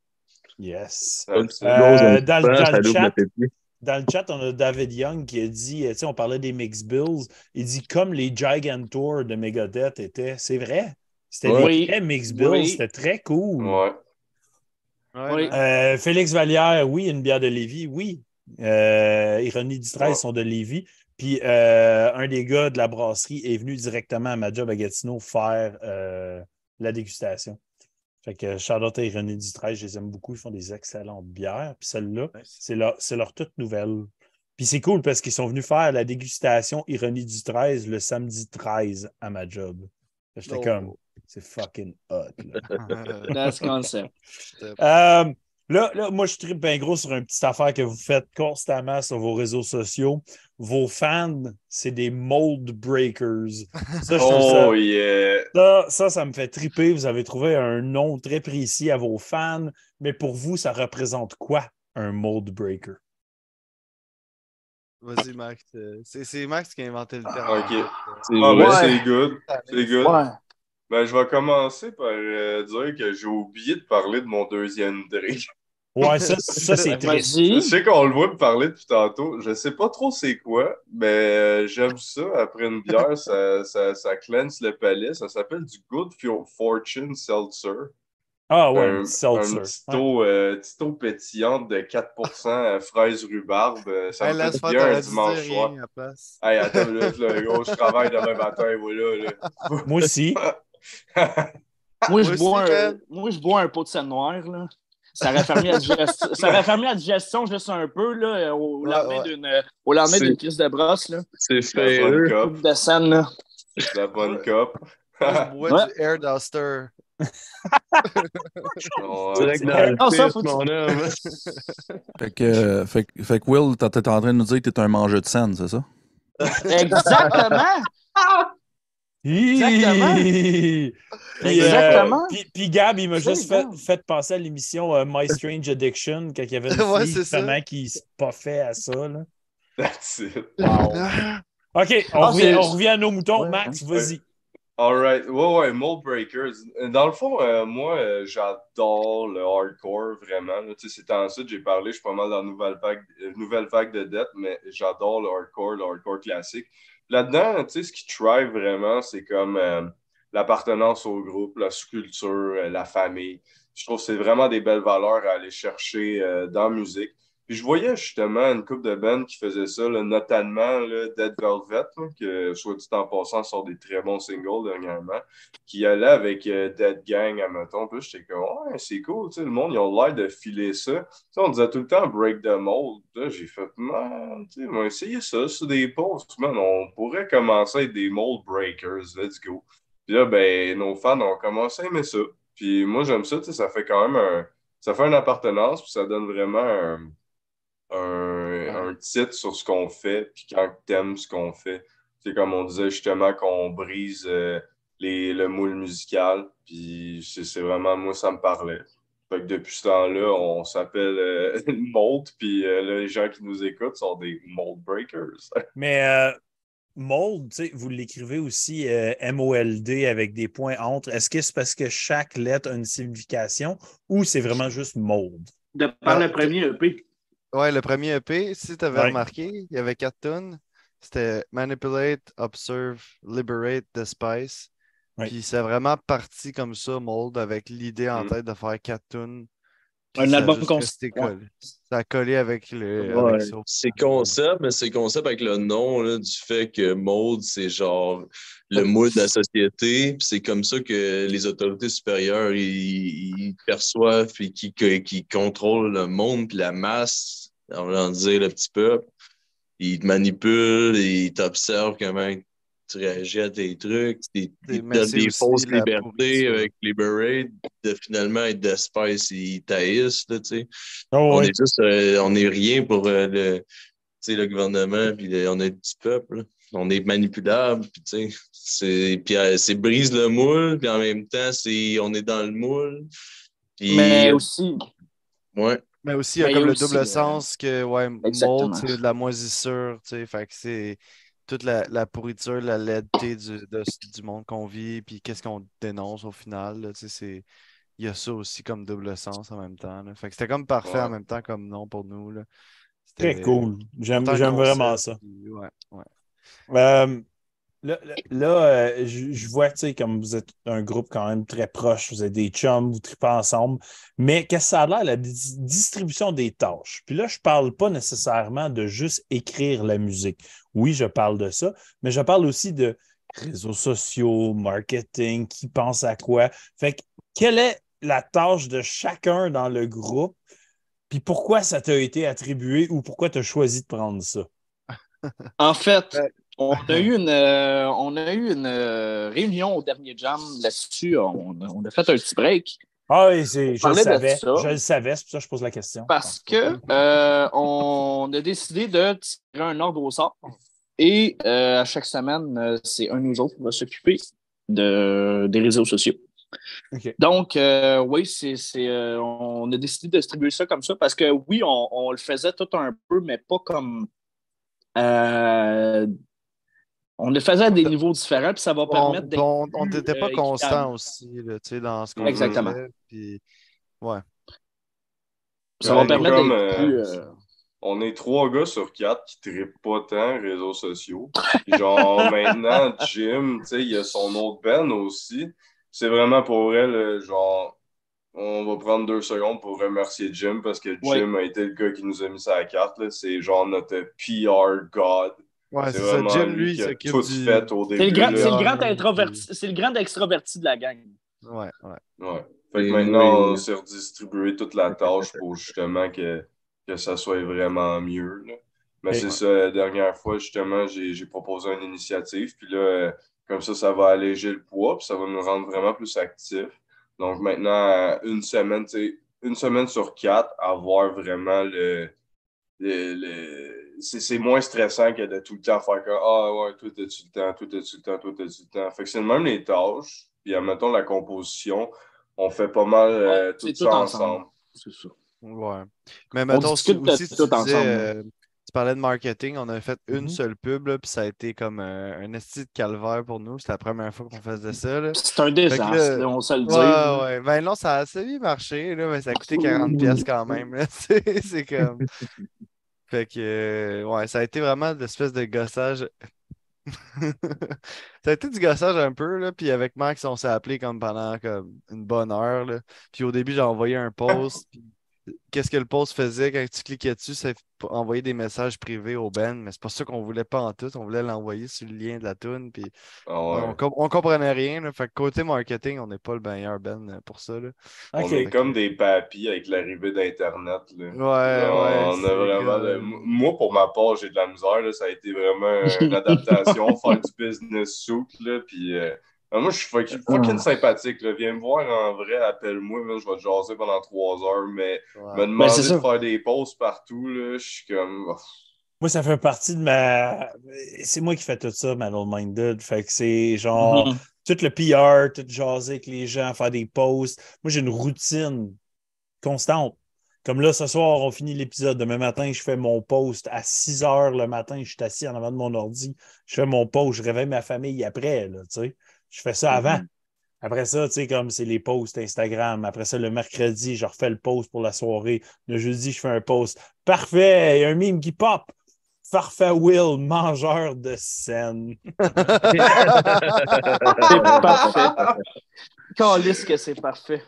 Yes. C'est- Euh, dans le- dans chat. Dans le chat, on a David Young qui a dit, euh, tu sais, on parlait des Mix Bills. Il dit comme les Gigantours de Megadeth étaient. C'est vrai. C'était Oui. des vrais Mix Bills. Oui. C'était très cool. Ouais. Oui. Euh, Félix Vallière, oui, une bière de Lévis, oui. Euh, Ironie du 13 Ouais. sont de Lévis. Puis euh, un des gars de la brasserie est venu directement à ma job à Gatineau faire euh, la dégustation. Fait que Charlotte et Ironie du 13, je les aime beaucoup. Ils font des excellentes bières. Puis celle-là, c'est leur, c'est leur toute nouvelle. Puis c'est cool parce qu'ils sont venus faire la dégustation Ironie du 13 le samedi 13 à ma job. J'étais Oh. comme, c'est fucking hot. là. <laughs> That's concept. Euh, là, là, moi, je tripe bien gros sur une petite affaire que vous faites constamment sur vos réseaux sociaux. Vos fans, c'est des mold breakers. Ça, je trouve ça, Oh yeah. ça, ça, ça me fait triper. Vous avez trouvé un nom très précis à vos fans, mais pour vous, ça représente quoi, un mold breaker? Vas-y, Max. euh, C'est Max qui a inventé le terme. Ok. C'est Ah, ben, Ouais. c'est good. C'est good. Ouais. Ben, je vais commencer par euh, dire que j'ai oublié de parler de mon deuxième drink. Ouais, ça, ça c'est triste. Je sais qu'on le voit me parler depuis tantôt. Je sais pas trop c'est quoi, mais euh, j'aime ça. Après une bière, ça, ça, ça cleanse le palais. Ça s'appelle du Good Fo- Fortune Seltzer. Ah ouais, un, seltzer. un petit eau, euh, petite eau pétillante de 4% à fraise rhubarbe. Euh, Ça Hey, me laisse fait bien un dimanche soir. rien à la place. Hey, attends une minute, là, gros, je travaille demain matin, voilà. Là. Moi aussi. <laughs> Moi, je Moi bois aussi, un, moi, je bois un pot de scène noire, là. Ça raffermit la digestion, ça raffermit la digestion juste un peu, là, au Ouais, lendemain ouais. d'une, au lendemain C'est- d'une crise de brosse, là. C'est La fait. bonne Coupe cop. de scène, là. La bonne cop. Je <laughs> bois Ouais. du Air Duster. Direct dans Ah, ça, faut mon homme. <laughs> Fait que, euh, fait, que- fait que Will, t'es en train de nous dire que t'es un mangeur de scène, c'est ça? Exactement! <laughs> Exactement. Puis, Exactement. euh, puis, puis Gab, il m'a juste fait, fait penser à l'émission euh, My Strange Addiction, quand il y avait une <laughs> Ouais, fille justement qui se fait à ça. Là. That's it. OK, on, Ah, revient, c'est- on revient à nos moutons. Ouais. Max, vas-y. Alright, ouais, ouais, Mold Breakers. Dans le fond, euh, moi, euh, j'adore le hardcore, vraiment. Tu sais, c'est ensuite, j'ai parlé, je suis pas mal dans la nouvelle vague, nouvelle vague de dette, mais j'adore le hardcore, le hardcore classique. Là-dedans, tu sais, ce qui drive vraiment, c'est comme euh, l'appartenance au groupe, la sous-culture, euh, la famille. Je trouve que c'est vraiment des belles valeurs à aller chercher euh, dans la musique. Puis je voyais justement une couple de bands qui faisaient ça, là, notamment là, Dead Velvet, là, que soit dit en passant sort des très bons singles dernièrement, qui allait avec euh, Dead Gang, admettons. Puis j'étais comme, ouais, c'est cool, le monde, ils ont l'air de filer ça. On disait tout le temps break the mold. J'ai fait, man, on va essayer ça sur des posts, man. On pourrait commencer avec des mold breakers, let's go. Puis là, ben, nos fans ont commencé à aimer ça. Puis moi, j'aime ça, ça fait quand même un. Ça fait une appartenance, puis ça donne vraiment un un, un titre sur ce qu'on fait, puis quand t'aimes ce qu'on fait. C'est comme on disait justement qu'on brise euh, les, le moule musical, puis c'est vraiment, moi, ça me parlait. Fait que depuis ce temps-là, on s'appelle euh, <laughs> Mold, puis euh, là, les gens qui nous écoutent sont des Mold Breakers. <laughs> Mais euh, mold, tu sais, vous l'écrivez aussi euh, M-O-L-D avec des points entre. Est-ce que c'est parce que chaque lettre a une signification ou c'est vraiment juste mold? De par le premier EP. Ouais, le premier EP, si tu avais Ouais. remarqué, il y avait quatre tunes. C'était Manipulate, Observe, Liberate, Despise. Ouais. Puis c'est vraiment parti comme ça, Mold, avec l'idée en Mm. tête de faire quatre tunes. Un album ouais. collé. Ça a collé avec le. Ouais, avec c'est concept, mais c'est concept avec le nom là, du fait que mode, c'est genre le moule de la société. Puis c'est comme ça que les autorités supérieures ils, ils perçoivent et qui, qui, qui contrôlent le monde puis la masse, on va dire le petit peuple. Ils te manipulent, ils t'observent comment tu réagis à tes trucs, ils, te donnent des fausses libertés avec Liberate, de finalement être d'espèce, ils taillissent, là, tu sais. Oh, On ouais. est juste, euh, on est rien pour euh, le, tu sais, le gouvernement, puis le- on est du peuple. là. on est manipulable, puis tu sais, c'est, puis euh, c'est brise le moule, puis en même temps, c'est, on est dans le moule. Puis, Mais aussi, ouais. Mais aussi, il y a Mais comme le aussi, double euh, sens que, ouais, mold, c'est de la moisissure, tu sais, fait que c'est toute la, la pourriture, la laidité du, de- du monde qu'on vit, puis qu'est-ce qu'on dénonce au final, là, tu sais, c'est... Il y a ça aussi comme double sens en même temps, là. Fait que c'était comme parfait Ouais. en même temps comme nom pour nous, là. Très cool. J'aime j'aime vraiment ça. puis ouais, ouais. Euh, là, là- euh, je, je vois, tu sais, comme vous êtes un groupe quand même très proche, vous êtes des chums, vous tripez ensemble, mais qu'est-ce que ça a l'air, la dis- distribution des tâches? Puis là, je parle pas nécessairement de juste écrire la musique. Oui, je parle de ça, mais je parle aussi de réseaux sociaux, marketing, qui pense à quoi? Fait que, quelle est la tâche de chacun dans le groupe? Puis pourquoi ça t'a été attribué ou pourquoi tu as choisi de prendre ça? En fait, Ouais. On a eu une, euh, on a eu une euh, réunion au dernier jam là-dessus. On, on a fait un petit break Ah oui, c'est- je le savais. Je le savais, c'est pour ça que je pose la question. parce que euh, on a décidé de tirer un ordre au sort. Et à chaque semaine, c'est un de nous autres qui va s'occuper de, des réseaux sociaux. Donc, euh, oui, c'est, c'est, euh, on a décidé de distribuer ça comme ça parce que oui, on, on le faisait tout un peu, mais pas comme. euh, on le faisait à des niveaux différents, puis ça va permettre d'être on- n'était pas euh, constant aussi, là, tu sais, dans ce qu'on Exactement. faisait, puis- ouais. Ça va permettre comme, euh, plus. euh, On est trois gars sur quatre qui trippent pas tant réseaux sociaux. Genre, <laughs> maintenant, Jim, tu sais, il a son autre Ben aussi. C'est vraiment pour elle, genre, on va prendre deux secondes pour remercier Jim parce que Ouais. Jim a été le gars qui nous a mis ça à la carte. là. C'est genre notre PR God. Ouais, c'est c'est ça. vraiment Jim, lui lui, qui tout du... fait au début. C'est le grand, c'est le grand introverti, c'est le grand extroverti de la gang. Ouais, ouais. Ouais. Fait que maintenant, on s'est redistribué toute la tâche pour justement que, que ça soit vraiment mieux. là. Mais c'est ça, la dernière fois, justement, j'ai j'ai proposé une initiative. Puis là, comme ça, ça va alléger le poids, puis ça va nous rendre vraiment plus actifs. Donc maintenant, une semaine, tu sais, une semaine sur quatre, avoir vraiment le. le, le- c'est c'est moins stressant que de tout le temps faire comme Ah ouais, toi t'as-tu le temps, toi t'as-tu le temps, toi t'as-tu le temps. Fait que c'est même les tâches. Puis admettons la composition, on fait pas mal euh, Ouais, tout c'est ça tout ensemble. ensemble. C'est ça. Ouais. Mais mettons aussi, aussi, tu tout disais, ensemble, euh, tu parlais de marketing, on a fait une Mhm. seule pub, là, puis ça a été comme euh, un esti de calvaire pour nous. C'était la première fois qu'on faisait ça. C'est un désastre, là- là, on se le dit. Ouais, ouais. Ben non, ça a assez bien marché, là, mais ça a coûté 40$ piastres quand même. là. <laughs> C'est c'est comme. Fait que, euh, ouais, ça a été vraiment l'espèce de gossage. <laughs> Ça a été du gossage un peu, là, puis avec Max, on s'est appelé comme pendant comme une bonne heure, là. Puis au début, j'ai envoyé un <laughs> post, puis qu'est-ce que le post faisait quand tu cliquais dessus, ça envoyait des messages privés au Ben, mais c'est pas ça qu'on voulait pas en tout, on voulait l'envoyer sur le lien de la tune, puis Ah ouais. on, com- on comprenait rien, là. Fait que côté marketing, on n'est pas le meilleur Ben pour ça, là. On est comme des papis avec l'arrivée d'Internet. Ouais, on c'est a vraiment le- Moi, pour ma part, j'ai de la misère. là. Ça a été vraiment <laughs> une adaptation, faire du business suit. Là, puis, euh, ben, moi, je suis fucking, fucking sympathique. Là. Viens me voir en vrai, appelle-moi. Je vais te jaser pendant trois heures. Mais Ouais. me demander c'est ça. de faire des pauses partout, là, je suis comme. oh, Moi, ça fait partie de ma. C'est moi qui fais tout ça, Manual Minded. Fait que c'est genre Mhm. tout le PR, tout jaser avec les gens, faire des posts. Moi, j'ai une routine constante. Comme là, ce soir, on finit l'épisode. Demain matin, je fais mon post à 6 heures le matin. Je suis assis en avant de mon ordi. Je fais mon post. Je réveille ma famille après. Là, tu sais. Je fais ça avant. Après ça, tu sais, comme c'est les posts Instagram. Après ça, le mercredi, je refais le post pour la soirée. Le jeudi, je fais un post. Parfait! Il y a un meme qui pop. Parfait Will, mangeur de scène. <laughs> C'est parfait. Calisse que c'est parfait.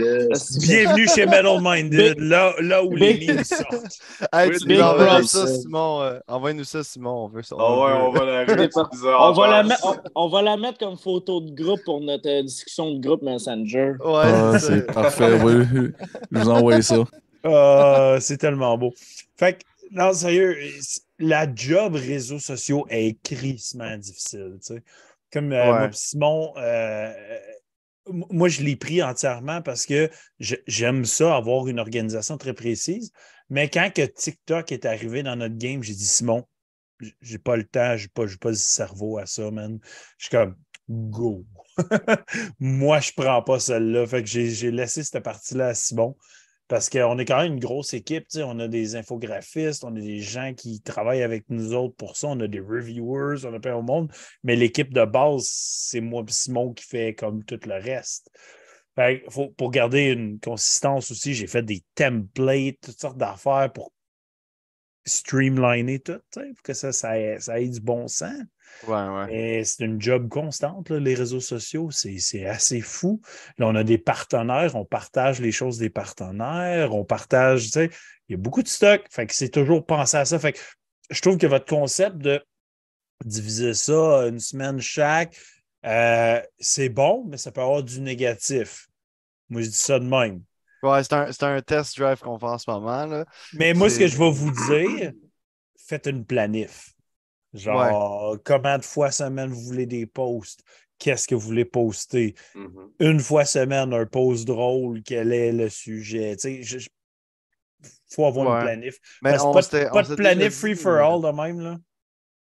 Yes. <laughs> Bienvenue chez Metal Minded, là, là où les memes sortent. <laughs> Hey, Oui, tu ça, Simon. euh, Envoie-nous ça, Simon. On veut ça. Ouais, veut. on va la On va, mettre, on, on va la mettre comme photo de groupe pour notre euh, discussion de groupe Messenger. Ouais, Ah, c'est parfait, oui. Je <laughs> vous envoie ça. Ah, c'est tellement beau. Fait que, non, sérieux, la job réseaux sociaux est crissement difficile. tu sais. Comme euh, Ouais. moi, pis Simon, euh, moi, je l'ai pris entièrement parce que j'aime ça, avoir une organisation très précise. Mais quand que TikTok est arrivé dans notre game, j'ai dit Simon, j'ai pas le temps, j'ai pas, pas le cerveau à ça, man. Je suis comme go. <laughs> Moi, je prends pas celle-là. Fait que j'ai laissé cette partie-là à Simon. Parce qu'on est quand même une grosse équipe. On a des infographistes, on a des gens qui travaillent avec nous autres pour ça, on a des reviewers, on a plein au monde. Mais l'équipe de base, c'est moi Simon qui fait comme tout le reste. Fait faut, pour garder une consistance aussi, j'ai fait des templates, toutes sortes d'affaires pour streamliner tout, pour que ça, ça, ça ait du bon sens. Ouais, c'est une job constante, là, les réseaux sociaux. C'est c'est assez fou. Là, on a des partenaires, on partage les choses des partenaires, on partage, tu sais, il y a beaucoup de stock. Fait que c'est toujours penser à ça. Fait que je trouve que votre concept de diviser ça une semaine chaque, euh, c'est bon, mais ça peut avoir du négatif. Moi, je dis ça de même. Ouais, c'est un, c'est un test drive qu'on fait en ce moment. Là. Mais moi, ce que je vais vous dire, faites une planif. Genre, comment de fois semaine vous voulez des posts? Qu'est-ce que vous voulez poster? Mhm. Une fois semaine, un post drôle, quel est le sujet? Tu sais, il faut avoir Ouais. une planif. Mais Parce on pas, de- pas on de planif free dit, for all de même, là.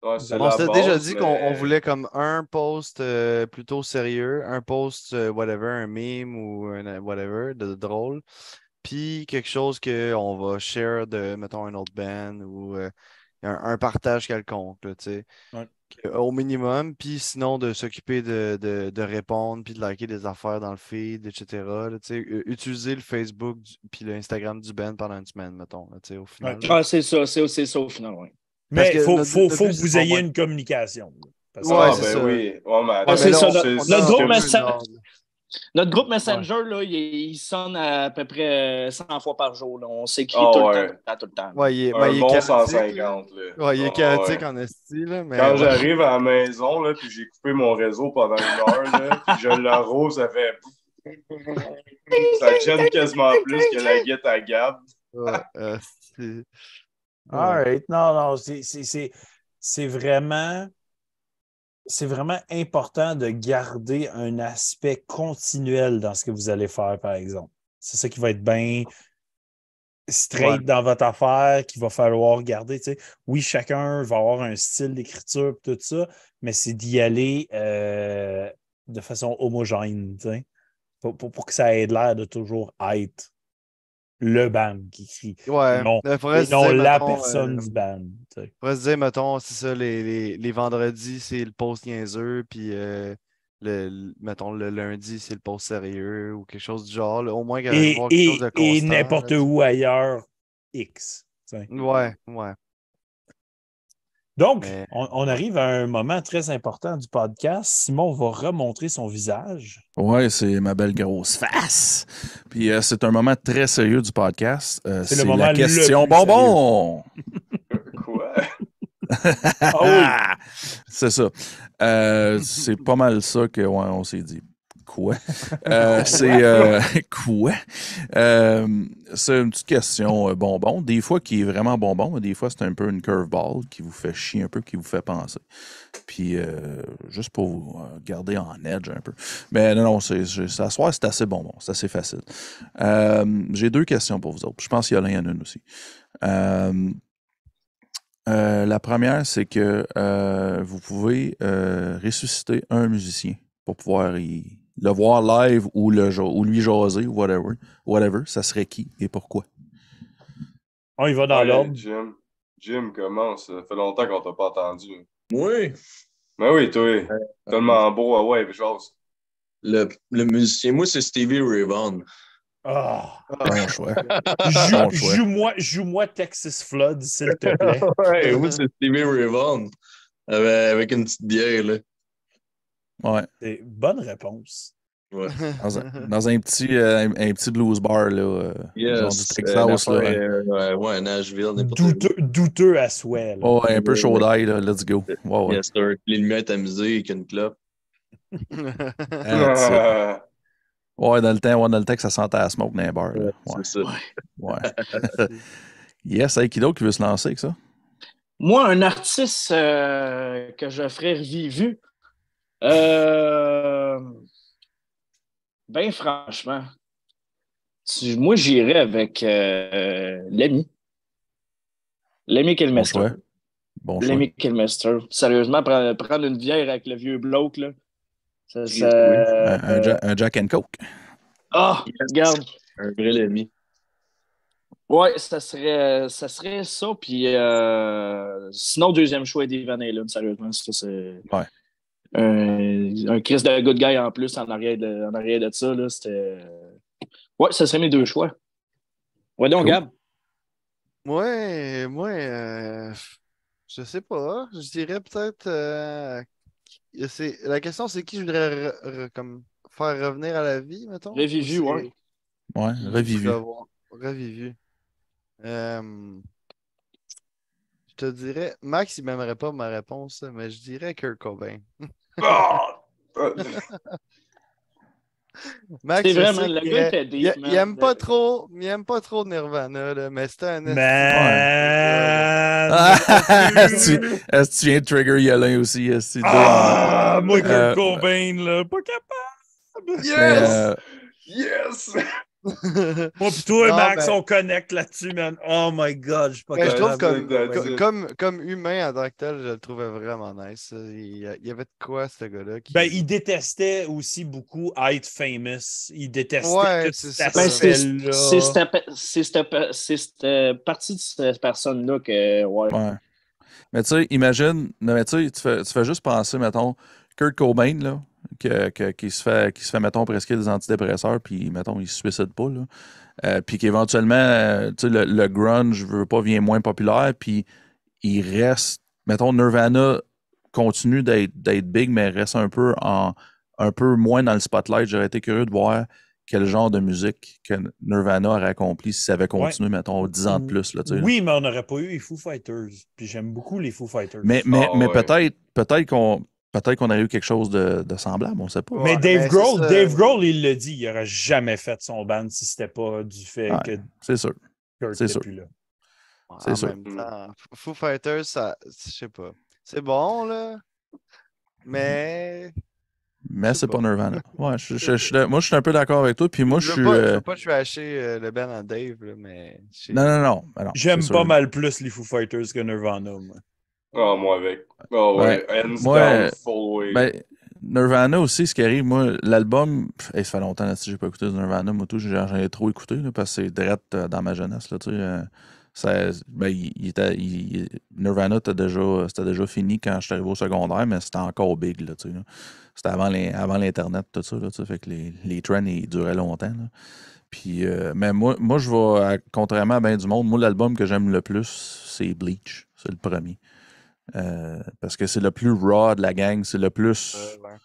Ouais, On s'était déjà dit qu'on voulait comme un post euh, plutôt sérieux, un post euh, whatever, un meme ou un euh, whatever de drôle, puis quelque chose qu'on va share de, mettons, un autre band ou euh, un, un partage quelconque, là. Ouais. Au minimum, puis sinon de s'occuper de, de, de répondre, puis de liker des affaires dans le feed, etc. là, tu sais. U- Utiliser le Facebook du- puis l'Instagram du band pendant une semaine, mettons, là, tu sais, au final. Ah, c'est ça, c'est c'est ça au final, oui. Mais il faut, faut, que vous ayez une communication. Parce Ouais, Ah, c'est ben ça. oui. Ouais, mais Ah, ça, notre- notre message- Notre groupe Messenger, là, il, il sonne à peu près 100 fois par jour. là. On s'écrit Ah, tout, ouais. le temps, tout le temps, tout le temps. Ouais, il est, ben, Un il est bon chaotique, là. 150, là. Ouais, il est Ah, chaotique ouais. en esti, là, mais... Quand j'arrive à la maison, là, puis j'ai coupé mon réseau pendant une heure, là, puis je l'arrose, ça fait... <laughs> ça gêne quasiment plus que la guette à Gab. Ouais, euh, All right. Non, non, c'est- c'est- c'est c'est vraiment. C'est vraiment important de garder un aspect continuel dans ce que vous allez faire, par exemple. C'est ça qui va être bien straight Ouais. dans votre affaire, qu'il va falloir garder. Oui, chacun va avoir un style d'écriture, et tout ça, mais c'est d'y aller euh, de façon homogène, pour, pour- pour que ça ait l'air de toujours être le band qui crie. Ouais, Non. non la mettons, personne euh, du band. Sais. faudrait se dire, mettons, c'est ça, les, les, les vendredis, c'est le post niaiseux, puis euh, le, mettons, le lundi, c'est le post sérieux, ou quelque chose du genre, là, au moins qu'il y Et, quelque et- chose de et constant. n'importe là. où ailleurs, X. Ouais, ouais. Donc, Mais- on, on arrive à un moment très important du podcast. Simon va remontrer son visage. Ouais, c'est ma belle grosse face. Puis euh, c'est un moment très sérieux du podcast. Euh, C'est le c'est moment la le question plus bonbon. <laughs> Ah <laughs> c'est ça. Euh, c'est pas mal ça que ouais, on s'est dit. Quoi? Euh, c'est euh, <laughs> quoi? C'est une petite question bonbon. Des fois qui est vraiment bonbon, mais des fois c'est un peu une curveball qui vous fait chier un peu, qui vous fait penser. Puis juste pour vous garder en edge un peu. Mais non, non, c'est, ce soir, c'est assez bonbon, c'est assez facile. J'ai deux questions pour vous autres. Je pense qu'il y en a une aussi. Euh, la première, c'est que euh, vous pouvez euh, ressusciter un musicien pour pouvoir y- le voir live ou, le, ja- ou lui jaser ou whatever. Whatever, ça serait qui et pourquoi? On y va dans l'ordre. Jim, Jim, commence. Ça? Fait longtemps qu'on t'a pas entendu. Oui. Mais oui, toi, tellement beau, ah ouais, chose. Le, le musicien, moi, c'est Stevie Ray Vaughan. Ah. Bon choix. <laughs> Joue- Bon choix. Joue-moi joue Texas Flood, s'il te plaît. <laughs> Ouais, moi, c'est Stevie Vaughan. Avec, une petite bière, là. Ouais. C'est- Bonne réponse. Ouais. <laughs> Dans un, dans un petit, euh, un, un petit blues bar, là. euh, genre du Yes. Texas, euh, là. euh, ouais, ouais, Nashville. Douteux, douteux à souhait. là. Oh, un peu chaud d'ail, là. Let's go. Ouais, ouais. Yes, sir. Les lumières tamisées avec une clope. It. Ouais, dans le temps, ouais, dans le temps que ça sentait à smoke dans les bars. là. Ouais. C'est ça. ouais. <laughs> <laughs> yes, hey, qui d'autre qui veut se lancer avec ça? Moi, un artiste euh, que je ferais revivu, euh, ben franchement, tu- moi j'irais avec euh, l'ami. L'ami choix. Bon choix. Lemmy Kilmister. Sérieusement, pre- prendre une bière avec le vieux bloke, là. Ça, Oui, ça- Un, un Ja- un Jack and Coke. Ah, regarde. Un vrai ami. Ouais, ça serait ça, serait ça puis euh, sinon, deuxième choix, Eddie Van Halen, sérieusement. Ça, c'est. Ouais. Un, un Chris de good guy en plus en arrière de, en arrière de ça, là. C'était. Ouais, ça serait mes deux choix. Ouais, donc, Cool. Gab? Moi, moi, euh, je sais pas. Je dirais peut-être. euh, c'est, la question, c'est qui je voudrais re- re- comme faire revenir à la vie, mettons? Revivu, ouais. Ouais, revivu. Revivu. Euh, je te dirais, Max, il m'aimerait pas ma réponse, mais je dirais Kurt Cobain. Ah! <laughs> <laughs> Ah, Max, C'est vraiment, le gars était deep, il, man. il aime pas trop, il aime pas trop Nirvana, là, mais c'était un. Man! <laughs> Est-ce que tu- est-ce que tu viens de trigger Yolin aussi? est-ce Ah, moi, Kurt Euh, Cobain, là, pas capable. Mais, Yes! euh, Yes! <laughs> Moi pis toi, Non, Max, ben- on connecte là-dessus, man. Oh my God, je suis pas Ben, je trouve capable. comme, comme, comme humain en tant que tel, je le trouvais vraiment nice. Il y a- il y avait de quoi, ce gars-là? Qui... Ben, il détestait aussi beaucoup être famous. Il détestait Ouais, c'est. Ben, c'est cette, c'est cette- partie de cette personne-là que. Ouais. Ouais. Mais tu sais, imagine, non, mais tu sais, tu fais, tu fais juste penser, mettons, Kurt Cobain, là, que, que- qui, se fait, qui se fait, mettons, prescrire des antidépresseurs, puis, mettons, il se suicide pas, là. Euh, puis qu'éventuellement, euh, tu sais, le, le grunge, je veux pas, vient moins populaire, puis il reste, mettons, Nirvana continue d'être d'être big, mais reste un peu en un peu moins dans le spotlight. J'aurais été curieux de voir quel genre de musique que Nirvana aurait accompli si ça avait continué, mettons, 10 ans de plus, là, tu sais, là. Oui, mais on n'aurait pas eu les Foo Fighters. Puis j'aime beaucoup les Foo Fighters. Mais, mais, Ah mais ouais. peut-être peut-être qu'on peut-être qu'on aurait eu quelque chose de, de semblable, on ne sait pas. Mais Ouais, Dave mais Grohl. Dave Grohl, il le dit, il n'aurait jamais fait son band si c'était pas du fait Ouais, que C'est sûr. Kurt c'est n'était sûr. plus là. c'est sûr. même temps, Foo Fighters, ça, je sais pas. C'est bon, là. Mais. Mais Je c'est pas pas. Nirvana. <laughs> Ouais, je, je- je- moi, je suis un peu d'accord avec toi. Puis moi, je je suis. veux pas, je euh, veux pas euh, le band à Dave, là, mais. je Non, non, non. ben non, J'aime pas mal plus les Foo Fighters que Nirvana. moi. Ah, moi avec. Oh ouais, hands moi, down, full way. Ben, Nirvana aussi, ce qui arrive, moi, l'album, hey, ça fait longtemps là, si j'ai pas écouté du Nirvana, moi tout, j'en ai trop écouté là, parce que c'est direct euh, dans ma jeunesse. Là, tu sais, euh, ça, ben, il, il était, il- Nirvana déjà, c'était déjà fini quand je suis arrivé au secondaire, mais c'était encore big. Là, tu sais, là. C'était avant l'in- avant l'Internet, tout ça. Là, tu sais, fait que les, les trends, ils duraient longtemps. là. Puis, euh, mais moi, moi, je vais, contrairement à bien du monde, moi, l'album que j'aime le plus, c'est Bleach. C'est le premier. Euh, parce que c'est le plus raw de la gang, c'est le plus. Euh, ouais.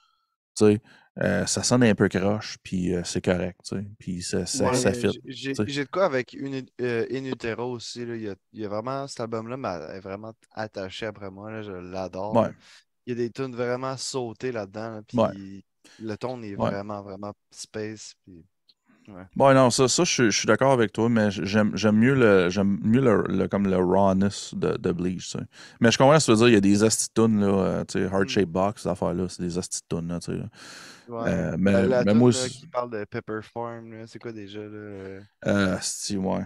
tu sais, euh, ça sonne un peu croche, puis euh, c'est correct, tu sais, puis ça, ça, Ouais, ça mais fit. j'ai- de quoi avec une, euh, In Utero aussi. Là. Il, y a, il y a vraiment cet album-là m'a vraiment attaché après moi. Là. Je l'adore. Ouais. Il y a des tunes vraiment sautées là-dedans. là, Puis Ouais. le ton est vraiment, vraiment space. Puis... Bon, non, ça, ça je, suis- je suis d'accord avec toi, mais j'aime mieux le j'aime mieux le, le- comme le rawness de, de Bleach. tu sais. Mais je comprends ce que tu veux dire, il y a des astitunes, là, euh, tu sais, Heart Shape Box, ces affaires-là, c'est des astitunes, là, tu sais. Ouais. Euh, mais- La- la mais tune, moi là, aussi- qui parle de Pepper Farm, c'est quoi déjà? Là? Euh, si, ouais.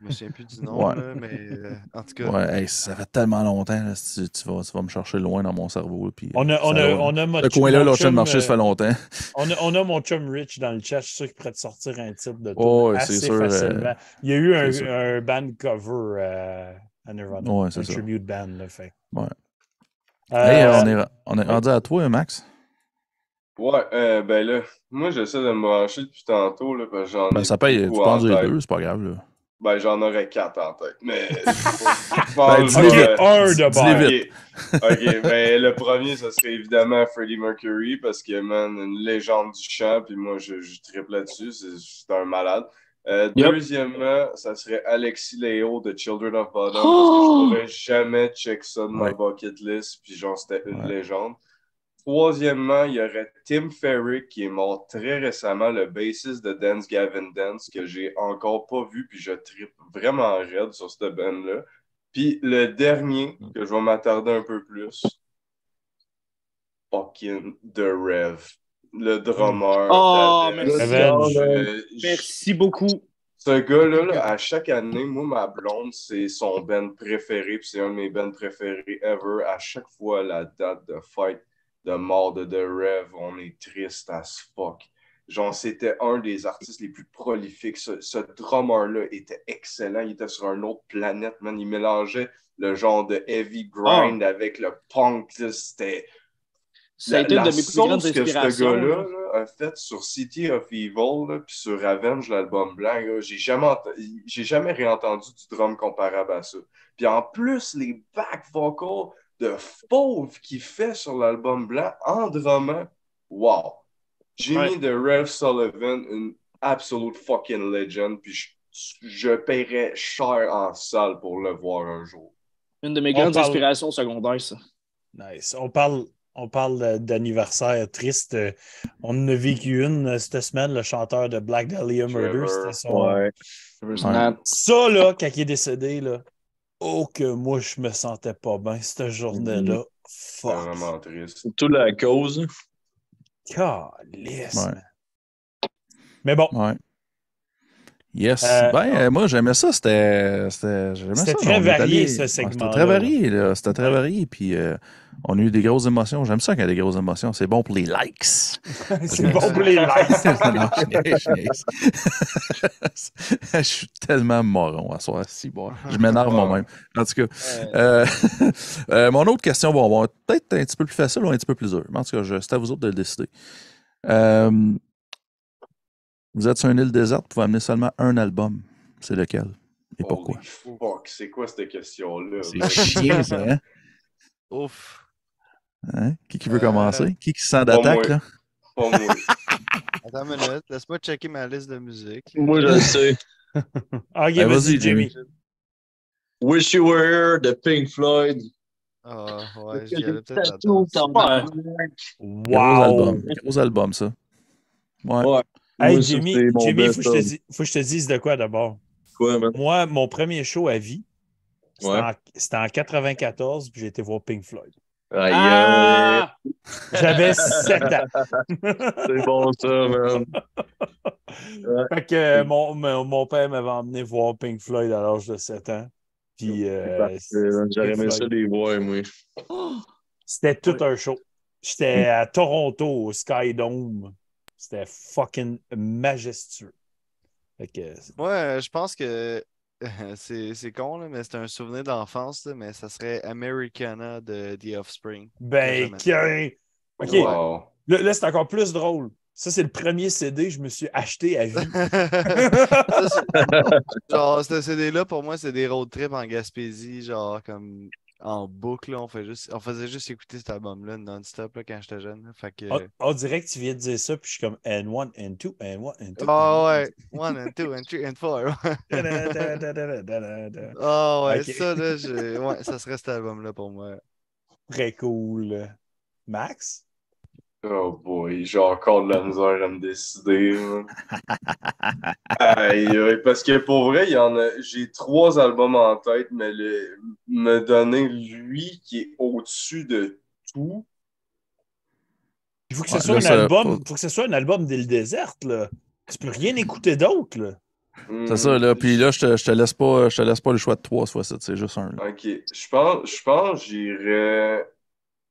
Je me souviens plus du nom, Ouais. là, mais euh, en tout cas. Ouais, hey, ça fait tellement longtemps, là, tu, vas, tu vas me chercher loin dans mon cerveau. Puis, On a, ça on a, va- on a mon Ce coin-là, chaîne chum, marché, ça fait euh, longtemps. On a, on a mon chum Rich dans le chat. Je suis sûr qu'il pourrait te sortir un type de Oh, ouais, assez sûr, euh, facilement. Il y a eu un, un band cover euh, à Nirvana. Ouais, c'est un tribute band. Là, fait. Ouais. Euh, Hey, euh, on, est, on est rendu à toi, Max? Ouais, euh, ben là, moi j'essaie de me brancher depuis tantôt, là, parce que j'en Ben, ai ça paye, tu dire tête. deux, c'est pas grave. Là. Ben, j'en aurais quatre en tête, mais... <laughs> Ben, vite. un de bord. vite. Ok, ben le premier, ça serait évidemment Freddie Mercury, parce que, man, une légende du chant, puis moi, je, je triple là-dessus, c'est c'est un malade. Euh, Yep. Deuxièmement, ça serait Alexis Léo de Children of Bodom, Oh! parce que je pourrais jamais check ça de ma Ouais. bucket list, puis genre, c'était une Ouais. légende. Troisièmement, il y aurait Tim Ferrick qui est mort très récemment, le bassiste de Dance Gavin Dance, que j'ai encore pas vu, puis je tripe vraiment raide sur cette band-là. Puis le dernier, que je vais m'attarder un peu plus, fucking The Rev, le drummer. Oh, merci. Revenge. Euh, Merci beaucoup. Ce gars-là, là, à chaque année, moi, ma blonde, c'est son band préféré, puis c'est un de mes bands préférés ever. À chaque fois, la date de fight de mort de The Rev, on est triste as fuck. Genre, c'était un des artistes les plus prolifiques. Ce, ce drummer-là était excellent. Il était sur une autre planète, man. Il mélangeait le genre de heavy grind avec le punk. C'était. Ça a été une de mes plus grandes que ce gars-là là. là, a fait sur City of Evil, puis sur Avenge, l'album blanc, j'ai jamais, j'ai jamais réentendu du drum comparable à ça. Puis en plus, les back vocals de fauve qu'il fait sur l'album blanc en drummant, wow! Jimmy Ouais. de Rev Sullivan, une absolute fucking legend, puis je, je paierais cher en salle pour le voir un jour. Une de mes On grandes parle- inspirations secondaires, ça. Nice. On parle, on parle d'anniversaire triste. On en a vécu une euh, cette semaine, le chanteur de Black Dahlia Murder. C'était son. Ouais. Ça, là, quand il est décédé, là, oh que moi, je me sentais pas bien cette journée-là. C'est Fuck. vraiment triste. Surtout la cause. Calisse, Ouais. man. Mais bon, Ouais. Yes. Euh, ben, euh, moi, j'aimais ça. C'était. C'était j'aimais C'était ça, très varié, allé- ce Ouais, segment-là, C'était très varié, là. C'était très Ouais. varié. Puis, euh, on a eu des grosses émotions. J'aime ça quand il y a des grosses émotions. C'est bon pour les likes. <laughs> c'est bon pour les likes. <laughs> non, <laughs> je suis tellement moron à soir. Si, bon, je m'énerve moi-même. En tout cas, euh, euh, mon autre question, bon, bon, peut-être un petit peu plus facile ou un petit peu plus dur. Mais en tout cas, c'est à vous autres de le décider. Euh, vous êtes sur une île déserte, vous pouvez amener seulement un album. C'est lequel? Et pourquoi? Fuck, c'est quoi cette question-là? C'est chiant, ça, hein? Ouf. Hein? Qui, qui veut Euh, commencer? Qui qui sent pas d'attaque, moi. là? Pas moi. <laughs> Attends une minute, laisse-moi checker ma liste de musique. Moi, je le sais. <laughs> Ah, ok, Ben, vas-y, Jimmy. Wish You Were Here de Pink Floyd. Ah, ouais, j'y allais peut-être Wow. album. Gros album, ça. Ouais. Ouais. Hey, Jimmy, Jimmy, faut que, je te dise, de quoi d'abord. Quoi, man? Moi, mon premier show à vie, c'était Ouais. en, c'était en 94, puis j'ai été voir Pink Floyd. Ah! J'avais 7 ans. <laughs> C'est bon, ça, man. Fait que euh, mon, mon, mon père m'avait emmené voir Pink Floyd à l'âge de 7 ans. Puis euh. J'aurais aimé ça les voir, moi. c'était tout un show. J'étais à Toronto, au Sky Dome. C'était fucking majestueux. Fait que, Ouais, je pense que <laughs> c'est c'est con, là, mais c'est un souvenir d'enfance, là, mais ça serait Americana de The Offspring. ben, qu'un- OK, Wow. là, là, c'est encore plus drôle. Ça, c'est le premier CD que je me suis acheté à vie. <laughs> Ça, <laughs> genre, ce CD-là, pour moi, c'est des road trips en Gaspésie, genre, comme en boucle. là. on, fait juste, on faisait juste écouter cet album-là non-stop là, quand j'étais jeune. Fait que. On, on dirait que tu viens de dire ça, puis je suis comme N1, N2, N1, N2. Ah ouais, one and two and three and four. Ah ouais, Ok. ça, là, <laughs> ouais, ça serait cet album-là pour moi. Très cool. Max? Oh boy, j'ai encore de la misère à me décider. Aïe, parce que pour vrai, il y en a. J'ai trois albums en tête, mais le, me donner lui qui est au-dessus de tout. Il faut que ce Ouais, soit là, un album. faut que ce soit un album d'île déserte, là. Tu peux rien écouter d'autre, là. C'est ça, là. Puis là, je te, je te laisse pas, je te laisse pas le choix de trois, soit ça. C'est juste un. là. Ok, je pense, je pense, que j'irais.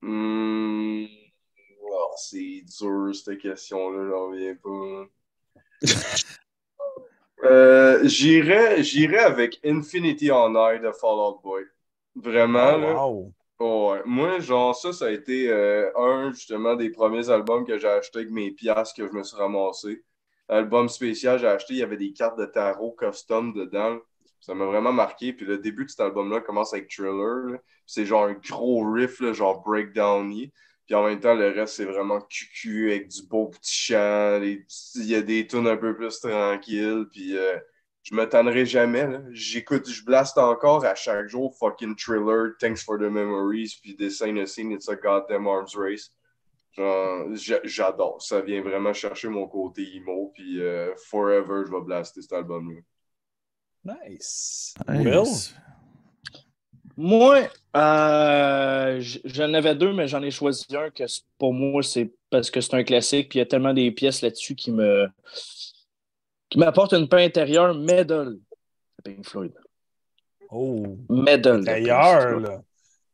Hmm, oh, c'est dur cette question-là, j'en reviens pas. <laughs> Euh, j'irais, j'irais avec Infinity on High de Fall Out Boy. Vraiment, là. wow. Oh, ouais. Moi, genre, ça, ça a été euh, un, justement, des premiers albums que j'ai acheté avec mes piastres que je me suis ramassé. Album spécial, j'ai acheté, il y avait des cartes de tarot custom dedans. Ça m'a vraiment marqué. Puis le début de cet album-là commence avec Thriller. là. C'est genre un gros riff, là, genre breakdown -y. Puis en même temps, le reste, c'est vraiment cucu avec du beau petit chant. Il y a des tunes un peu plus tranquilles. Puis euh, je me tannerai jamais. là. J'écoute, je blaste encore à chaque jour fucking Thriller, Thanks for the Memories, puis Ain't a Scene, It's a Goddamn Arms Race. J'adore. Ça vient vraiment chercher mon côté emo, puis euh, forever, je vais blaster cet album-là. Nice. Will? c'est- Moi, euh, j'en avais deux, mais j'en ai choisi un que pour moi, c'est parce que c'est un classique, puis il y a tellement des pièces là-dessus qui me qui m'apporte une paix intérieure, Medal. Pink Floyd. Oh, Medal. d'ailleurs, là.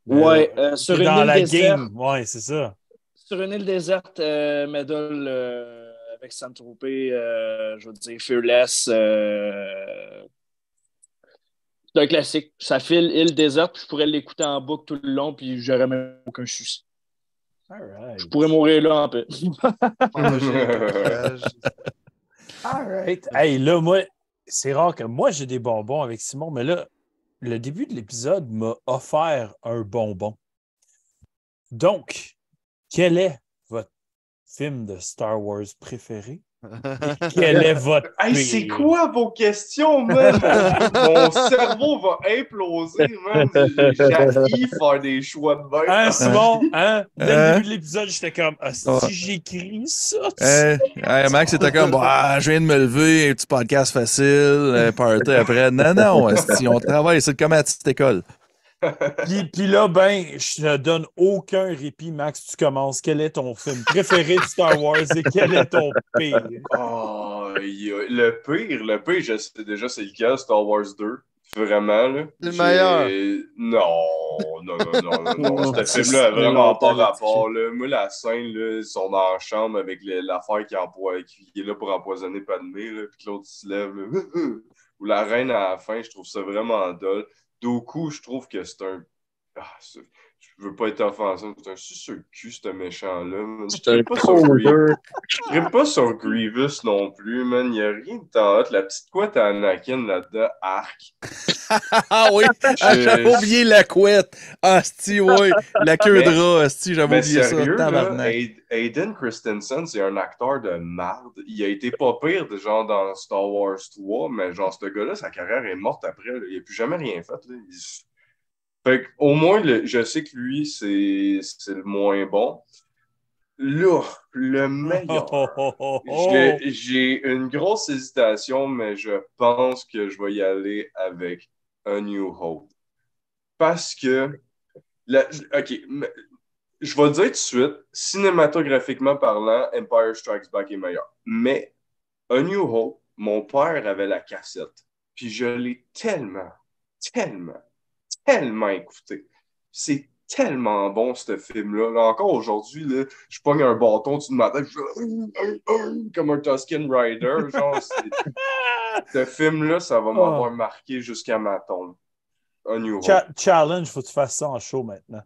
Ouais, Euh, sur une dans île la déserte. game. Ouais, c'est ça. Sur une île déserte, euh, Medal euh, avec Saint-Tropez, je veux dire, Fearless. C'est un classique. Ça file île déserte, puis je pourrais l'écouter en boucle tout le long, puis j'aurais même aucun souci. All right. Je pourrais mourir là en paix. <laughs> All right. Hey, là, moi, c'est rare que moi, j'ai des bonbons avec Simon, mais là, le début de l'épisode m'a offert un bonbon. Donc, quel est votre film de Star Wars préféré? Quel est votre <laughs> Hey, c'est quoi vos questions, man? <laughs> Mon, cerveau va imploser, man. <laughs> J'ai faire des choix de bain. Hein, Simon? Hein? Dès le Hein? début de l'épisode, j'étais comme, ah, si Ouais. j'écris ça, tu Hey, hey, Max était comme, bah, je viens de me lever, un petit podcast facile, euh, party après. Non, non, esti, on travaille, c'est comme à la petite école. Puis, puis là, ben, je te donne aucun répit, Max. Tu commences. Quel est ton film préféré de Star Wars et quel est ton pire? Oh, le pire, le pire, je sais déjà c'est lequel, Star Wars 2. Vraiment, là. Le meilleur. Non, non, non, non, non, non. <laughs> Ce film-là a vraiment pas rapport, là. Moi, la scène, là, ils sont dans la chambre avec l'affaire qui, qui est là pour empoisonner Padmé, là, puis que l'autre se lève, là. <laughs> Ou la reine à la fin, je trouve ça vraiment dole. Doku, je trouve que c'est un. Ah, je veux pas être offensif, c'est un suceur de cul, ce méchant-là. Je trippe pas sur Grievous. Je pas sur Grievous non plus, man. Il a rien de tant hot. La petite couette à Anakin là-dedans, arc. <laughs> Ah oui, ah, j'avais oublié la couette. Asti, oui, la queue Mais- de rat, asti, j'avais oublié sérieux, ça. là, Aiden Christensen, c'est un acteur de marde. Il a été pas pire, de genre dans Star Wars 3, mais genre, ce gars-là, sa carrière est morte après. là. Il a plus jamais rien fait. Là. Il- Fait au moins, je sais que lui, c'est le moins bon. Là, le meilleur. J'ai- J'ai une grosse hésitation, mais je pense que je vais y aller avec A New Hope. Parce que, la- OK, je vais le dire tout de suite, cinématographiquement parlant, Empire Strikes Back est meilleur. Mais A New Hope, mon père avait la cassette. Puis je l'ai tellement, tellement, tellement écouté. C'est tellement bon, ce film-là. Là, encore aujourd'hui, là, je pogne un bâton dessus de ma tête, je fais comme un Tusken Rider. Genre, <laughs> ce film-là, ça va m'avoir marqué jusqu'à ma tombe. Cha- challenge, faut que tu fasses ça en show maintenant.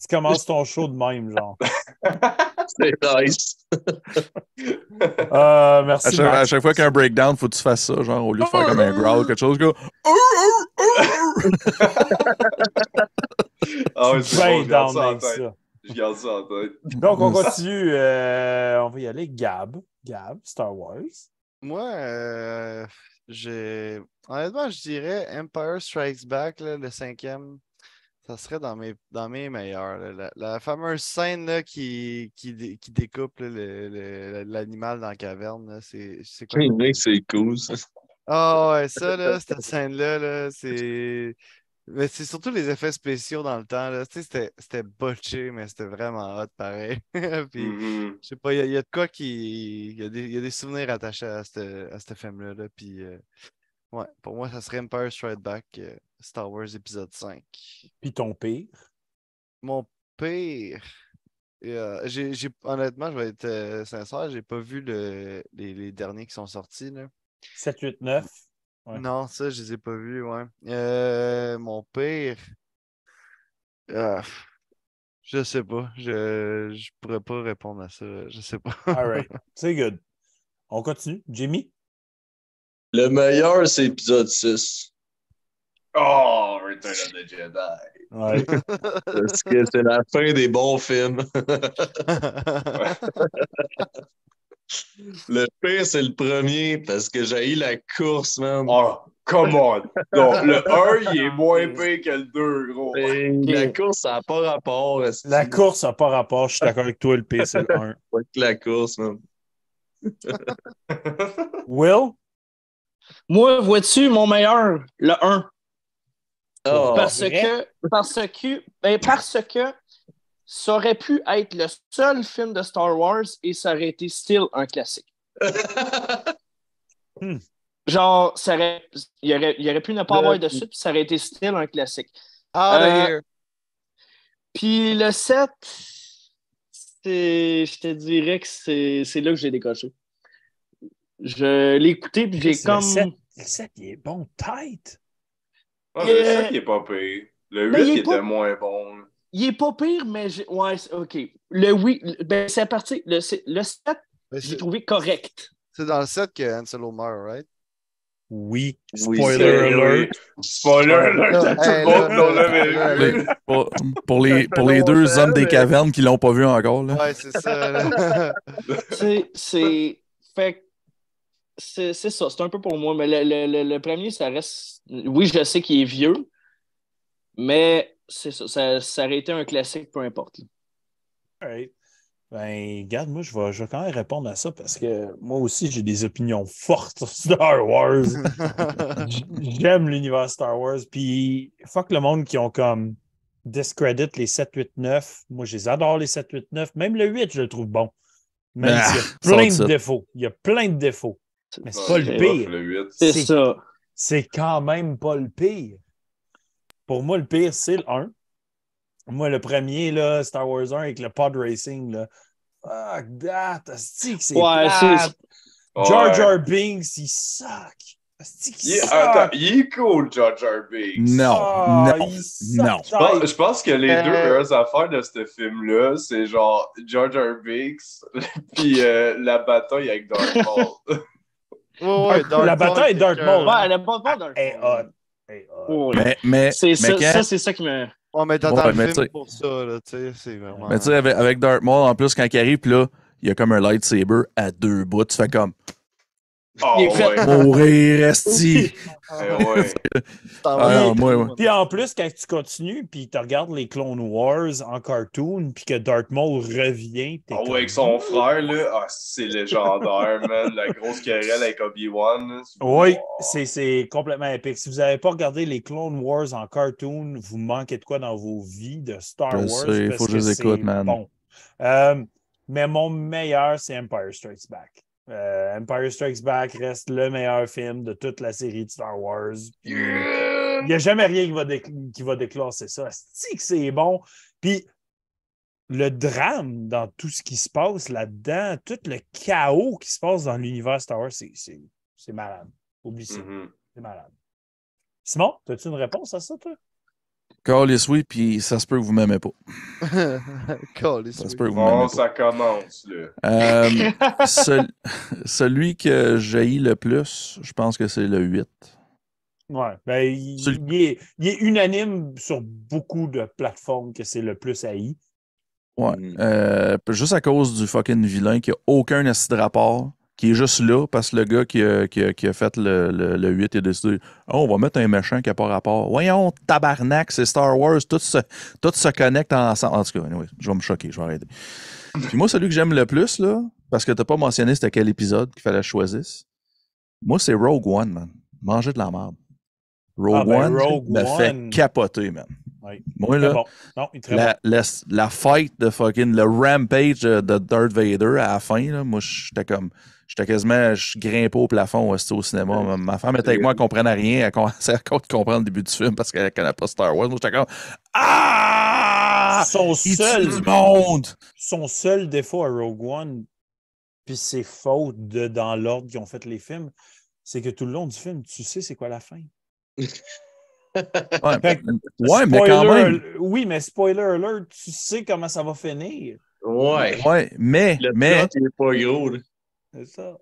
Tu commences ton show de même, genre. <laughs> C'est nice. <laughs> Euh, À merci, chaque, à chaque fois qu'il y a un breakdown, faut que tu fasses ça, genre, au lieu de faire comme un growl, quelque chose, go. <laughs> Ah ouais, c'est Ben bon, je garde down ça en tête. ça. Je garde ça en tête. Donc, on continue. Euh, on va y aller. Gab. Gab, Star Wars. Moi, euh, j'ai. Honnêtement, je dirais Empire Strikes Back, là, le cinquième. Ça serait dans mes, dans mes meilleurs. là. La, la fameuse scène là, qui, qui, qui découpe l'animal dans la caverne. C'est quoi? C'est cool, ça. Ah ouais, ça, là, cette scène-là, là, c'est. Mais c'est surtout les effets spéciaux dans le temps. Là. Tu sais, c'était- botché, mais c'était vraiment hot pareil. <laughs> Puis, Mhm. je sais pas, il y, a- il y a de quoi qui. Il y a des, il y a des souvenirs attachés à ce à film-là. là, Puis, euh, ouais, pour moi, ça serait Empire Strike Back, euh, Star Wars épisode 5. Puis ton pire? Mon pire. euh, honnêtement, je vais être euh, sincère, j'ai pas vu le, les, les derniers qui sont sortis. Là. 7, 8, 9. Ouais. Non, ça, je les ai pas vus, ouais. Euh, mon pire. Je sais pas. Je, je pourrais pas répondre à ça. Je sais pas. All right. <laughs> C'est good. On continue. Jimmy? Le meilleur, c'est épisode 6. Oh, Return of the Jedi. Ouais. <laughs> Parce que c'est la fin des bons films. <laughs> Le pire, c'est le premier parce que j'ai eu la course, man. Oh, come on. Non, le 1, il est moins pire que le 2, gros. Et La course, ça n'a pas rapport. La course n'a pas rapport. Je suis d'accord avec toi. Le pire, c'est le 1. Pas que la course, man. Will? Moi, vois-tu, mon meilleur, le 1. Oh, parce vrai? que, parce que, ben, parce que ça aurait pu être le seul film de Star Wars et ça aurait été still un classique. <laughs> Genre, ça aurait, il, aurait, il aurait pu ne pas Le- avoir de suite, puis ça aurait été still un classique. Euh. Puis le 7, c'est- je te dirais que c'est c'est là que j'ai décoché. Je l'ai écouté, puis j'ai le comme. sept. Le 7, il est bon, tight. Ah, le Euh, 7, il est pas pire. Le 8, ben, il était pas- moins bon. Il est pas pire, mais j'ai- ouais, c'est- OK. Le oui, le- ben c'est à partir. Le, c'est- le 7, Mais j'ai trouvé correct. c'est dans le set que Anselo meurt, right? Oui. Spoiler alert. Spoiler alert Hey, le pour, pour les, pour les deux hommes des cavernes qui l'ont pas vu encore. Là. Ouais, c'est ça. C'est. c'est- Fait que c'est c'est ça, c'est un peu pour moi. Mais le, le- le- le premier, ça reste. Oui, je sais qu'il est vieux, mais c'est ça, ça. Ça aurait été un classique, peu importe. là. Alright. Ben, regarde, moi, je vais, je vais quand même répondre à ça parce que moi aussi, j'ai des opinions fortes sur Star Wars. <laughs> J'aime l'univers Star Wars. Puis, fuck le monde qui ont comme discredit les 7, 8, 9. Moi, je les adore, les 7, 8, 9. Même le 8, je le trouve bon. Même Ah, s'il y a plein de défauts. Il y a plein de défauts. Mais c'est Ouais, pas le c'est pire. rough, Le 8. C'est ça. c'est quand même pas le pire. Pour moi, le pire, c'est le 1. Moi, le premier, là, Star Wars 1 avec le pod racing, là. Fuck that! Asti que c'est Ouais, plate. Ouais. Jar Jar Binks, il suck. Il suck. attends, il est cool, Jar Jar Binks. Non, Ah, non, il suck non. Je pense, tight. je pense que les Euh, deux meilleures affaires de ce film-là, c'est genre Jar Jar Binks <laughs> puis euh, la bataille avec Darth Maul. <laughs> Ouais, La bataille Maul. Ouais, elle a pas peur d'un Hey. Ouais. Mais, mais, C'est mais ça, quand- ça, c'est ça qui me. Ouais, mais t'attends Ouais, le mais film tu sais- pour ça, là, tu sais, c'est vraiment... mais tu sais, avec, avec Darth Maul, en plus, quand il arrive, là, il y a comme un lightsaber à deux bouts. Tu fais comme Oh, Il est fait- mourir, esti. Eh ouais. Ah, ouais. Puis en plus, quand tu continues, puis tu regardes les Clone Wars en cartoon, puis que Darth Maul revient, Ah comme- ouais, avec son frère, là, ah, c'est légendaire, man. La grosse querelle avec Obi-Wan. Oui, c'est- c'est complètement épique. Si vous n'avez pas regardé les Clone Wars en cartoon, vous manquez de quoi dans vos vies de Star Je Wars. sais, parce faut que je les c'est écoute, man. Bon. Euh, mais mon meilleur, c'est Empire Strikes Back. Euh, Empire Strikes Back reste le meilleur film de toute la série de Star Wars. Il n'y a jamais rien qui va, qui va déclasser ça. C'est que c'est bon. Puis le drame dans tout ce qui se passe là-dedans, tout le chaos qui se passe dans l'univers Star Wars, c'est- malade. Oublie ça. Mhm. C'est malade. Simon, as-tu une réponse à ça, toi? Call is oui, puis ça se peut que vous m'aimez pas. <laughs> Ça se peut que vous Bon, m'aimez pas. ça commence, là. Euh, <laughs> cel- celui que j'ai le plus, je pense que c'est le 8. Ouais. Ben, il, C'est le- il est, il est unanime sur beaucoup de plateformes que c'est le plus haï. Ouais. Mm. Euh, juste à cause du fucking vilain qui a aucun esti de rapport, qui est juste là parce que le gars qui a, qui a- qui a fait le, le, le 8 a décidé Oh, on va mettre un méchant qui n'a pas rapport. Voyons, tabarnak, c'est Star Wars, tout se, tout se connecte ensemble. En tout cas, anyway, je vais me choquer, je vais arrêter. Puis moi, celui que j'aime le plus, là, parce que t'as pas mentionné c'était quel épisode qu'il fallait que je choisisse, moi, c'est Rogue One, man. Manger de la merde. Rogue Ah, ben, One me fait capoter, man. Oui. Moi, là, bon. Non, bon. la, la, la fight de fucking, le rampage de de Darth Vader à la fin, là, moi, j'étais comme, j'étais quasiment, je grimpais au plafond aussi au cinéma. Ma, ma femme était avec moi, elle comprenait rien, elle commençait <laughs> à comprendre le début du film parce qu'elle connaît pas Star Wars. Moi, j'étais comme, ah! son Il seul, du monde! son seul défaut à Rogue One, puis c'est faute de dans l'ordre qu'ils ont fait les films, c'est que tout le long du film, tu sais c'est quoi la fin. Ouais, Fait ouais, mais quand Spoiler même. Oui, mais spoiler alert, tu sais comment ça va finir. Ouais. Ouais, mais, Le mais, plot, il est pas gros, là. C'est ça.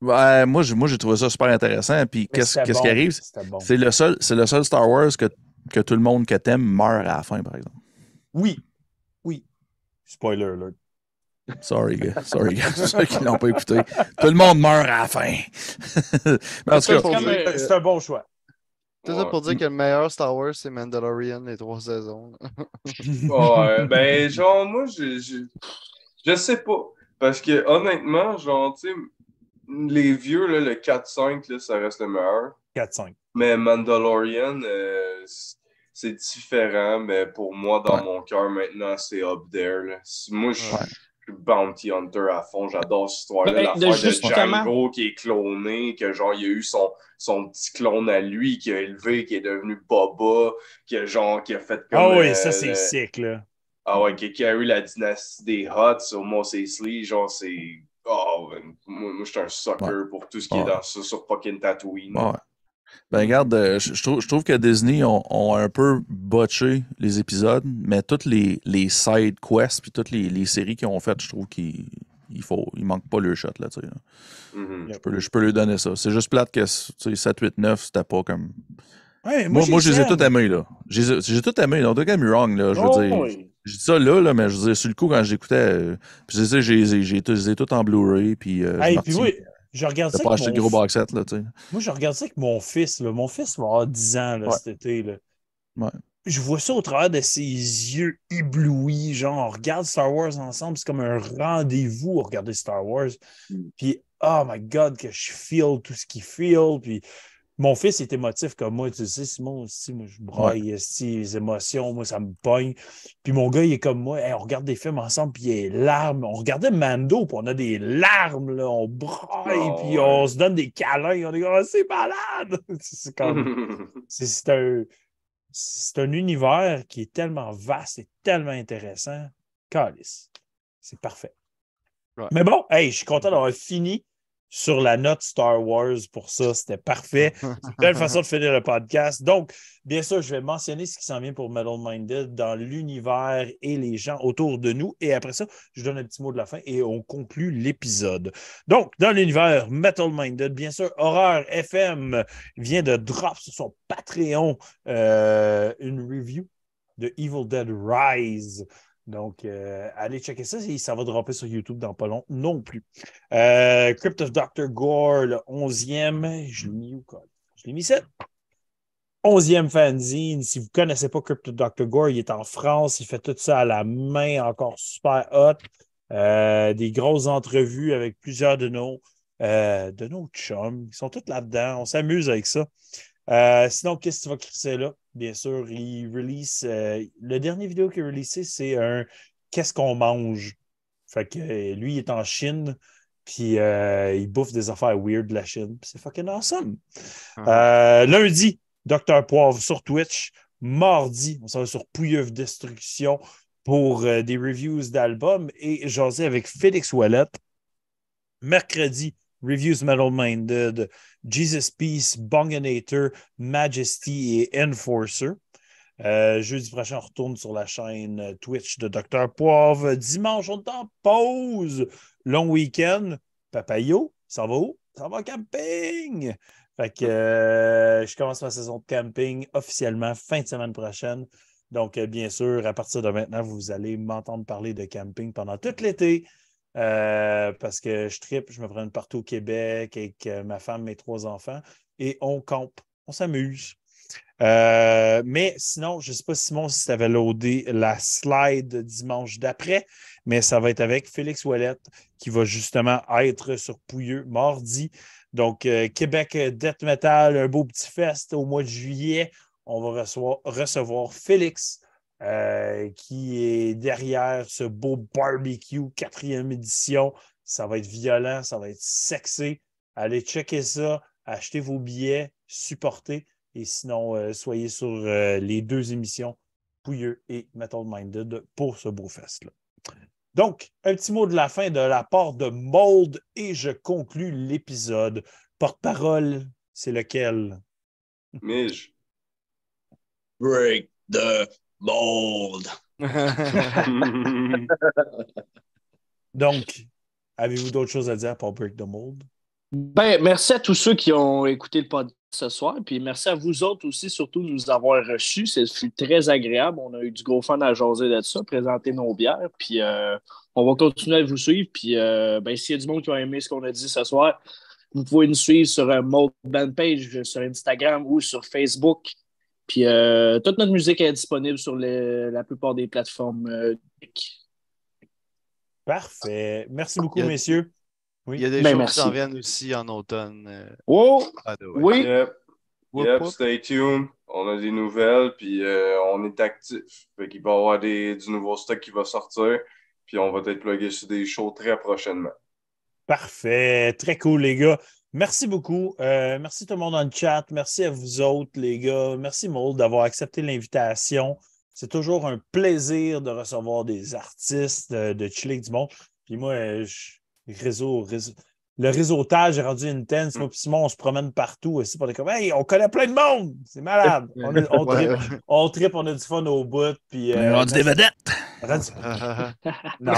ouais, moi, j'ai moi, j'ai trouvé ça super intéressant. Puis, qu'est-ce c'était qu'est-ce bon, qui arrive? Bon. C'est le seul, c'est le seul Star Wars que, que tout le monde que t'aimes meurt à la fin, par exemple. Oui. Oui. Spoiler alert. Sorry, gars. <laughs> Sorry, gars. Ceux qui l'ont pas écouté. Tout le monde meurt à la fin. <laughs> Mais en tout Ça, cas, pour C'est dire que- c'est un bon choix. Tout ça pour dire que le meilleur Star Wars, c'est Mandalorian, les trois saisons. Ouais, ben, genre, moi, je, je, je sais pas. Parce que, honnêtement, genre, tu sais, les vieux, là, le 4-5, là, ça reste le meilleur. 4-5. Mais Mandalorian, euh, c'est différent, mais pour moi, dans Ouais. mon cœur, maintenant, c'est up there. là. Moi, je Ouais. suis Bounty Hunter à fond. J'adore cette histoire-là. L'affaire de de, Django qui est cloné, que genre, il y a eu son, son petit clone à lui qui a élevé, qui est devenu Boba, qui a genre, qui a fait comme. Ah oui, euh, ça, c'est le- sick, là. Ah ouais, qui, qui a eu la dynastie des Huts au Eisley, genre, c'est. Oh, man. moi, moi je suis un sucker pour tout ce qui Ouais. est dans ça sur fucking Tatooine. Ouais. Ben regarde, euh, je, je trouve, je trouve que Disney ont, ont un peu botché les épisodes, mais toutes les, les side quests puis toutes les, les séries qu'ils ont faites, je trouve qu'il il faut il manque pas le shot là, tu sais. là. Mhm. Je peux, je peux lui donner ça. C'est juste plate que tu sais, 7, 8, 9, c'était pas comme. Ouais, Moi, moi, je les ai tous aimés, là. J'ai j'ai tout aimé. Don't get me wrong, là. Je veux Oh, dire. oui. Je dis ça là, là, mais je veux dire, sur le coup, quand j'écoutais, euh, puis sais, j'ai ai tous en Blu-ray, puis. Euh, Hey, puis oui, je regarde ça. pas acheté le gros box set, là, tu sais. Moi, je regarde ça avec mon fils. Là. Mon fils va avoir 10 ans là, Ouais. cet été. Là. Ouais. Je vois ça au travers de ses yeux éblouis. Genre, on regarde Star Wars ensemble. C'est comme un rendez-vous à regarder Star Wars. Mm. Puis, oh my God, que je feel tout ce qu'il feel. Puis, mon fils est émotif comme moi. Tu sais, Simon, aussi, moi, je braille, esti, les émotions, moi, ça me pogne. Puis, mon gars, il est comme moi. Hey, on regarde des films ensemble, puis il y a des larmes. On regardait Mando, puis on a des larmes, là. On braille, Oh, puis ouais. on se donne des câlins. On est comme, Ah, c'est malade! <laughs> C'est comme. <laughs> C'est c'est un, c'est un univers qui est tellement vaste et tellement intéressant. Calice. C'est parfait. Ouais. Mais bon, hey, je suis content d'avoir fini sur la note Star Wars pour ça. C'était parfait. C'est une belle façon de finir le podcast. Donc, bien sûr, je vais mentionner ce qui s'en vient pour Metal Minded dans l'univers et les gens autour de nous. Et après ça, je donne un petit mot de la fin et on conclut l'épisode. Donc, dans l'univers Metal Minded, bien sûr, Horreur FM vient de drop sur son Patreon euh, une review de Evil Dead Rise. Donc, euh, allez checker ça. Ça va dropper sur YouTube dans pas long non plus. Euh, Crypt of Dr. Gore, le 11e. Je l'ai mis où, quoi? Je l'ai mis 7. 11e fanzine. Si vous ne connaissez pas Crypt of Dr. Gore, il est en France. Il fait tout ça à la main, encore super hot. Euh, des grosses entrevues avec plusieurs de nos, euh, de nos chums. Ils sont tous là-dedans. On s'amuse avec ça. Euh, sinon, qu'est-ce que tu vas crisser là? Bien sûr, il release. euh, le dernier vidéo qu'il a releasé, c'est un Qu'est-ce qu'on mange? Fait que euh, lui, il est en Chine, puis euh, il bouffe des affaires weird de la Chine. C'est fucking awesome. Euh, lundi, Dr. Poivre sur Twitch. Mardi, on s'en va sur Pouilleuf Destruction pour des reviews d'albums et jaser avec Félix Wallet. Mercredi, Reviews Metal Minded, Jesus Peace, Bonganator, Majesty et Enforcer. Euh, jeudi prochain, on retourne sur la chaîne euh, Twitch de Dr. Poivre. Dimanche, on est pause. Long week-end. Papayo, ça va où? Ça va camping. Fait que euh, je commence ma saison de camping officiellement fin de semaine prochaine. Donc, bien sûr, à partir de maintenant, vous allez m'entendre parler de camping pendant tout l'été. Euh, parce que je tripe, je me prends partout au Québec avec euh, ma femme, mes trois enfants, et on campe, on s'amuse. Euh, mais sinon, je ne sais pas, Simon, si tu avais loadé la slide dimanche d'après, mais ça va être avec Félix Ouellette qui va justement être sur Pouilleux mardi. Donc, Québec Death Metal, un beau petit fest au mois de juillet. On va recevoir Félix euh, qui est derrière ce beau barbecue, quatrième édition. Ça va être violent, ça va être sexy. Allez checker ça, achetez vos billets, supportez. Et sinon, euh, soyez sur euh, les deux émissions, Pouilleux et Metal Minded, pour ce beau fest-là. Donc, un petit mot de la fin de la part de Mold et je conclus l'épisode. Porte-parole, c'est lequel? Midge. Break the mold. <laughs> Donc, avez-vous d'autres choses à dire pour Break the Mold? Ben, merci à tous ceux qui ont écouté le podcast ce soir. Puis merci à vous autres aussi, surtout, de nous avoir reçus. Fut très agréable. On a eu du gros fun à jaser de ça, présenter nos bières. Puis euh, on va continuer à vous suivre. Puis euh, ben, s'il y a du monde qui a aimé ce qu'on a dit ce soir, vous pouvez nous suivre sur un Mold Band Page, sur Instagram ou sur Facebook. Puis euh, toute notre musique est disponible sur la plupart des plateformes. euh, Parfait. Merci beaucoup, Il y a- messieurs. Oui. Il y a des Ben, choses merci. qui s'en viennent aussi en automne. euh, Oh! Oui! Yep. Whoop, Yep, whoop. stay tuned. On a des nouvelles, puis euh, on est actif. Fait qu'il va y avoir des, du nouveau stock qui va sortir. Puis on va être plugué sur des shows très prochainement. Parfait. Très cool, les gars. Merci beaucoup. Euh, merci tout le monde dans le chat. Merci à vous autres, les gars. Merci, Maud, d'avoir accepté l'invitation. C'est toujours un plaisir de recevoir des artistes, de, de chiller avec du monde. Puis moi, euh, je- réseau, réseau- le réseautage est rendu intense. Moi, puis Simon, on se promène partout aussi pour des comme Hey, on connaît plein de monde! C'est malade! <laughs> On, est- on Ouais. tripe, on tripe, on a du fun au bout. Puis, On euh, est rendu des vedettes. rendu- <laughs> Non,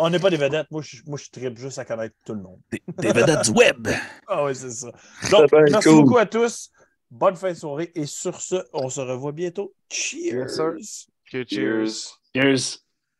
on n'est pas, des vedettes. Moi, je, moi, je tripe juste à connaître tout le monde. Des, des vedettes du web. <laughs> Ah oui, c'est ça. Donc, merci cool. beaucoup à tous. Bonne fin de soirée. Et sur ce, on se revoit bientôt. Cheers! Yes, sir. que cheers. Cheers. Cheers.